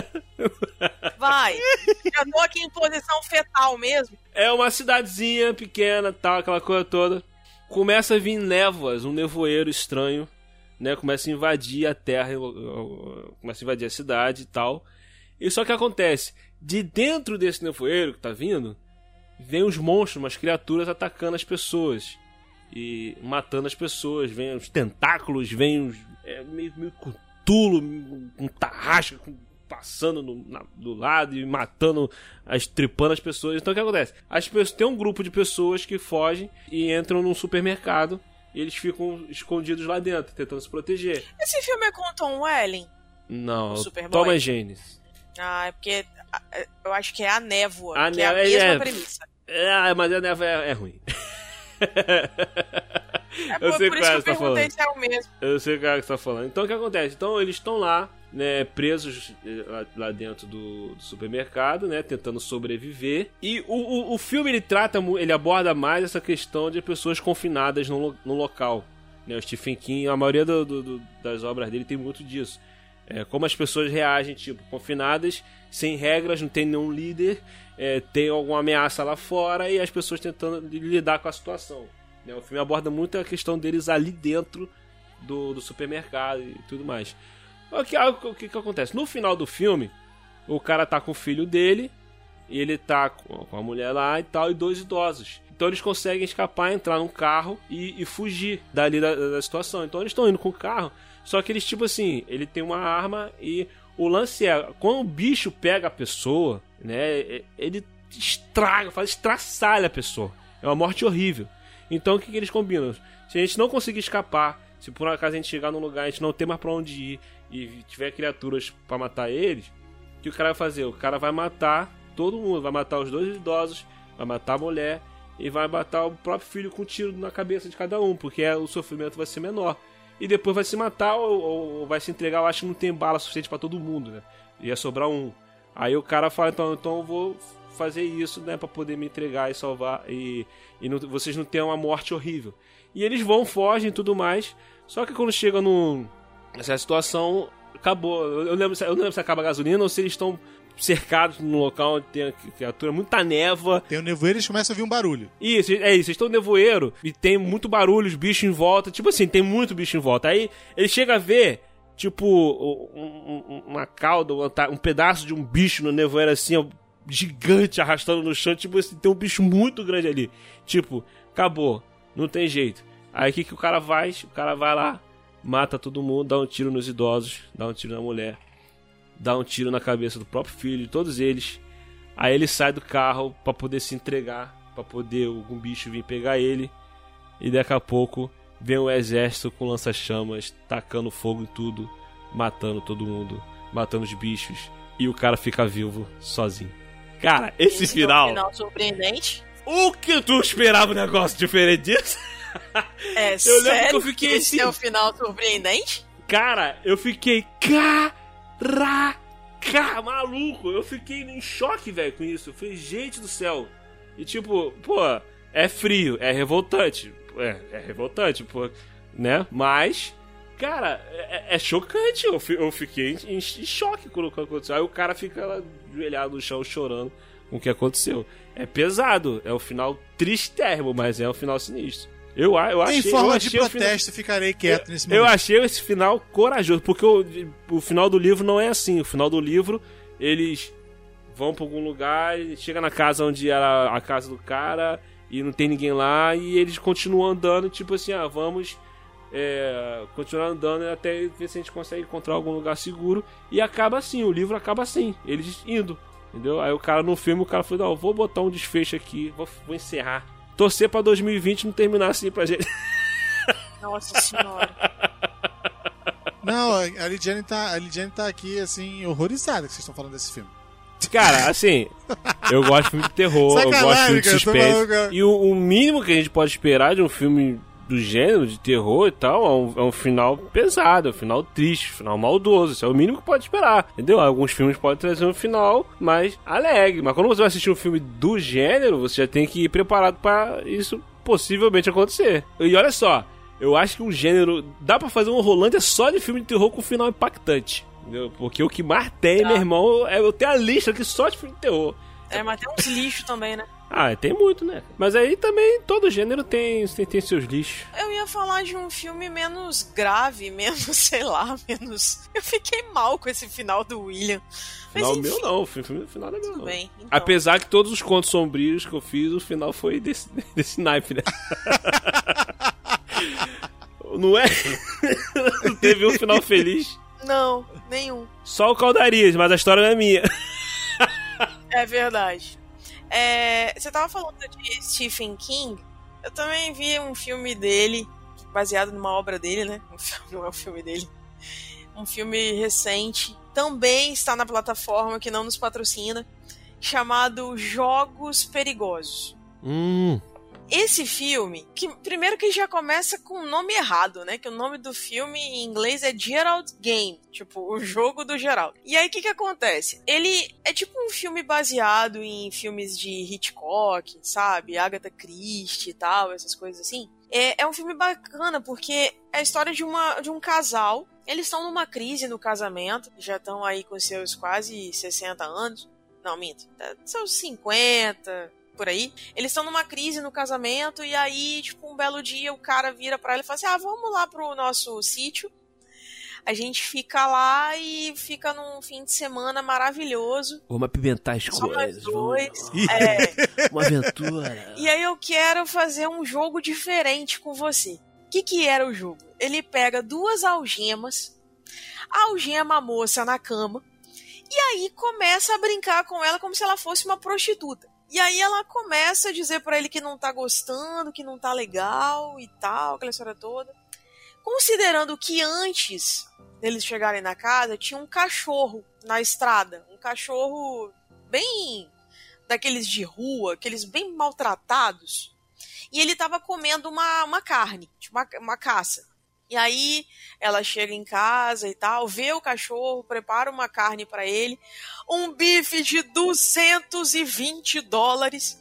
Speaker 4: Vai. Já tô aqui em posição fetal mesmo.
Speaker 3: é uma cidadezinha pequena, tal, aquela coisa toda. Começa a vir névoas, um nevoeiro estranho, né? Começa a invadir a terra, começa a invadir a cidade e tal. E só que acontece, de dentro desse nevoeiro que tá vindo, vem os monstros, umas criaturas atacando as pessoas e matando as pessoas. Vem os tentáculos, vem os. É, meio, meio cutulo, um tarrasca passando no, na, do lado e matando, as, tripando as pessoas. Então o que acontece? As pessoas, tem um grupo de pessoas que fogem e entram num supermercado e eles ficam escondidos lá dentro, tentando se proteger.
Speaker 4: Esse filme é com o Tom Welling?
Speaker 3: Não? Thomas Janes.
Speaker 4: Ah, é porque é, eu acho que é a névoa,
Speaker 3: A
Speaker 4: que é a
Speaker 3: névoa,
Speaker 4: mesma
Speaker 3: é.
Speaker 4: premissa.
Speaker 3: É, mas a neva é, é ruim.
Speaker 4: É
Speaker 3: Eu sei
Speaker 4: por
Speaker 3: é
Speaker 4: isso que eu
Speaker 3: que tá
Speaker 4: perguntei se é o mesmo.
Speaker 3: Eu sei o que você tá falando. Então o que acontece? Então eles estão lá, né, presos eh, lá, lá dentro do, do supermercado, né, tentando sobreviver. E o, o, o filme ele trata, ele aborda mais essa questão de pessoas confinadas no, no local. Né, o Stephen King, a maioria do- do- das obras dele tem muito disso. É, como as pessoas reagem, tipo, confinadas, sem regras, não tem nenhum líder, é, tem alguma ameaça lá fora e as pessoas tentando lidar com a situação. né? O filme aborda muito a questão deles ali dentro do, do supermercado e tudo mais. O que, o que, que acontece? No final do filme, o cara tá com o filho dele e ele tá com a mulher lá e tal, e dois idosos. Então eles conseguem escapar, entrar num carro e, e fugir dali da, da situação. Então eles estão indo com o carro, só que eles, tipo assim, ele tem uma arma e o lance é, quando o bicho pega a pessoa, né, ele estraga, faz estraçalha a pessoa. É uma morte horrível. Então o que, que eles combinam? Se a gente não conseguir escapar, se por acaso a gente chegar num lugar, a gente não tem mais pra onde ir e tiver criaturas pra matar eles, o que o cara vai fazer? O cara vai matar todo mundo, vai matar os dois idosos, vai matar a mulher e vai matar o próprio filho com um tiro na cabeça de cada um, porque é- o sofrimento vai ser menor. E depois vai se matar ou, ou- vai se entregar, eu acho que não tem bala suficiente pra todo mundo, né? Ia sobrar um. Aí o cara fala, então, então eu vou fazer isso, né, para poder me entregar e salvar e, e não- vocês não tenham uma morte horrível. E eles vão, fogem e tudo mais. Só que quando chega no nessa situação, acabou. Eu, lembro, eu não lembro se acaba a gasolina ou se eles estão cercados num local onde tem a criatura, muita névoa.
Speaker 5: Tem o nevoeiro e eles começam a ouvir um barulho.
Speaker 3: Isso, é isso, eles estão no nevoeiro e tem muito barulho, os bichos em volta. Tipo assim, tem muito bicho em volta. Aí ele chega a ver, tipo, um- um- uma cauda, um, pedaço de um bicho no nevoeiro assim, ó, gigante arrastando no chão. Tipo assim, tem um bicho muito grande ali. Tipo, acabou, não tem jeito. Aí o que, que o cara faz? O cara vai lá, mata todo mundo, dá um tiro nos idosos, dá um tiro na mulher, dá um tiro na cabeça do próprio filho, de todos eles. Aí ele sai do carro pra poder se entregar, pra poder algum bicho vir pegar ele. E daqui a pouco vem o exército com lança-chamas, tacando fogo em tudo, matando todo mundo, matando os bichos. E o cara fica vivo sozinho. Cara, esse,
Speaker 4: Esse é um
Speaker 3: final.
Speaker 4: final surpreendente.
Speaker 3: O que tu esperava um negócio diferente disso?
Speaker 4: É
Speaker 3: Eu
Speaker 4: sério
Speaker 3: que eu fiquei
Speaker 4: esse
Speaker 3: assim-
Speaker 4: é o final surpreendente?
Speaker 3: Cara, eu fiquei caraca, maluco. Eu fiquei em choque, velho, com isso. Eu falei, gente do céu. E tipo, pô, é frio, é revoltante. É, é revoltante, pô, né? Mas, cara, é, é chocante. Eu, eu fiquei em, em choque com o que aconteceu. Aí o cara fica lá ajoelhado no chão chorando com o que aconteceu. É pesado, é o final tristérrimo, mas é o final sinistro. Eu, eu achei,
Speaker 5: em forma
Speaker 3: eu
Speaker 5: de
Speaker 3: achei o final-
Speaker 5: protesto, ficarei quieto nesse
Speaker 3: eu
Speaker 5: momento.
Speaker 3: achei esse final corajoso, porque o, o final do livro não é assim. O final do livro, eles vão pra algum lugar, chega na casa onde era a casa do cara e não tem ninguém lá, e eles continuam andando, tipo assim, ah, vamos é, continuar andando até ver se a gente consegue encontrar algum lugar seguro. E acaba assim, o livro acaba assim, eles indo. Entendeu? Aí o cara no filme, o cara falou, não, vou botar um desfecho aqui, vou, vou encerrar. Torcer pra 2020 não terminar assim pra gente.
Speaker 4: Nossa senhora.
Speaker 5: Não, a Lidiane tá, a Lidiane tá aqui, assim, horrorizada que vocês estão falando desse filme.
Speaker 3: Cara, assim, eu gosto de filme de terror, eu
Speaker 5: Sacanagem,
Speaker 3: gosto de filme de suspense.
Speaker 5: cara.
Speaker 3: E o, o mínimo que a gente pode esperar de um filme do gênero, de terror e tal, é um, é um final pesado, é um final triste, um final maldoso. Isso é o mínimo que pode esperar, entendeu? Alguns filmes podem trazer um final mais alegre, mas quando você vai assistir um filme do gênero, você já tem que ir preparado pra isso possivelmente acontecer. E olha só, eu acho que um gênero. Dá pra fazer um Rolândia só de filme de terror com final impactante. Porque o que mais tem, meu irmão, é eu tenho a lista aqui só de filme de terror.
Speaker 4: É, mas tem uns lixos também, né?
Speaker 1: Ah, tem muito, né? Mas aí também todo gênero tem, tem, tem seus lixos.
Speaker 4: Eu ia falar de um filme menos grave, menos, sei lá, menos. Eu fiquei mal com esse final do William. Mas,
Speaker 1: Final
Speaker 4: enfim,
Speaker 1: meu não, o filme final é meu
Speaker 4: Tudo
Speaker 1: não.
Speaker 4: bem. Então.
Speaker 1: Apesar que todos os contos sombrios que eu fiz, o final foi desse, desse naipe, né? não é? não teve um final feliz.
Speaker 4: Não, nenhum.
Speaker 1: Só o Caldarias, mas a história não é minha.
Speaker 4: É verdade. É, você tava falando de Stephen King. Eu também vi um filme dele, baseado numa obra dele, né? Um filme- Não é um filme dele. Um filme recente. Também está na plataforma que não nos patrocina. Chamado Jogos Perigosos.
Speaker 1: Hum.
Speaker 4: Esse filme, que primeiro que já começa com o nome errado, né? Que o nome do filme em inglês é Gerald Game, tipo, o jogo do Gerald. E aí o que que acontece? Ele é tipo um filme baseado em filmes de Hitchcock, sabe? Agatha Christie e tal, essas coisas assim. É, é um filme bacana porque é a história de, uma, de um casal. Eles estão numa crise no casamento, já estão aí com seus quase 60 anos. Não, minto, tá- seus 50, por aí. Eles estão numa crise no casamento e aí, tipo, um belo dia o cara vira pra ela e fala assim: "Ah, vamos lá pro nosso sítio. A gente fica lá e fica num fim de semana maravilhoso.
Speaker 1: Vamos apimentar as
Speaker 4: Só
Speaker 1: coisas.
Speaker 4: dois.
Speaker 1: Vamos...
Speaker 4: É,
Speaker 1: Uma aventura.
Speaker 4: e aí eu quero fazer um jogo diferente com você. O que, que era o jogo? Ele pega duas algemas, algema a moça na cama, e aí começa a brincar com ela como se ela fosse uma prostituta. E aí ela começa a dizer pra ele que não tá gostando, que não tá legal e tal, aquela história toda. Considerando que antes deles chegarem na casa, tinha um cachorro na estrada. Um cachorro bem daqueles de rua, aqueles bem maltratados. E ele tava comendo uma, uma carne, tipo uma, uma caça. E aí ela chega em casa e tal, vê o cachorro, prepara uma carne pra ele, um bife de 220 dólares.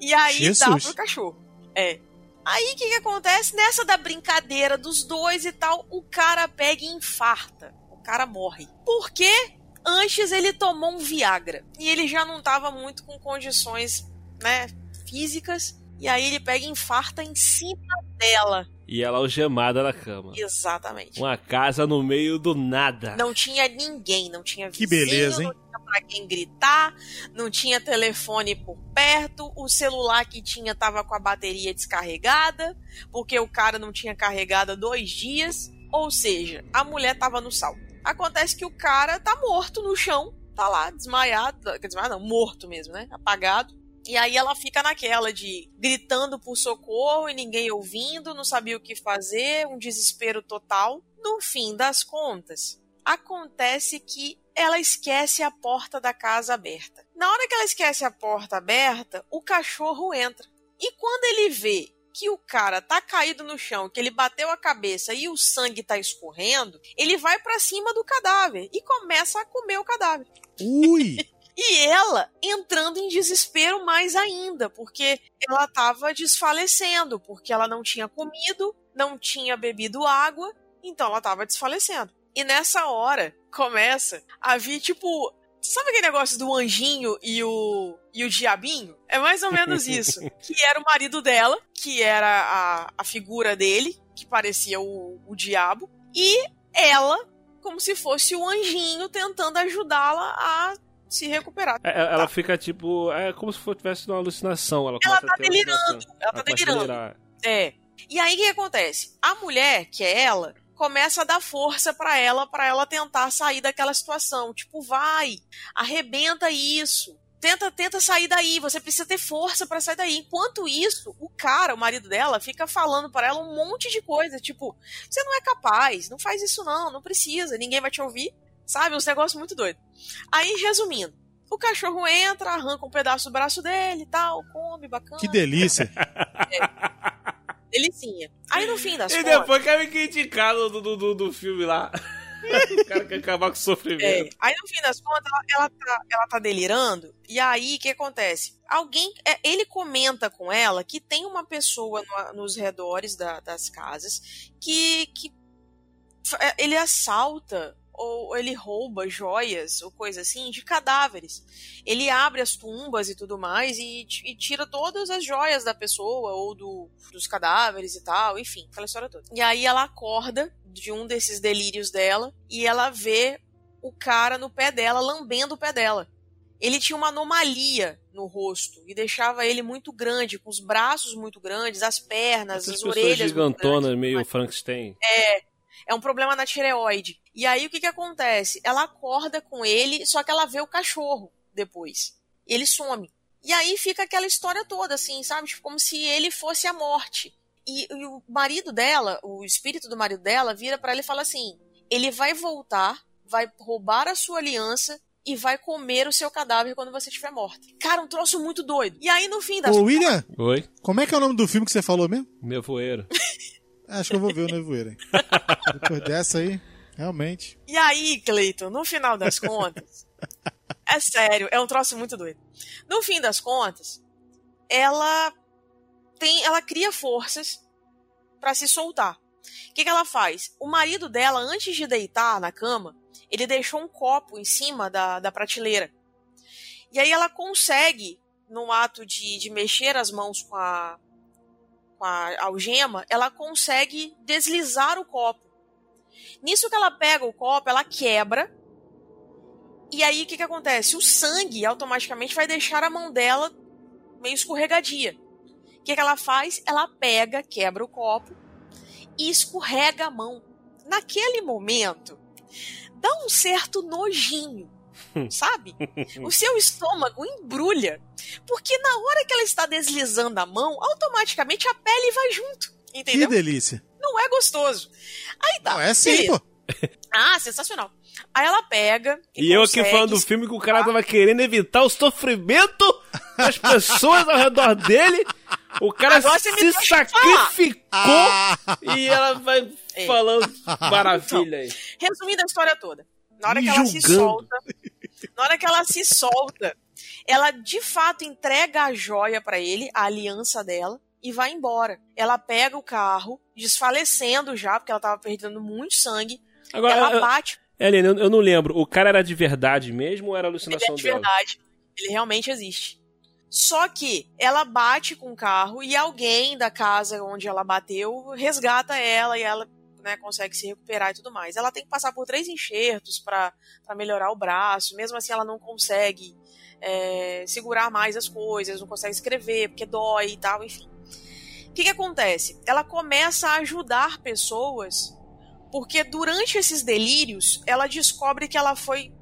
Speaker 4: E aí dá
Speaker 5: Jesus.
Speaker 4: pro cachorro. É. Aí o que, que acontece? Nessa da brincadeira dos dois e tal, o cara pega e infarta. O cara morre. Por quê? Antes ele tomou um Viagra. E ele já não tava muito com condições, né, físicas. E aí ele pega e infarta em cima dela.
Speaker 1: E ela algemada na cama.
Speaker 4: Exatamente.
Speaker 1: Uma casa no meio do nada.
Speaker 4: Não tinha ninguém, não tinha
Speaker 5: Que
Speaker 4: vizinho,
Speaker 5: beleza, hein?
Speaker 4: não tinha pra quem gritar, não tinha telefone por perto, o celular que tinha tava com a bateria descarregada, porque o cara não tinha carregado há dois dias, ou seja, a mulher tava no sal. Acontece que o cara tá morto no chão, tá lá, desmaiado, quer dizer, não, morto mesmo, né? Apagado. E aí ela fica naquela de gritando por socorro e ninguém ouvindo, não sabia o que fazer, um desespero total. No fim das contas, acontece que ela esquece a porta da casa aberta. Na hora que ela esquece a porta aberta, o cachorro entra. E quando ele vê que o cara tá caído no chão, que ele bateu a cabeça e o sangue tá escorrendo, ele vai pra cima do cadáver e começa a comer o cadáver.
Speaker 5: Ui!
Speaker 4: E ela entrando em desespero mais ainda, porque ela estava desfalecendo, porque ela não tinha comido, não tinha bebido água, então ela estava desfalecendo. E nessa hora começa a vir tipo. Sabe aquele negócio do anjinho e o, e o diabinho? É mais ou menos isso. que era o marido dela, que era a, a figura dele, que parecia o, o diabo, e ela, como se fosse o anjinho, tentando ajudá-la a se recuperar.
Speaker 1: É, Ela fica tipo. É como se tivesse uma alucinação. Ela,
Speaker 4: Ela tá delirando,
Speaker 1: alucinação.
Speaker 4: ela tá delirando. É. E aí o que acontece? A mulher, que é ela, começa a dar força pra ela, pra ela tentar sair daquela situação. Tipo, vai, arrebenta isso. Tenta, tenta sair daí, você precisa ter força pra sair daí. Enquanto isso, o cara, o marido dela, fica falando pra ela um monte de coisa, tipo, você não é capaz, não faz isso não, não precisa, ninguém vai te ouvir, sabe? Uns negócios muito doidos. Aí, resumindo, o cachorro entra, arranca um pedaço do braço dele e tal, come, bacana.
Speaker 5: Que delícia.
Speaker 4: Delicinha. Aí no fim das
Speaker 1: E
Speaker 4: contas.
Speaker 1: depois quer me criticar do, do, do, do filme lá. o cara quer acabar com o
Speaker 4: É,
Speaker 1: sofrimento.
Speaker 4: aí no fim das contas, ela, ela tá, ela tá delirando, e aí o que acontece? Alguém. é, ele comenta com ela que tem uma pessoa no- nos redores da- das casas que. que é, ele assalta ou ele rouba joias ou coisa assim de cadáveres. Ele abre as tumbas e tudo mais e, e tira todas as joias da pessoa ou do, dos cadáveres e tal, enfim, aquela história toda. E aí ela acorda de um desses delírios dela e ela vê o cara no pé dela, lambendo o pé dela. Ele tinha uma anomalia no rosto e deixava ele muito grande, com os braços muito grandes, as pernas,
Speaker 1: Essas
Speaker 4: as orelhas. grandes.
Speaker 1: meio Frankenstein.
Speaker 4: É, é um problema na tireoide. E aí o que que acontece? Ela acorda com ele, só que ela vê o cachorro depois. Ele some. E aí fica aquela história toda, assim, sabe? Tipo, como se ele fosse a morte. E, e o marido dela, o espírito do marido dela, vira pra ela e fala assim: ele vai voltar, vai roubar a sua aliança e vai comer o seu cadáver quando você estiver morta. Cara, um troço muito doido. E aí, no fim das
Speaker 5: Ô, William,
Speaker 1: Oi?
Speaker 5: como é que é o nome do filme que você falou mesmo?
Speaker 1: Nevoeiro.
Speaker 5: Acho que eu vou ver o Nevoeiro. hein? Depois dessa aí, realmente.
Speaker 4: E aí, Cleiton, no final das contas, é sério, é um troço muito doido. No fim das contas, ela tem, ela cria forças pra se soltar. O que, que ela faz? O marido dela, antes de deitar na cama, ele deixou um copo em cima da, da prateleira. E aí ela consegue, no ato de, de mexer as mãos com a, com a algema, ela consegue deslizar o copo. Nisso que ela pega o copo, ela quebra. E aí o que, que acontece? O sangue automaticamente vai deixar a mão dela meio escorregadia. O que, que ela faz? Ela pega, quebra o copo e escorrega a mão. Naquele momento, dá um certo nojinho, sabe? O seu estômago embrulha. Porque na hora que ela está deslizando a mão, automaticamente a pele vai junto.
Speaker 5: Que
Speaker 4: Entendeu?
Speaker 5: delícia.
Speaker 4: Não é gostoso. Aí tá.
Speaker 5: Não, é assim,
Speaker 4: beleza.
Speaker 5: pô.
Speaker 4: Ah, sensacional. Aí ela pega.
Speaker 1: E eu aqui falando do filme que o cara tava querendo evitar o sofrimento das pessoas ao redor dele. O cara
Speaker 4: Agora
Speaker 1: se sacrificou
Speaker 5: Ah,
Speaker 1: e ela vai
Speaker 4: É.
Speaker 1: falando maravilha aí.
Speaker 4: Resumindo a história toda. Na hora
Speaker 1: Me
Speaker 4: que ela se
Speaker 1: julgando.
Speaker 4: solta, na hora que ela se solta, ela de fato entrega a joia pra ele, a aliança dela, e vai embora. Ela pega o carro, desfalecendo já, porque ela tava perdendo muito sangue.
Speaker 1: Agora,
Speaker 4: ela
Speaker 1: eu-
Speaker 4: bate,
Speaker 1: Helena, eu, eu não lembro. O cara era de verdade mesmo ou era
Speaker 4: ele
Speaker 1: alucinação
Speaker 4: é de
Speaker 1: dela?
Speaker 4: verdade. Ele realmente existe. Só que ela bate com o carro e alguém da casa onde ela bateu resgata ela e ela né, consegue se recuperar e tudo mais. Ela tem que passar por três enxertos pra pra melhorar o braço. Mesmo assim, ela não consegue é, segurar mais as coisas, não consegue escrever porque dói e tal, enfim. O que, que acontece? Ela começa a ajudar pessoas porque durante esses delírios ela descobre que ela foi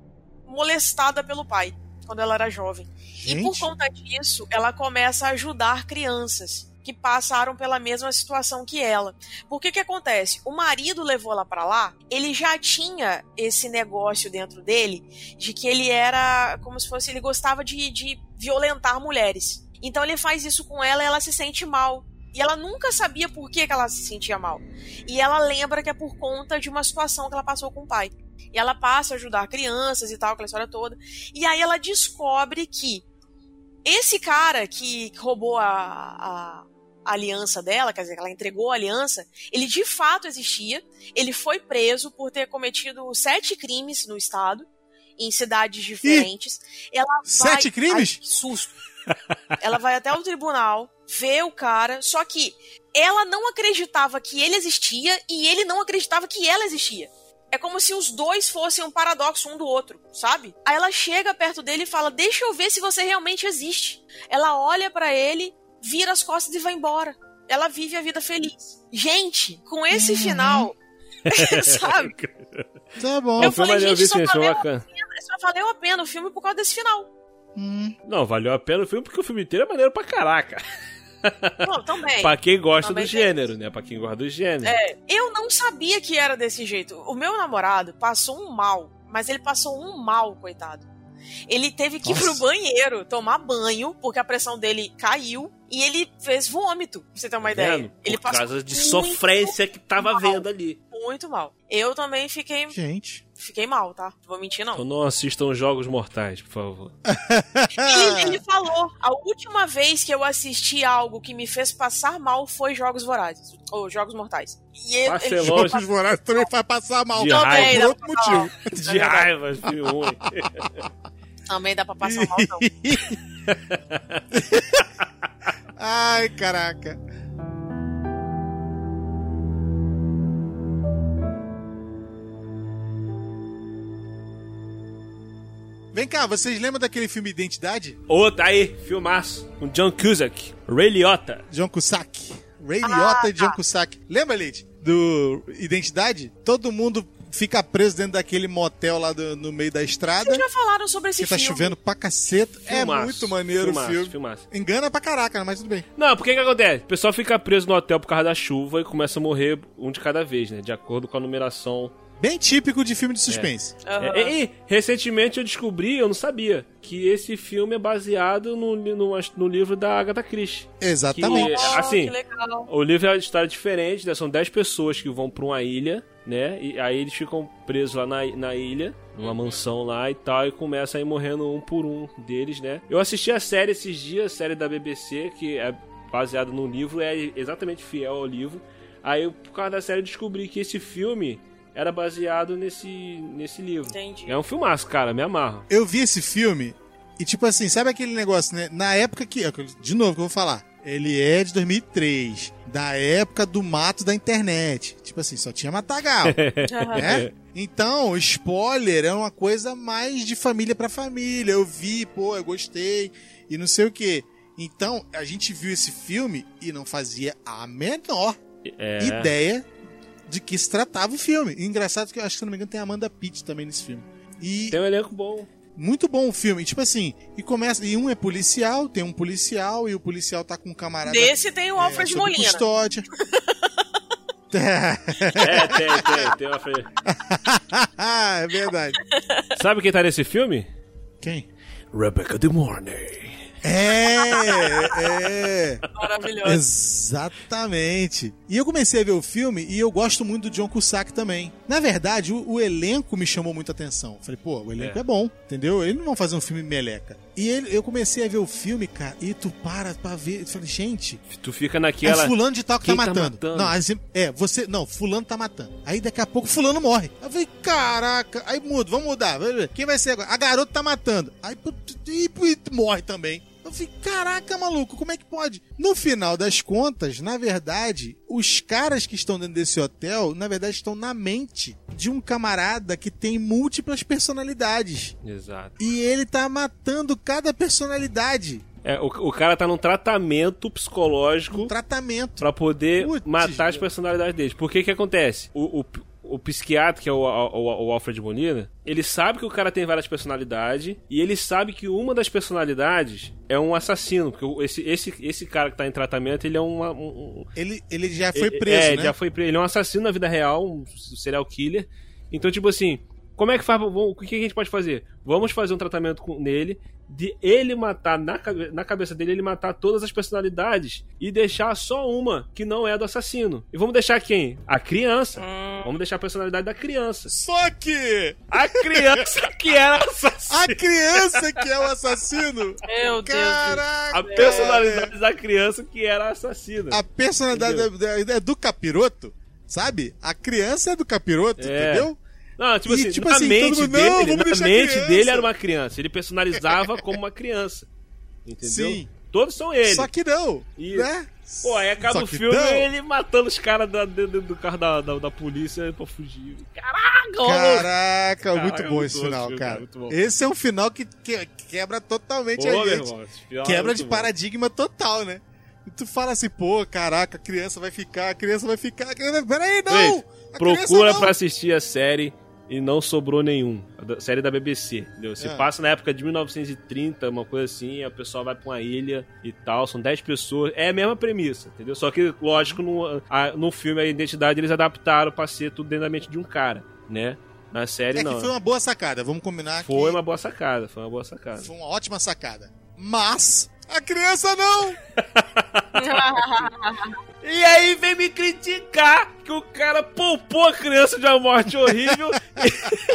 Speaker 4: molestada pelo pai quando ela era jovem. E por
Speaker 5: gente,
Speaker 4: conta disso, ela começa a ajudar crianças que passaram pela mesma situação que ela. Porque que acontece? O marido levou ela pra lá, ele já tinha esse negócio dentro dele de que ele era como se fosse ele gostava de, de violentar mulheres. Então ele faz isso com ela e ela se sente mal. E ela nunca sabia por que, que ela se sentia mal. E ela lembra que é por conta de uma situação que ela passou com o pai. E ela passa a ajudar crianças e tal, aquela história toda. E aí ela descobre que esse cara que roubou a, a, a aliança dela, quer dizer, que ela entregou a aliança, ele de fato existia. Ele foi preso por ter cometido sete crimes no estado, em cidades diferentes. Ela vai-
Speaker 5: Sete crimes?
Speaker 4: Ai, que susto. Ela vai até o tribunal, vê o cara, só que ela não acreditava que ele existia e ele não acreditava que ela existia. É como se os dois fossem um paradoxo um do outro, sabe? Aí ela chega perto dele e fala: Deixa eu ver se você realmente existe. Ela olha pra ele, vira as costas e vai embora. Ela vive a vida feliz. Gente, com esse
Speaker 5: Uhum.
Speaker 4: final, sabe?
Speaker 5: tá bom.
Speaker 4: Eu falei,
Speaker 1: maneiro,
Speaker 4: gente,
Speaker 1: vi
Speaker 4: só valeu,
Speaker 1: bacana.
Speaker 4: só valeu a pena o filme por causa desse final.
Speaker 5: Hum,
Speaker 1: Não, valeu a pena o filme porque o filme inteiro é maneiro pra caraca.
Speaker 4: Não, também.
Speaker 1: Pra quem gosta
Speaker 4: Também
Speaker 1: do gênero, né? Pra quem gosta do gênero.
Speaker 4: É, eu não sabia que era desse jeito. O meu namorado passou um mal, mas ele passou um mal, coitado. Ele teve que ir
Speaker 5: Nossa.
Speaker 4: pro banheiro tomar banho, porque a pressão dele caiu e ele fez vômito, pra você ter uma ideia.
Speaker 1: Vendo?
Speaker 4: Ele
Speaker 1: Por
Speaker 4: passou
Speaker 1: causa de sofrência que tava
Speaker 4: mal.
Speaker 1: vendo ali.
Speaker 4: Muito mal. Eu também fiquei
Speaker 5: gente.
Speaker 4: Fiquei mal, tá? Não vou mentir, não.
Speaker 3: Então não assistam Jogos Mortais, por favor.
Speaker 4: Ele, ele falou, a última vez que eu assisti algo que me fez passar mal foi Jogos Vorazes. Ou Jogos Mortais. E ele, ele-.
Speaker 5: Jogos Vorazes também faz passar mal.
Speaker 3: De
Speaker 5: Por
Speaker 3: raiva.
Speaker 4: dá
Speaker 5: outro motivo.
Speaker 3: De raiva, ruim.
Speaker 4: Também dá pra passar mal, não.
Speaker 5: Ai, caraca. Vem cá, vocês lembram daquele filme Identidade?
Speaker 3: Outro aí, filmaço. Com John Cusack. Ray Liotta.
Speaker 5: John Cusack. Ray
Speaker 4: Ah,
Speaker 5: Liotta e John
Speaker 4: tá.
Speaker 5: Cusack. Lembra, Leite? Do Identidade? Todo mundo fica preso dentro daquele motel lá do- no meio da estrada.
Speaker 4: Vocês já falaram sobre esse
Speaker 5: Que tá
Speaker 4: filme.
Speaker 5: chovendo pra caceta. É
Speaker 3: Filmaço,
Speaker 5: muito maneiro
Speaker 3: filmaço,
Speaker 5: o filme.
Speaker 3: filmaço.
Speaker 5: Engana pra caraca, mas tudo bem.
Speaker 3: Não, porque que acontece? O pessoal fica preso no hotel por causa da chuva e começa a morrer um de cada vez, né? De acordo com a numeração.
Speaker 5: Bem típico de filme de suspense.
Speaker 4: Aham.
Speaker 3: É, e recentemente eu descobri, eu não sabia, que esse filme é baseado no, no, no livro da Agatha Christie.
Speaker 5: Exatamente.
Speaker 3: Que-
Speaker 4: Oh,
Speaker 3: assim,
Speaker 4: que legal.
Speaker 3: O livro é uma história diferente, né? São 10 pessoas que vão pra uma ilha, né? E aí eles ficam presos lá na, na ilha, numa mansão lá e tal, e começam a ir morrendo um por um deles, né? Eu assisti a série esses dias, a série da BBC, que é baseada no livro, é exatamente fiel ao livro. Aí, por causa da série, eu descobri que esse filme era baseado nesse, nesse livro.
Speaker 4: Entendi.
Speaker 3: É um filmaço, cara, me amarro.
Speaker 5: Eu vi esse filme e, tipo assim, sabe aquele negócio, né? Na época que. De novo que eu vou falar. Ele é de 2003. Da época do mato da internet. Tipo assim, só tinha matagal. né? Então, spoiler é uma coisa mais de família pra família. Eu vi, pô, eu gostei e não sei o que. Então, a gente viu esse filme e não fazia a menor
Speaker 3: É.
Speaker 5: ideia de que se tratava o filme. E engraçado que eu acho que, se não me engano, tem a Amanda Pitt também nesse filme. E
Speaker 3: Tem um elenco bom.
Speaker 5: muito bom o filme. E, tipo assim, e começa. E um é policial, tem um policial, e o policial tá com um camarada.
Speaker 4: Desse tem o
Speaker 5: é,
Speaker 4: Alfred
Speaker 5: sob
Speaker 4: Molina.
Speaker 5: Custódia.
Speaker 3: É, tem, tem, tem fre-
Speaker 5: ah, é verdade.
Speaker 3: Sabe quem tá nesse filme?
Speaker 5: Quem?
Speaker 3: Rebecca De Mornay.
Speaker 5: É, é.
Speaker 4: Maravilhoso.
Speaker 5: Exatamente. E eu comecei a ver o filme e eu gosto muito do John Cusack também. Na verdade, o, o elenco me chamou muita atenção. Falei, pô, o elenco é,
Speaker 3: É.
Speaker 5: bom, entendeu? Eles não vão fazer um filme meleca. E ele- eu comecei a ver o filme, cara, e tu para pra ver. Eu falei, gente,
Speaker 3: Tu fica naquela.
Speaker 5: é fulano de tal que tá
Speaker 3: tá
Speaker 5: matando.
Speaker 3: matando?
Speaker 5: Não, assim, é, você. Não, fulano tá matando. Aí daqui a pouco fulano morre. Aí eu falei, caraca. Aí muda, vamos mudar. Quem vai ser agora? A garota tá matando. Aí e, e morre também. Eu falei, caraca, maluco, como é que pode? No final das contas, na verdade, os caras que estão dentro desse hotel, na verdade, estão na mente de um camarada que tem múltiplas personalidades.
Speaker 3: Exato.
Speaker 5: E ele tá matando cada personalidade.
Speaker 3: É, o, o cara tá num tratamento psicológico
Speaker 5: Um tratamento.
Speaker 3: pra poder
Speaker 5: Putz,
Speaker 3: matar as personalidades deles. Por que que acontece? O, o, o psiquiatra, que é o, o, o Alfred Molina, ele sabe que o cara tem várias personalidades e ele sabe que uma das personalidades é um assassino. Porque esse, esse, esse cara que tá em tratamento, ele é uma- um,
Speaker 5: Ele, ele já foi
Speaker 3: Ele-
Speaker 5: preso,
Speaker 3: é,
Speaker 5: né?
Speaker 3: já foi preso. Ele é um assassino na vida real, um serial killer. Então, tipo assim, como é que faz? O que a gente pode fazer? Vamos fazer um tratamento com, nele, de ele matar, na, na cabeça dele, ele matar todas as personalidades e deixar só uma que não é do assassino. E vamos deixar quem? A criança.
Speaker 4: Hum.
Speaker 3: Vamos deixar a personalidade da criança.
Speaker 5: Só que
Speaker 3: A criança que era assassina.
Speaker 5: a criança que é o assassino.
Speaker 4: Meu Deus.
Speaker 5: Caraca!
Speaker 3: A personalidade da criança que era assassina.
Speaker 5: A personalidade é, é do capiroto, sabe? A criança é do capiroto,
Speaker 3: É.
Speaker 5: entendeu?
Speaker 3: Não, tipo
Speaker 5: E,
Speaker 3: assim,
Speaker 5: tipo
Speaker 3: na
Speaker 5: assim,
Speaker 3: mente
Speaker 5: mundo,
Speaker 3: dele,
Speaker 5: "Não,
Speaker 3: na mente
Speaker 5: criança."
Speaker 3: dele era uma criança. Ele personalizava como uma criança. Entendeu?
Speaker 5: Sim.
Speaker 3: Todos são ele.
Speaker 5: Só que não,
Speaker 3: E-
Speaker 5: né?
Speaker 3: Pô, aí acaba o filme
Speaker 5: não.
Speaker 3: ele matando os caras dentro do carro da, da, da polícia pra fugir. Caraca!
Speaker 5: Caraca,
Speaker 3: Caraca,
Speaker 5: muito bom
Speaker 3: muito
Speaker 5: esse
Speaker 3: bom
Speaker 5: final,
Speaker 3: filme,
Speaker 5: cara.
Speaker 3: bom.
Speaker 5: Esse é um final que, que- quebra totalmente
Speaker 3: Pô,
Speaker 5: a gente.
Speaker 3: irmão, é
Speaker 5: Quebra de
Speaker 3: bom.
Speaker 5: paradigma total, né? E tu fala assim, pô, caraca, a criança vai ficar, a criança vai ficar. a criança- Peraí, não!
Speaker 3: Ei, Procura
Speaker 5: não!
Speaker 3: pra assistir a série e não sobrou nenhum. A da- série da BBC, entendeu? Se
Speaker 5: É.
Speaker 3: passa na época de 1930, uma coisa assim, a pessoa vai pra uma ilha e tal, são 10 pessoas. É a mesma premissa, entendeu? Só que, lógico, no, a- no filme, a identidade eles adaptaram pra ser tudo dentro da mente de um cara, né? Na série,
Speaker 5: É
Speaker 3: não.
Speaker 5: que foi uma boa sacada, vamos combinar
Speaker 3: Foi uma boa sacada, foi uma boa sacada.
Speaker 5: foi uma ótima sacada. Mas a criança não!
Speaker 3: E aí vem me criticar que o cara poupou a criança de uma morte horrível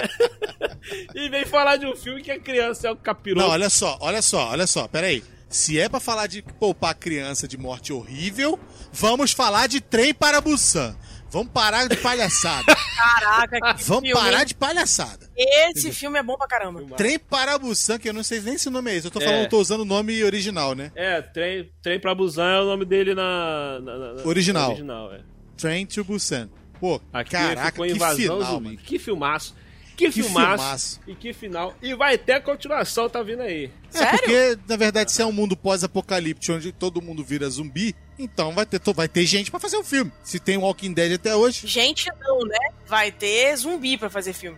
Speaker 3: e, vem falar de um filme que a criança é o capiroto.
Speaker 5: Não, olha só, olha só, olha só, peraí. Se é pra falar de poupar criança de morte horrível, vamos falar de trem para Busan. Vamos parar de palhaçada.
Speaker 4: Caraca, que
Speaker 5: Vamos
Speaker 4: filme.
Speaker 5: parar de palhaçada.
Speaker 4: Esse filme é bom pra caramba.
Speaker 5: Trem para Busan, que eu não sei nem se o nome é esse. Eu tô
Speaker 3: É.
Speaker 5: falando, tô usando o nome original, né?
Speaker 3: É, trem, trem pra Busan é o nome dele na. na- na- na-
Speaker 5: Original.
Speaker 3: original é.
Speaker 5: Train to Busan. Pô,
Speaker 3: Aqui
Speaker 5: caraca,
Speaker 3: ficou
Speaker 5: que
Speaker 3: invasão
Speaker 5: final,
Speaker 3: zumbi. Que filmaço. Que,
Speaker 5: Que
Speaker 3: filmaço.
Speaker 5: filmaço.
Speaker 3: E que final. E vai ter a continuação, tá vindo aí.
Speaker 5: É,
Speaker 4: Sério?
Speaker 5: porque, na verdade, se é um mundo pós-apocalíptico onde todo mundo vira zumbi, então vai ter, vai ter gente pra fazer o filme. Se tem Walking Dead até hoje,
Speaker 4: Gente não, né? Vai ter zumbi pra fazer filme.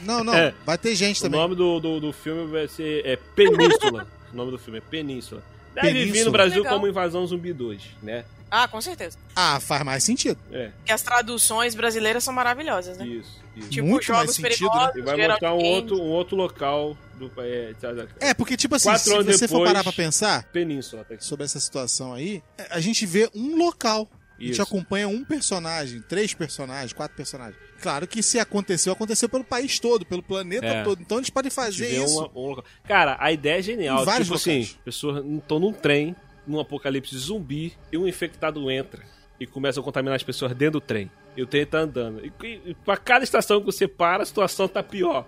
Speaker 5: não, não,
Speaker 3: É.
Speaker 5: vai ter gente
Speaker 3: O
Speaker 5: também.
Speaker 3: nome do, do, do filme vai ser é Península. o nome do filme é Península. Deve vir
Speaker 5: Península.
Speaker 3: no Brasil
Speaker 4: Legal.
Speaker 3: como Invasão Zumbi 2, né?
Speaker 4: Ah, com certeza.
Speaker 5: Ah, faz mais sentido.
Speaker 3: É,
Speaker 4: Porque as traduções brasileiras são maravilhosas, né?
Speaker 3: isso. isso.
Speaker 4: Tipo,
Speaker 5: Muito mais
Speaker 4: Jogos
Speaker 5: sentido,
Speaker 4: Perigosos,
Speaker 3: E vai
Speaker 4: Geralt
Speaker 3: mostrar um outro, um outro local do é, tá- tá-
Speaker 5: É, porque, tipo assim,
Speaker 3: Quatro
Speaker 5: se você for
Speaker 3: depois-
Speaker 5: parar pra pensar
Speaker 3: Península. Tá
Speaker 5: sobre essa situação aí, a gente vê um local. A gente acompanha um personagem, três personagens, quatro personagens. Claro que se aconteceu, aconteceu pelo país todo, pelo planeta
Speaker 3: É.
Speaker 5: todo. Então eles podem
Speaker 3: de
Speaker 5: fazer isso.
Speaker 3: uma- um local. Cara, a ideia é genial.
Speaker 5: Em vários
Speaker 3: tipo
Speaker 5: locais.
Speaker 3: assim, pessoas estão num trem, num apocalipse zumbi, e um infectado entra e começa a contaminar as pessoas dentro do trem. E o trem tá andando. E, e, e pra cada estação que você para, a situação tá pior.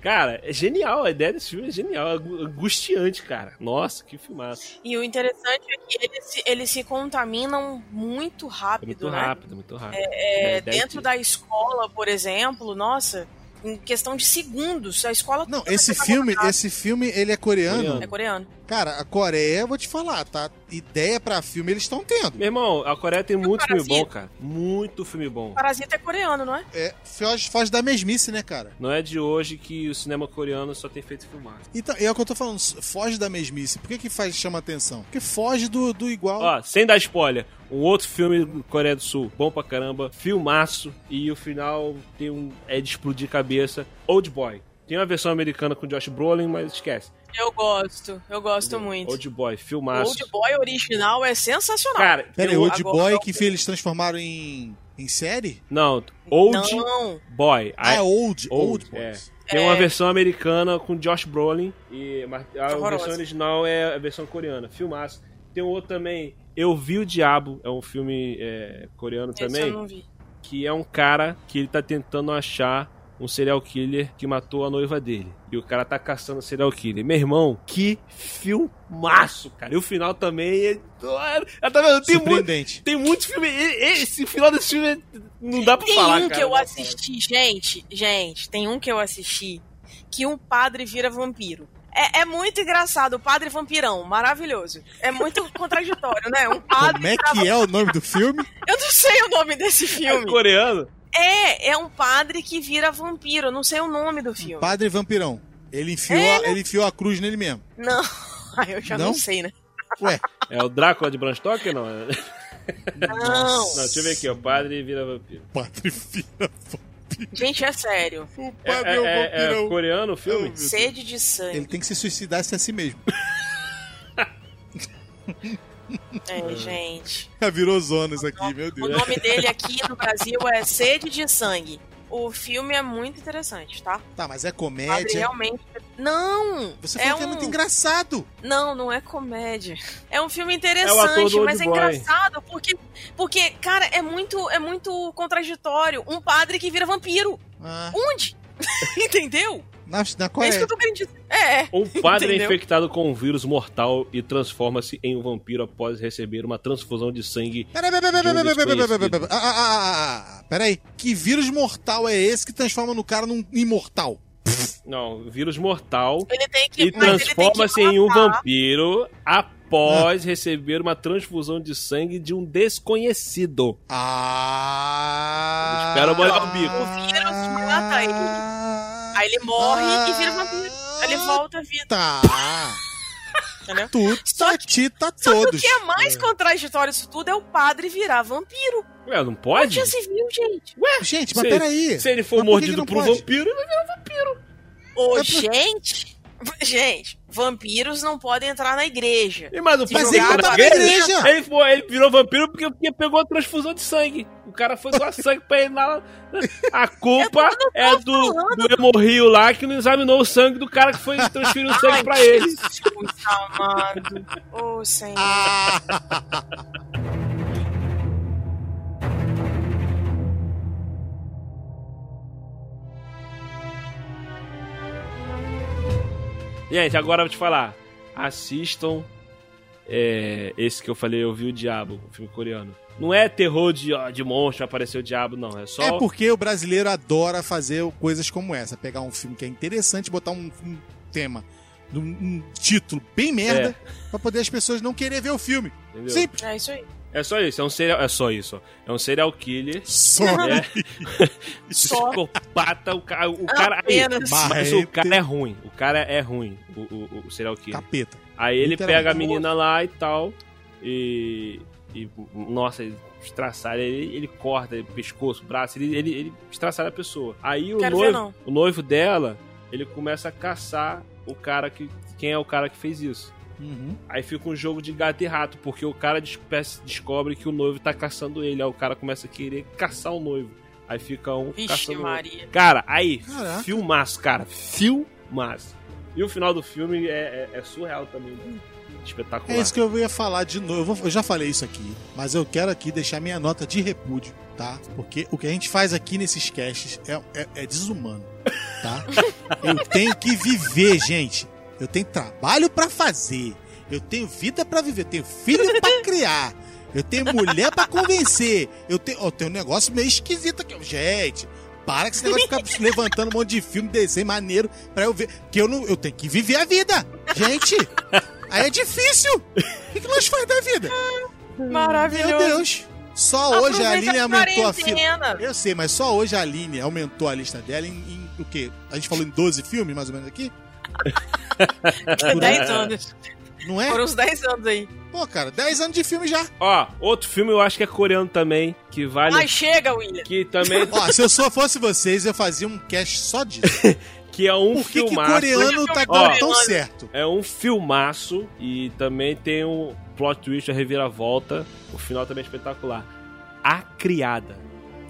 Speaker 3: Cara, é genial. A ideia desse filme é genial. É angu- angustiante, cara. Nossa, que filmaço.
Speaker 4: E o interessante é que eles, se- eles se contaminam muito
Speaker 3: É
Speaker 4: rápido,
Speaker 3: muito
Speaker 4: né?
Speaker 3: rápido, muito rápido.
Speaker 4: É,
Speaker 3: É, dez
Speaker 4: dentro da escola, por exemplo, nossa, em questão de segundos, a escola
Speaker 5: Não, esse
Speaker 4: tá
Speaker 5: filme, esse filme, ele é coreano.
Speaker 3: Coreano.
Speaker 4: é coreano.
Speaker 5: Cara, a Coreia, eu vou te falar, tá? Ideia pra filme eles estão tendo.
Speaker 3: Meu irmão, a Coreia tem muito filme bom, cara. Muito filme bom.
Speaker 4: Parasita é coreano, não é?
Speaker 5: É, foge, foge da mesmice, né, cara?
Speaker 3: Não é de hoje que o cinema coreano só tem feito filmar.
Speaker 5: Então, é o que eu tô falando, foge da mesmice. Por que que faz, chama atenção? Porque foge do, do igual.
Speaker 3: Ó, sem dar spoiler, um outro filme do Coreia do Sul, bom pra caramba, filmaço, e o final tem um, é de explodir cabeça. Old Boy. Tem uma versão americana com Josh Brolin, mas esquece.
Speaker 4: Eu gosto, eu gosto muito.
Speaker 3: Old Boy, filmaço.
Speaker 4: Old Boy original é sensacional.
Speaker 3: Cara,
Speaker 5: Pera aí,
Speaker 3: tem um-
Speaker 5: Old
Speaker 4: agora-
Speaker 5: Boy, que eles transformaram em, em série?
Speaker 3: Não, Old
Speaker 4: não,
Speaker 3: Boy.
Speaker 5: Ah, é Old,
Speaker 3: Old,
Speaker 5: Old, Boys.
Speaker 3: Tem uma versão americana com Josh Brolin, e mas a
Speaker 4: Horrorosa.
Speaker 3: versão original é a versão coreana. Filmaço. Tem um outro também, Eu Vi o Diabo, é um filme é, coreano
Speaker 4: esse
Speaker 3: também.
Speaker 4: eu não vi.
Speaker 3: que é um cara que ele tá tentando achar um serial killer que matou a noiva dele. E o cara tá caçando o serial killer. Meu irmão, que filmaço, cara. E o final também é. Ah, Tá vendo? Tem muito,
Speaker 5: Surpreendente.
Speaker 3: tem muito filme. e- Esse final desse filme é- não dá pra
Speaker 4: Tem
Speaker 3: falar,
Speaker 4: um
Speaker 3: cara.
Speaker 4: que eu assisti, gente, gente, tem um que eu assisti que um padre vira vampiro. É, é muito engraçado, o padre vampirão, maravilhoso. É muito contraditório, né? Um padre.
Speaker 5: Como é que é o nome do filme?
Speaker 4: Eu não sei o nome desse.
Speaker 3: É
Speaker 4: filme.
Speaker 3: coreano?
Speaker 4: É, é um padre que vira vampiro, eu não sei o nome do filme.
Speaker 5: Padre Vampirão. Ele enfiou,
Speaker 4: É,
Speaker 5: a, ele enfiou a cruz nele mesmo.
Speaker 4: Não, eu já não?
Speaker 5: Não?
Speaker 4: sei, né?
Speaker 5: Ué,
Speaker 3: É o Drácula de Bram Stoker, não? Não,
Speaker 4: Não.
Speaker 3: deixa eu ver aqui, ó. Padre vira vampiro.
Speaker 5: Padre vira
Speaker 4: Gente, é sério.
Speaker 5: O
Speaker 3: É,
Speaker 5: padre
Speaker 3: é-
Speaker 5: é, o
Speaker 3: é- é
Speaker 5: vampirão.
Speaker 3: coreano o filme?
Speaker 4: Sede de sangue.
Speaker 5: Ele tem que se suicidar se a si mesmo.
Speaker 4: É, gente.
Speaker 5: Já virou zonas aqui, meu
Speaker 4: O
Speaker 5: Deus.
Speaker 4: nome dele aqui no Brasil é Sede de Sangue. O filme é muito interessante, tá?
Speaker 5: Tá, mas é
Speaker 4: Padre
Speaker 5: comédia.
Speaker 4: realmente. Não!
Speaker 5: Você
Speaker 4: é
Speaker 5: falou que é
Speaker 4: um...
Speaker 5: muito engraçado.
Speaker 4: Não, não é comédia. É um filme
Speaker 3: É o
Speaker 4: interessante,
Speaker 3: do
Speaker 4: mas é
Speaker 3: Boy.
Speaker 4: engraçado porque, porque, cara, é muito, é muito contraditório. Um padre que vira vampiro.
Speaker 5: Ah,
Speaker 4: Onde? Entendeu?
Speaker 5: Na, na
Speaker 4: É isso que
Speaker 5: Coreia.
Speaker 4: eu tô querendo dizer. É.
Speaker 3: Um padre é infectado com um vírus mortal e transforma-se em um vampiro após receber uma transfusão de sangue.
Speaker 5: Peraí, peraí, peraí, peraí, peraí, peraí, peraí,
Speaker 3: desconhecido.
Speaker 5: peraí. Ah, ah, ah, ah, ah, Peraí. Que vírus mortal é esse que transforma no cara num imortal?
Speaker 3: Não, vírus mortal
Speaker 4: Ele tem que.
Speaker 3: e
Speaker 4: mas ele tem que
Speaker 3: transforma-se em um vampiro após receber uma transfusão de sangue de um desconhecido.
Speaker 5: Ah.
Speaker 3: Espera molhar o bico.
Speaker 4: O vírus mata ele. Aí ele morre e vira vampiro. Aí ele volta à vida.
Speaker 5: Tá.
Speaker 4: Entendeu?
Speaker 5: Tu
Speaker 4: Só que-
Speaker 5: tita
Speaker 4: Só que o
Speaker 5: todos.
Speaker 4: que é mais contraditório disso tudo é o padre virar vampiro.
Speaker 3: Ué, não
Speaker 4: Onde
Speaker 3: pode?
Speaker 4: já se viu, gente?
Speaker 5: Gente, mas
Speaker 3: Se-
Speaker 5: peraí.
Speaker 3: Se ele for
Speaker 5: Mas por que que
Speaker 3: mordido por um vampiro, ele vai virar vampiro.
Speaker 4: Ô,
Speaker 5: É por-
Speaker 4: gente. Vampiros não podem entrar na igreja.
Speaker 3: E, mas o
Speaker 4: Mas ele tá na
Speaker 3: igreja.
Speaker 5: igreja.
Speaker 3: Ele, foi, ele virou vampiro porque, porque pegou a transfusão de sangue. O cara foi doar sangue pra ele lá. A culpa é do, do hemorrio lá que não examinou o sangue do cara que foi transferir o sangue pra ele.
Speaker 4: Jesus amado. Ô, Senhor.
Speaker 5: Ah,
Speaker 3: Gente, agora eu vou te falar. Assistam é, esse que eu falei, Eu Vi o Diabo, o filme coreano. Não é terror de, ó, de monstro, apareceu o diabo, não. É só.
Speaker 5: É porque o brasileiro adora fazer coisas como essa. Pegar um filme que é interessante, botar um, um tema, um, um título bem merda, pra poder as pessoas não querer ver o filme.
Speaker 3: Entendeu?
Speaker 5: Simples.
Speaker 4: É isso aí.
Speaker 3: É só isso, é um serial. É só isso. É um serial killer.
Speaker 5: Só.
Speaker 3: É.
Speaker 4: Só.
Speaker 3: Psicopata, o cara. O cara aí, mas o cara é ruim. O cara é ruim, o, o, o serial killer.
Speaker 5: Capeta.
Speaker 3: Aí ele pega a menina lá e tal. E. e nossa, ele estraçalha ele, ele corta ele, pescoço, braço, ele, ele, ele estraçalha a pessoa. Aí o
Speaker 4: Quero
Speaker 3: noivo, o noivo dela, ele começa a caçar o cara que. Quem é o cara que fez isso?
Speaker 5: Uhum.
Speaker 3: Aí fica um jogo de gato e rato, porque o cara des- descobre que o noivo tá caçando ele. Aí o cara começa a querer caçar o noivo. Aí fica um
Speaker 4: Vixe,
Speaker 3: caçando.
Speaker 4: Maria.
Speaker 3: Cara, aí,
Speaker 5: Caraca.
Speaker 3: filmaço, cara. Filmaço. E o final do filme é, é- é surreal também. Espetacular.
Speaker 5: É isso que eu ia falar de novo. Eu já falei isso aqui, mas eu quero aqui deixar minha nota de repúdio, tá? Porque o que a gente faz aqui nesses casts é, é- é desumano, tá? Eu tenho que viver, gente. Eu tenho trabalho pra fazer. Eu tenho vida pra viver. Eu tenho filho pra criar. Eu tenho mulher pra convencer. Eu tenho, ó, tem um negócio meio esquisito aqui. Gente, para com esse negócio de ficar levantando um monte de filme, desenho maneiro pra eu ver. Que eu não. Eu tenho que viver a vida. Gente, aí é difícil. O que, que nós faz da vida?
Speaker 4: Maravilhoso.
Speaker 5: Meu Deus. Só hoje a
Speaker 4: Aproveita
Speaker 5: Aline
Speaker 4: a
Speaker 5: aumentou a fila.
Speaker 4: quarentena.
Speaker 5: Eu sei, mas só hoje a Aline aumentou a lista dela em, em o quê? A gente falou em 12 filmes, mais ou menos, aqui? Por
Speaker 4: 10
Speaker 5: aí.
Speaker 4: anos.
Speaker 5: Não é?
Speaker 4: Foram uns 10 anos aí.
Speaker 5: Pô, cara, 10 anos de filme já.
Speaker 3: Ó, outro filme eu acho que é coreano também, que vale.
Speaker 4: Mas chega, William.
Speaker 3: Que também.
Speaker 5: Ó, se eu só fosse vocês, eu fazia um cast só disso.
Speaker 3: que é um
Speaker 5: Por que, que
Speaker 3: filmaço.
Speaker 5: coreano tá
Speaker 3: Ó.
Speaker 5: dando tão certo?
Speaker 3: É um filmaço e também tem um plot twist, a reviravolta. O final também é espetacular. A Criada.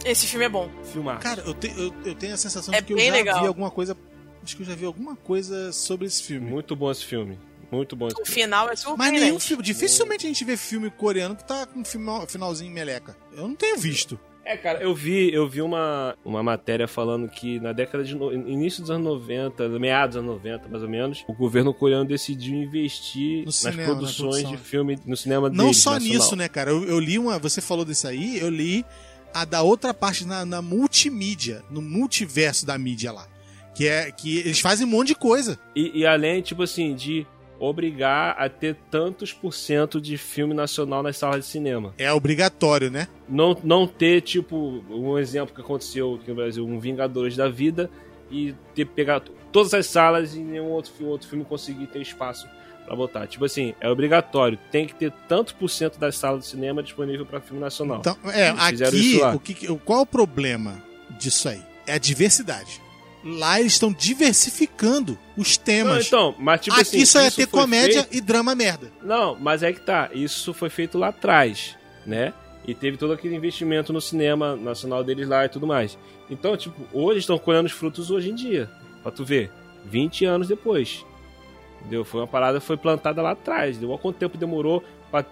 Speaker 4: Esse filme é bom.
Speaker 3: Filmaço.
Speaker 5: Cara, eu, te- eu- eu tenho a sensação
Speaker 4: É
Speaker 5: de que eu já
Speaker 4: legal.
Speaker 5: vi alguma coisa. Acho que eu já vi alguma coisa sobre esse filme.
Speaker 3: Muito bom esse filme. Muito bom esse
Speaker 4: O final é
Speaker 5: Mas
Speaker 4: surpreendente.
Speaker 5: nenhum filme. Dificilmente a gente vê filme coreano que tá com final, finalzinho meleca. Eu não tenho visto.
Speaker 3: É, cara, eu vi, eu vi uma, uma matéria falando que na década de. No, início dos anos 90, meados dos anos 90, mais ou menos, o governo coreano decidiu investir
Speaker 5: No
Speaker 3: nas
Speaker 5: cinema, na
Speaker 3: produções
Speaker 5: produção.
Speaker 3: de filme no cinema
Speaker 5: Não
Speaker 3: deles,
Speaker 5: só
Speaker 3: nacional.
Speaker 5: nisso, né, cara? Eu, eu li uma. Você falou desse aí, eu li a da outra parte na, na multimídia, no multiverso da mídia lá. Que é que eles fazem um monte de coisa.
Speaker 3: E, e além, tipo assim, de obrigar a ter tantos por cento de filme nacional nas salas de cinema.
Speaker 5: É obrigatório, né?
Speaker 3: Não, não ter, tipo, um exemplo que aconteceu aqui no Brasil, um Vingadores da Vida, e ter pegado todas as salas e nenhum outro, outro filme conseguir ter espaço pra botar. Tipo assim, é obrigatório. Tem que ter tanto por cento das salas de cinema disponível pra filme nacional.
Speaker 5: Então, é,
Speaker 3: Eles
Speaker 5: aqui,
Speaker 3: isso lá.
Speaker 5: o que, qual é o problema disso aí? É a diversidade. Lá eles estão diversificando os
Speaker 3: Não,
Speaker 5: temas.
Speaker 3: então, mas tipo
Speaker 5: aqui
Speaker 3: assim,
Speaker 5: só ia ter comédia
Speaker 3: feito-
Speaker 5: e drama merda.
Speaker 3: Não, mas é que tá. Isso foi feito lá atrás, né? E teve todo aquele investimento no cinema nacional deles lá e tudo mais. Então, tipo, hoje estão colhendo os frutos hoje em dia. Pra tu ver. 20 anos depois. Entendeu? Foi uma parada que foi plantada lá atrás. Deu quanto tempo demorou pra,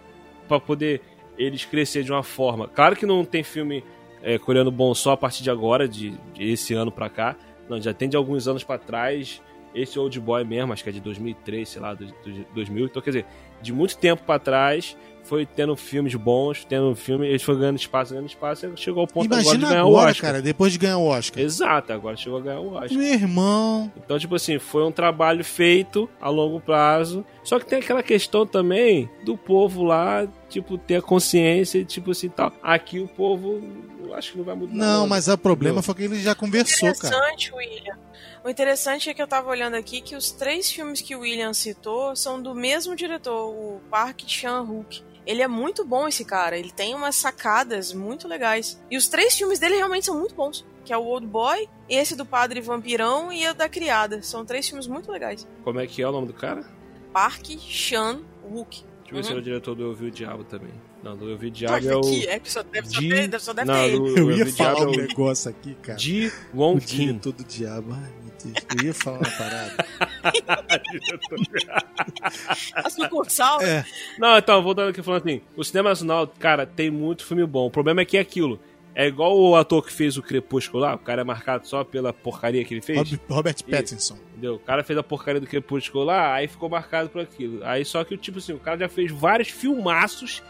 Speaker 3: pra poder eles crescer de uma forma. Claro que não tem filme é, coreano bom só a partir de agora, de, de esse ano pra cá. Não, já tem de alguns anos pra trás. Esse Old Boy mesmo, acho que é de 2003, sei lá, do, 2000. Então, quer dizer, de muito tempo pra trás, foi tendo filmes bons, tendo filme, eles foram ganhando espaço, ganhando espaço, e chegou ao ponto agora de
Speaker 5: Imagina
Speaker 3: ganhar
Speaker 5: agora,
Speaker 3: o Oscar.
Speaker 5: cara, depois de ganhar o Oscar.
Speaker 3: Exato, agora chegou a ganhar o Oscar.
Speaker 5: Meu irmão.
Speaker 3: Então, tipo assim, foi um trabalho feito a longo prazo. Só que tem aquela questão também do povo lá, tipo, ter a consciência e, tipo assim, tal. Aqui o povo, eu acho que não vai mudar.
Speaker 5: Não, mas o problema
Speaker 3: Entendeu?
Speaker 5: foi que ele já conversou, cara.
Speaker 4: interessante, William. O interessante é que eu tava olhando aqui que os três filmes que o William citou são do mesmo diretor, o Park Chan-wook. Ele é muito bom esse cara, ele tem umas sacadas muito legais. E os três filmes dele realmente são muito bons, que é o Old Boy, esse do Padre Vampirão e a da Criada. São três filmes muito legais.
Speaker 3: Como é que é o nome do cara?
Speaker 4: Park Chan-wook.
Speaker 3: Deixa eu ver se
Speaker 4: Uhum.
Speaker 3: era o diretor do Eu Vi o Diabo também. Não, do Eu Vi o Diabo
Speaker 4: Olha
Speaker 3: é o...
Speaker 4: aqui, é que só deve, só
Speaker 3: Di-
Speaker 4: ter, deve, só deve
Speaker 3: Não,
Speaker 4: ter ele.
Speaker 5: Eu
Speaker 3: Eu
Speaker 5: ia
Speaker 3: o
Speaker 5: falar
Speaker 3: Diabo
Speaker 5: um
Speaker 3: é o
Speaker 5: negócio aqui, cara. O
Speaker 3: Won Kim.
Speaker 5: diretor do diabo. Ai, Eu ia falar uma parada.
Speaker 4: A sucursal?
Speaker 5: É.
Speaker 3: Não, então, voltando aqui falando assim, o cinema nacional, cara, tem muito filme bom. O problema é que é aquilo. É igual o ator que fez o Crepúsculo lá, o cara é marcado só pela porcaria que ele fez.
Speaker 5: Rob- Robert Pattinson.
Speaker 3: Entendeu? O cara fez a porcaria do Crepúsculo lá, aí ficou marcado por aquilo. Aí só que, tipo assim, o cara já fez vários filmaços,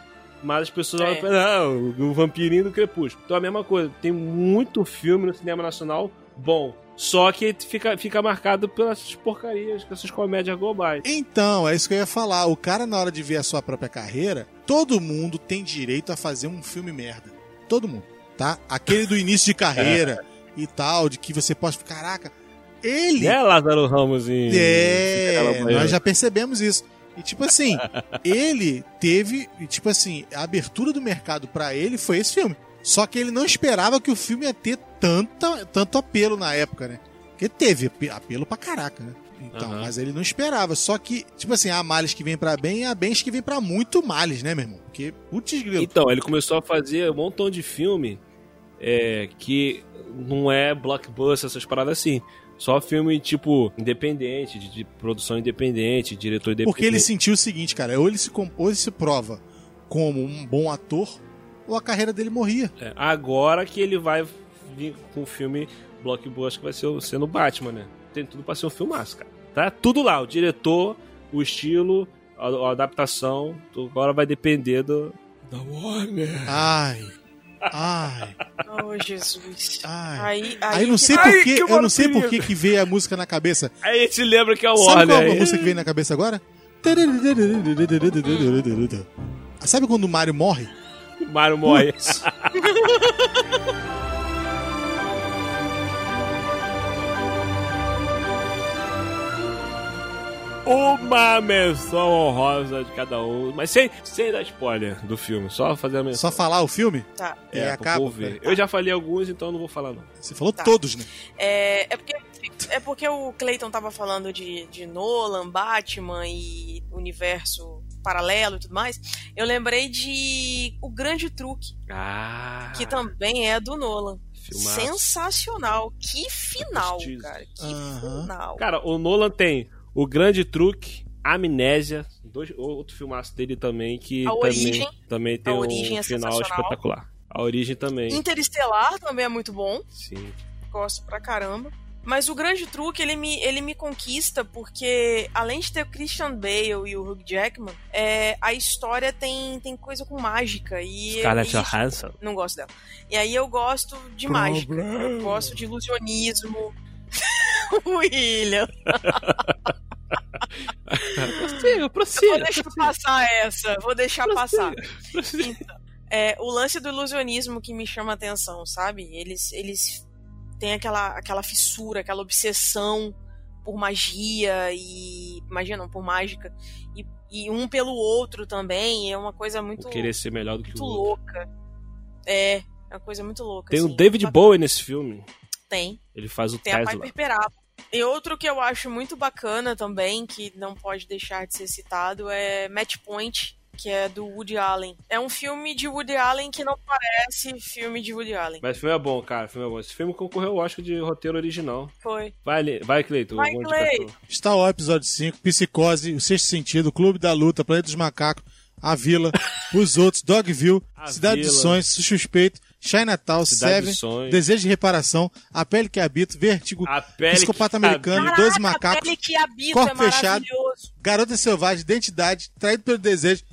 Speaker 3: mas as pessoas
Speaker 4: É.
Speaker 3: olham pra não, o vampirinho do Crepúsculo. Então a mesma coisa, tem muito filme no cinema nacional bom. Só que fica, fica marcado pelas porcarias, essas comédias globais.
Speaker 5: Então, é isso que eu ia falar. O cara, na hora de ver a sua própria carreira, todo mundo tem direito a fazer um filme merda. Todo mundo, tá? Aquele do início de carreira e tal, de que você pode. Caraca, ele.
Speaker 3: Né, Lázaro Ramos em.
Speaker 5: É, nós já percebemos isso. E tipo assim, ele teve, tipo assim, a abertura do mercado pra ele foi esse filme. Só que ele não esperava que o filme ia ter tanta, tanto apelo na época, né? Porque teve ape- apelo pra caraca, né? Então,
Speaker 3: Aham.
Speaker 5: mas ele não esperava. Só que, tipo assim, há males que vem pra bem e há bens que vem pra muito males, né, meu irmão? Porque, putz, grilo.
Speaker 3: Então, ele começou a fazer um montão de filme é, que não é blockbuster, essas paradas assim. Só filme, tipo, independente, de, de produção independente, diretor independente.
Speaker 5: Porque ele sentiu o seguinte, cara, ou ele se, ou ele se prova como um bom ator, ou a carreira dele morria.
Speaker 3: É, agora que ele vai vir com o filme blockbuster que vai ser, o- ser no Batman, né? Tem tudo pra ser um filmaço, cara. Tá tudo lá, o diretor, o estilo, a, a adaptação, agora vai depender do... Da Warner.
Speaker 5: Ai. Ai.
Speaker 4: Oh, Jesus.
Speaker 5: Ai.
Speaker 4: Aí,
Speaker 5: Aí eu não
Speaker 4: que
Speaker 5: sei
Speaker 4: tá-
Speaker 5: por
Speaker 3: Ai,
Speaker 5: que,
Speaker 3: que
Speaker 5: eu não sei por que que veio a música na cabeça.
Speaker 3: Aí a gente lembra que é o
Speaker 5: Sabe qual é a
Speaker 3: aí.
Speaker 5: música que veio na cabeça agora? Sabe quando o Mario morre?
Speaker 3: O Mario morre. Uma menção honrosa de cada um. Mas sem, sem dar spoiler do filme. Só fazer a menção.
Speaker 5: Só falar o filme?
Speaker 4: Tá.
Speaker 5: E
Speaker 3: É,
Speaker 5: acaba.
Speaker 3: povo ver. Eu já falei alguns, então eu não vou falar não.
Speaker 5: Você falou
Speaker 4: Tá.
Speaker 5: todos, né?
Speaker 4: É, é, porque, é porque o Clayton tava falando de, de Nolan, Batman e universo paralelo e tudo mais. Eu lembrei de O Grande Truque,
Speaker 3: Ah,
Speaker 4: que também é do Nolan.
Speaker 3: filmaço.
Speaker 4: Sensacional. Que final, cara. Que final.
Speaker 3: Cara, o Nolan tem O Grande Truque, Amnésia, dois, outro filmaço dele também que
Speaker 4: A
Speaker 3: também,
Speaker 4: Origem.
Speaker 3: também tem
Speaker 4: A
Speaker 3: um
Speaker 4: Origem é
Speaker 3: final espetacular. A Origem também.
Speaker 4: Interestelar também é muito bom.
Speaker 3: Sim.
Speaker 4: Gosto pra caramba. Mas o grande truque, ele me, ele me conquista porque, além de ter o Christian Bale e o Hugh Jackman, é, a história tem, tem coisa com mágica. E,
Speaker 3: Scarlett
Speaker 4: e-
Speaker 3: Johansson.
Speaker 4: Não gosto dela. E aí eu gosto de mágica. Eu gosto de ilusionismo. William.
Speaker 3: Prossiga,
Speaker 4: Vou
Speaker 3: prossiga.
Speaker 4: deixar passar essa. Vou deixar passar.
Speaker 3: prossiga.
Speaker 4: Então, é, o lance do ilusionismo que me chama a atenção, sabe? Eles, eles têm aquela, aquela fissura, aquela obsessão por magia e. Magia não, por mágica. E, e um pelo outro também. É uma coisa muito,
Speaker 3: Vou querer ser melhor do que o outro.
Speaker 4: louca. É, é uma coisa muito louca.
Speaker 3: Tem o
Speaker 4: assim.
Speaker 3: David
Speaker 4: Mas
Speaker 3: Bowie nesse filme.
Speaker 4: Tem.
Speaker 3: Ele faz o
Speaker 4: Tem a
Speaker 3: Tesla.
Speaker 4: Piper Perabo. E outro que eu acho muito bacana também, que não pode deixar de ser citado, é Match Point, que é do Woody Allen. É um filme de Woody Allen que não parece filme de Woody Allen.
Speaker 3: Mas o filme é bom, cara. O filme é bom. Esse filme concorreu ao Oscar de roteiro original.
Speaker 4: Foi.
Speaker 3: Vai, vai Cleiton.
Speaker 4: Vai, Clay.
Speaker 3: indicação?
Speaker 5: Star Wars Episódio 5, Psicose, O Sexto Sentido, Clube da Luta, Planeta dos Macacos, A Vila, Os Outros, Dogville,
Speaker 3: A
Speaker 5: Cidade
Speaker 3: Vila.
Speaker 5: dos Sonhos, Suspeito, Chinatown,
Speaker 3: Cidade
Speaker 5: Seven,
Speaker 3: dos Sonhos.
Speaker 5: Desejo de Reparação, A Pele que Habito,
Speaker 3: pele
Speaker 5: Psicopata Americano. Dois
Speaker 4: Caraca, a
Speaker 5: Macacos,
Speaker 4: pele que habita
Speaker 5: Corpo
Speaker 4: é
Speaker 5: Fechado. Garota Selvagem, Identidade, Traído pelo Desejo,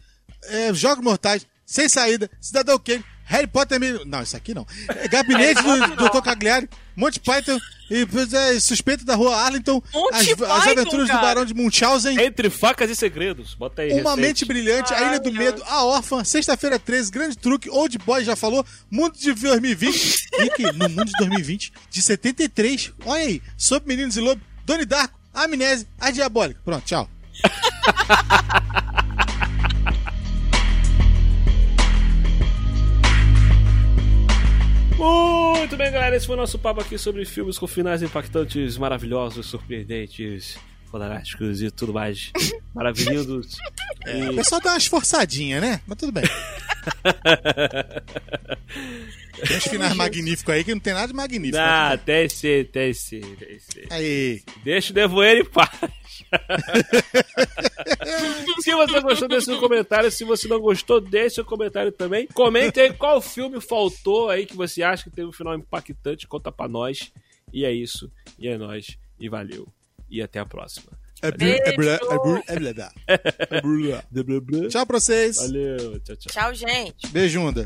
Speaker 5: é, Jogos Mortais, Sem Saída, Cidadão Kane, Harry Potter... Mil- Não, isso aqui não. É, Gabinete do Dr. Cagliari, Monty Python, e, é, Suspeito da Rua Arlington, as, as
Speaker 4: Python,
Speaker 5: Aventuras do
Speaker 4: cara.
Speaker 5: Barão de Munchausen...
Speaker 3: Entre facas e segredos. Bota aí.
Speaker 5: Uma
Speaker 3: recente.
Speaker 5: Mente Brilhante, A Ilha do Medo, A Órfã, Sexta-feira 13, Grande Truque, Old Boy já falou, Mundo de 2020, e que no Mundo de 2020, de 73, olha aí, Sob Meninos e Lobo, Doni Darko, Amnésia, A Diabólica. Pronto, tchau.
Speaker 3: Muito bem, galera. Esse foi o nosso papo aqui sobre filmes com finais impactantes, maravilhosos, surpreendentes. fodásticos e tudo mais maravilhosos.
Speaker 5: O pessoal dá uma esforçadinha, né? Mas tudo bem. Tem uns finais magníficos aí que não tem nada de magnífico.
Speaker 3: Ah, tem sim, tem sim, tem sim.
Speaker 5: Aí.
Speaker 3: Deixa o Devoeiro em paz. se você gostou, deixe seu comentário. Se você não gostou, deixe seu comentário também. Comente aí qual filme faltou aí que você acha que teve um final impactante. Conta pra nós. E é isso. E é nóis. E valeu. E até a próxima.
Speaker 5: É é é é é. Tchau pra vocês.
Speaker 3: Valeu. Tchau, tchau.
Speaker 4: Tchau, gente.
Speaker 5: Beijunda.